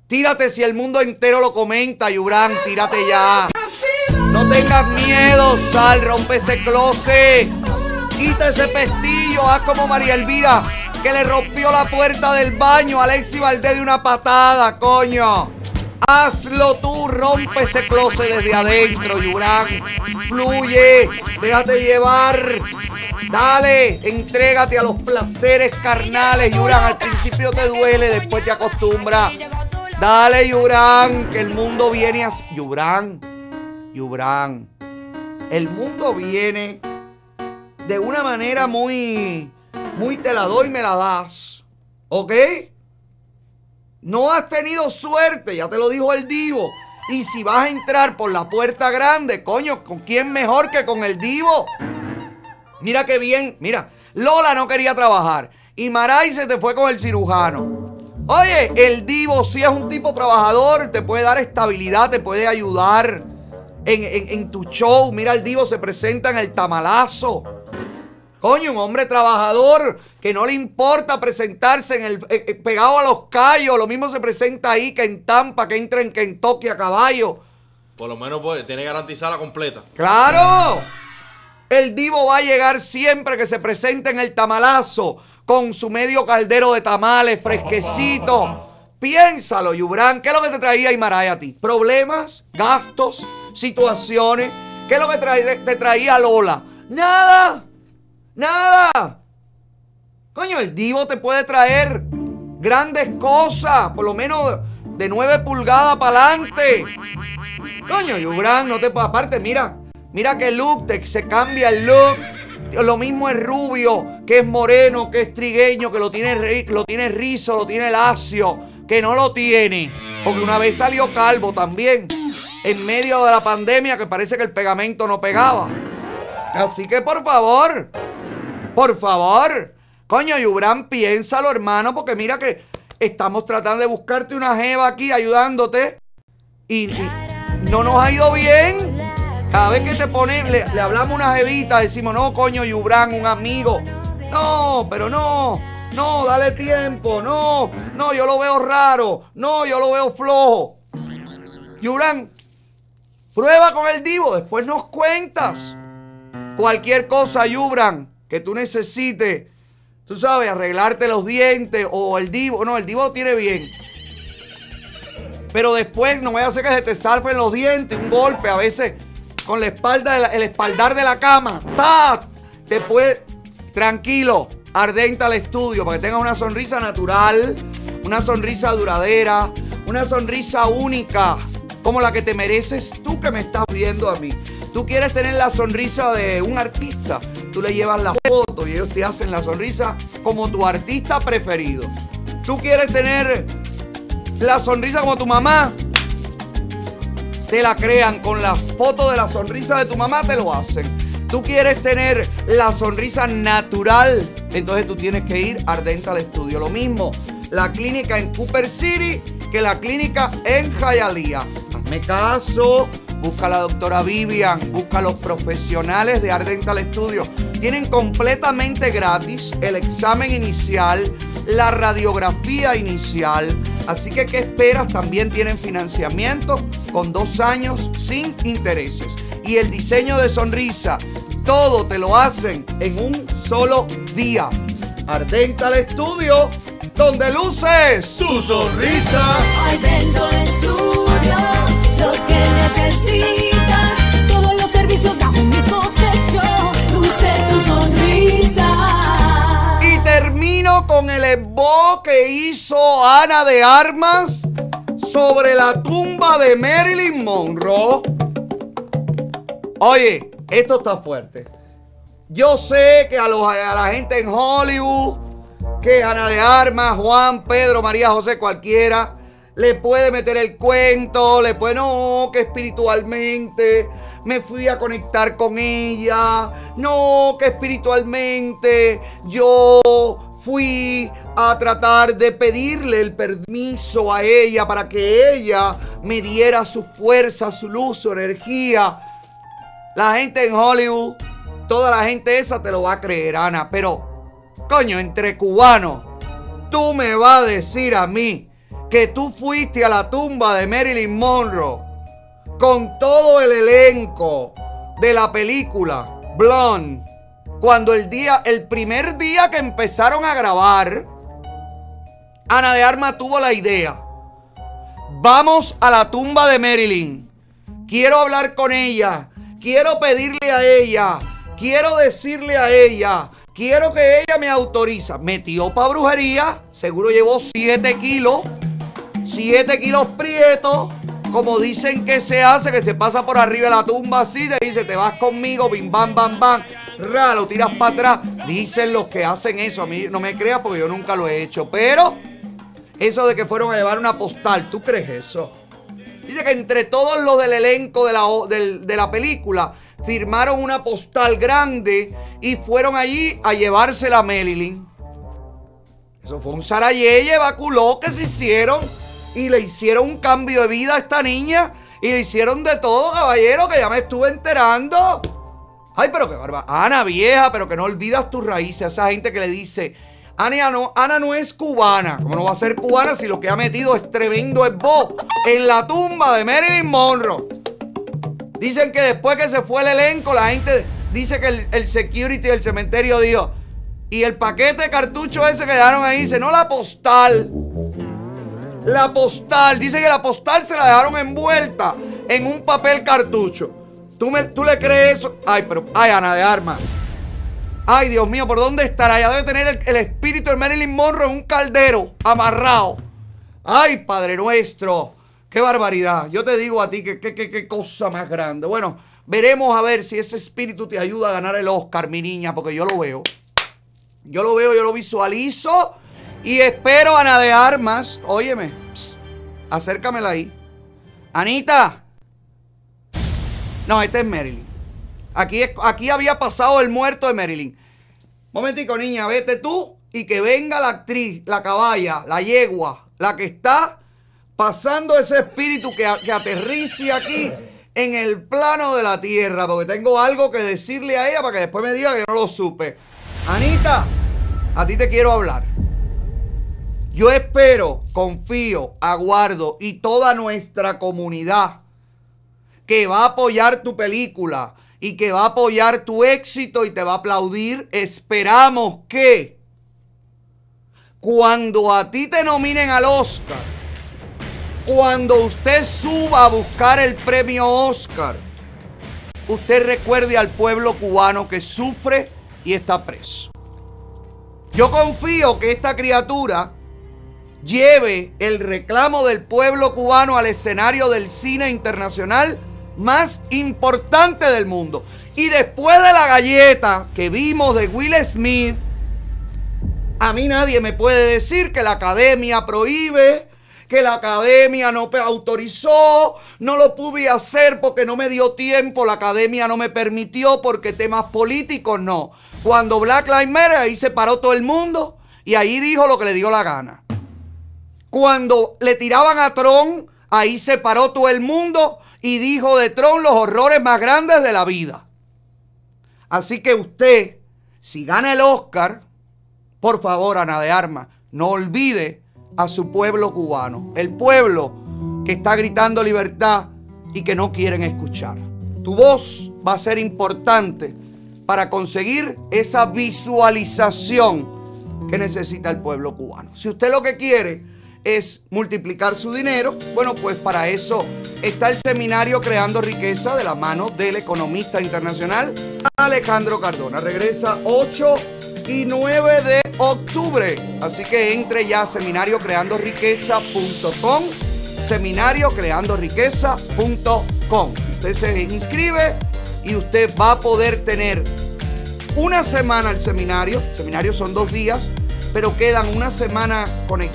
Tírate si el mundo entero lo comenta, Yubran, tírate ya. No tengas miedo, sal, rompe ese closet. Quita ese pestillo, haz como María Elvira, que le rompió la puerta del baño a Alexi Valdés de una patada, coño. Hazlo tú, rompe ese closet desde adentro, Yurán. Fluye, déjate llevar. Dale, entrégate a los placeres carnales, Yurán. Al principio te duele, después te acostumbras. Dale, Yurán, que el mundo viene así. Yurán, Yurán. El mundo viene de una manera muy, muy te la doy, me la das. ¿Ok? No has tenido suerte, ya te lo dijo el Divo. Y si vas a entrar por la puerta grande, coño, ¿con quién mejor que con el Divo? Mira qué bien, mira, Lola no quería trabajar y Maray se te fue con el cirujano. Oye, el Divo si es un tipo trabajador, te puede dar estabilidad, te puede ayudar en, en- en tu show. Mira, el Divo se presenta en el tamalazo. Coño, un hombre trabajador que no le importa presentarse en el, eh, eh, pegado a los callos. Lo mismo se presenta ahí que en Tampa, que entra en Kentucky a caballo. Por lo menos pues, tiene garantizada completa. ¡Claro! El Divo va a llegar siempre que se presente en el tamalazo con su medio caldero de tamales fresquecito. Piénsalo, Yubran. ¿Qué es lo que te traía Imaray a ti? ¿Problemas? ¿Gastos? ¿Situaciones? ¿Qué es lo que te traía Lola? Nada. Nada. Coño, el Divo te puede traer grandes cosas. Por lo menos de 9 pulgadas para adelante. Coño, Yubran, no te aparte, mira, mira que look, te, se cambia el look. Lo mismo es rubio, que es moreno, que es trigueño, que lo tiene, lo tiene rizo, lo tiene lacio, que no lo tiene. Porque una vez salió calvo también, en medio de la pandemia, que parece que el pegamento no pegaba. Así que por favor, por favor, coño, Yubran, piénsalo, hermano, porque mira que estamos tratando de buscarte una jeva aquí ayudándote y, no nos ha ido bien. Cada vez que te pones, le, le hablamos una jevita, decimos, no, coño, Yubran, un amigo. No, pero no, no, dale tiempo, no, no, yo lo veo raro, no, yo lo veo flojo. Yubran, prueba con el Divo, después nos cuentas. Cualquier cosa, Yubran, que tú necesites, tú sabes, arreglarte los dientes o el Divo, no, el Divo tiene bien. Pero después no vaya a hacer que se te salfen los dientes, un golpe, a veces con la espalda, el espaldar de la cama. ¡Taf! Puede, tranquilo, ardente al estudio para que tengas una sonrisa natural, una sonrisa duradera, una sonrisa única, como la que te mereces tú que me estás viendo a mí. Tú quieres tener la sonrisa de un artista. Tú le llevas la foto y ellos te hacen la sonrisa como tu artista preferido. Tú quieres tener la sonrisa como tu mamá. Te la crean con la foto de la sonrisa de tu mamá, te lo hacen. Tú quieres tener la sonrisa natural, entonces tú tienes que ir a Ardental Studio. Lo mismo, la clínica en Cooper City que la clínica en Hialeah. Hazme caso, busca a la doctora Vivian, busca a los profesionales de Ardental Studio. Tienen completamente gratis el examen inicial, la radiografía inicial. Así que, ¿qué esperas? También tienen financiamiento con dos años sin intereses. Y el diseño de sonrisa, todo te lo hacen en un solo día. Ardental Studio, donde luces tu sonrisa. Adentro del estudio, lo que necesitas. Todos los servicios bajo un mismo techo. Luce tu sonrisa. Y termino con el esbo que hizo Ana de Armas sobre la tumba de Marilyn Monroe. Oye, esto está fuerte. Yo sé que a, los- a la gente en Hollywood, que Ana de Armas, Juan, Pedro, María José, cualquiera, le puede meter el cuento, le puede, no, que espiritualmente me fui a conectar con ella, no, que espiritualmente yo fui a tratar de pedirle el permiso a ella para que ella me diera su fuerza, su luz, su energía. La gente en Hollywood, toda la gente esa te lo va a creer, Ana. Pero, coño, entre cubanos, tú me vas a decir a mí que tú fuiste a la tumba de Marilyn Monroe con todo el elenco de la película Blonde. Cuando el día, el primer día que empezaron a grabar, Ana de Armas tuvo la idea. Vamos a la tumba de Marilyn. Quiero hablar con ella. Quiero pedirle a ella. Quiero decirle a ella. Quiero que ella me autoriza. Metió para brujería. Seguro llevó 7 kilos. 7 kilos prietos. Como dicen que se hace, que se pasa por arriba de la tumba así. Te dice, te vas conmigo, bim, bam, bam, bam. Ra, lo tiras para atrás. Dicen los que hacen eso. A mí no me creas porque yo nunca lo he hecho. Pero eso de que fueron a llevar una postal, ¿tú crees eso? Dice que entre todos los del elenco de la, de la película firmaron una postal grande y fueron allí a llevársela a Marilyn. Eso fue un sarayeye, baculó que se hicieron y le hicieron un cambio de vida a esta niña y le hicieron de todo, caballero, que ya me estuve enterando. Ay, pero qué barba. Ana, vieja, pero que no olvidas tus raíces. A esa gente que le dice, Ana no, Ana no es cubana. ¿Cómo no va a ser cubana si lo que ha metido es tremendo esbo en la tumba de Marilyn Monroe? Dicen que después que se fue el elenco, la gente dice que el, el security del cementerio dijo, y el paquete de cartuchos ese que dejaron ahí, dice, no la postal. La postal, dice que la postal se la dejaron envuelta en un papel cartucho. ¿Tú, me- tú le crees eso? Ay, pero, ay, Ana de Armas. Ay, Dios mío, ¿por dónde estará? Ya debe tener el, el espíritu de Marilyn Monroe en un caldero, amarrado. Ay, Padre nuestro. Qué barbaridad. Yo te digo a ti que qué cosa más grande. Bueno, veremos a ver si ese espíritu te ayuda a ganar el Oscar, mi niña, porque yo lo veo. Yo lo veo, yo lo visualizo. Y espero, Ana de Armas. Óyeme, acércamela ahí. Anita. No, este es Marilyn. Aquí, es- aquí había pasado el muerto de Marilyn. Momentico, niña, vete tú y que venga la actriz, la caballa, la yegua, la que está pasando ese espíritu que, que aterrice aquí en el plano de la tierra, porque tengo algo que decirle a ella para que después me diga que no lo supe. Anita, a ti te quiero hablar. Yo espero, confío, aguardo y toda nuestra comunidad que va a apoyar tu película y que va a apoyar tu éxito y te va a aplaudir, esperamos que cuando a ti te nominen al Oscar, cuando usted suba a buscar el premio Oscar, usted recuerde al pueblo cubano que sufre y está preso. Yo confío que esta criatura lleve el reclamo del pueblo cubano al escenario del cine internacional más importante del mundo. Y después de la galleta que vimos de Will Smith, a mí nadie me puede decir que la academia prohíbe, que la academia no autorizó, no lo pude hacer porque no me dio tiempo, la academia no me permitió porque temas políticos, no. Cuando Black Lives Matter, ahí se paró todo el mundo y ahí dijo lo que le dio la gana. Cuando le tiraban a Tron, ahí se paró todo el mundo y dijo de Tron los horrores más grandes de la vida. Así que usted, si gana el Oscar, por favor, Ana de Armas, no olvide a su pueblo cubano. El pueblo que está gritando libertad y que no quieren escuchar. Tu voz va a ser importante para conseguir esa visualización que necesita el pueblo cubano. Si usted lo que quiere es multiplicar su dinero, bueno, pues para eso está el seminario Creando Riqueza de la mano del economista internacional Alejandro Cardona. Regresa 8 y 9 de octubre. Así que entre ya a seminariocreandoriqueza.com, seminariocreandoriqueza.com. Usted se inscribe y usted va a poder tener una semana el seminario. El seminario son dos días, pero quedan una semana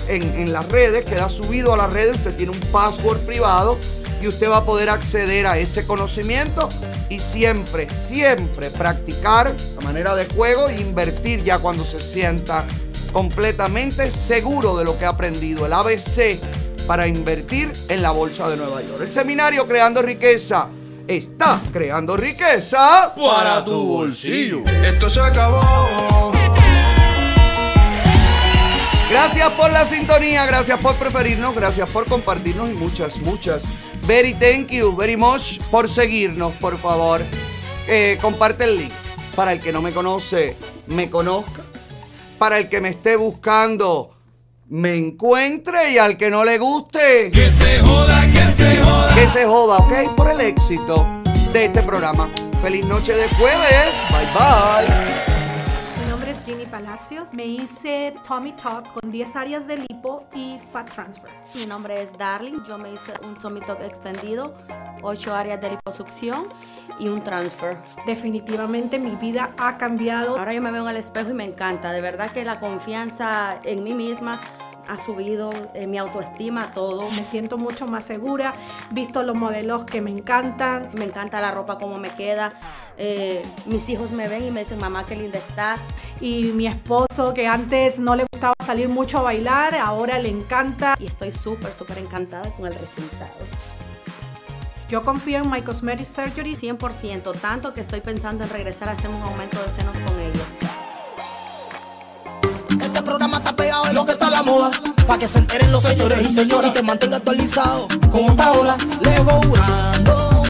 en las redes, queda subido a las redes. Usted tiene un password privado y usted va a poder acceder a ese conocimiento y siempre, siempre practicar la manera de juego e invertir ya cuando se sienta completamente seguro de lo que ha aprendido. El ABC para invertir en la bolsa de Nueva York. El seminario Creando Riqueza está creando riqueza Para tu bolsillo. Esto se acabó. Gracias por la sintonía, gracias por preferirnos, gracias por compartirnos y muchas, muchas. Very thank you, very much por seguirnos, por favor. Eh, comparte el link. Para el que no me conoce, me conozca. Para el que me esté buscando, me encuentre. Y al que no le guste, que se joda, que se joda. Que se joda, ¿ok? Por el éxito de este programa. Feliz noche de jueves. Bye bye. Palacios. Me hice Tommy Talk con 10 áreas de lipo y Fat Transfer. Mi nombre es Darling, yo me hice un tummy tuck extendido, 8 áreas de liposucción y un transfer. Definitivamente mi vida ha cambiado. Ahora yo me veo en el espejo y me encanta, de verdad que la confianza en mí misma ha subido, eh, mi autoestima, todo. Me siento mucho más segura, visto los modelos que me encantan. Me encanta la ropa, cómo me queda. Eh, mis hijos me ven y me dicen, mamá, qué linda estás. Y mi esposo, que antes no le gustaba salir mucho a bailar, ahora le encanta. Y estoy súper, súper encantada con el resultado. Yo confío en My Cosmetic Surgery 100%, tanto que estoy pensando en regresar a hacer un aumento de senos con ellos. Este programa está lo que está la moda. Pa' que se enteren los señores y señoras. Y te mantenga actualizado. Como está ahora, le voy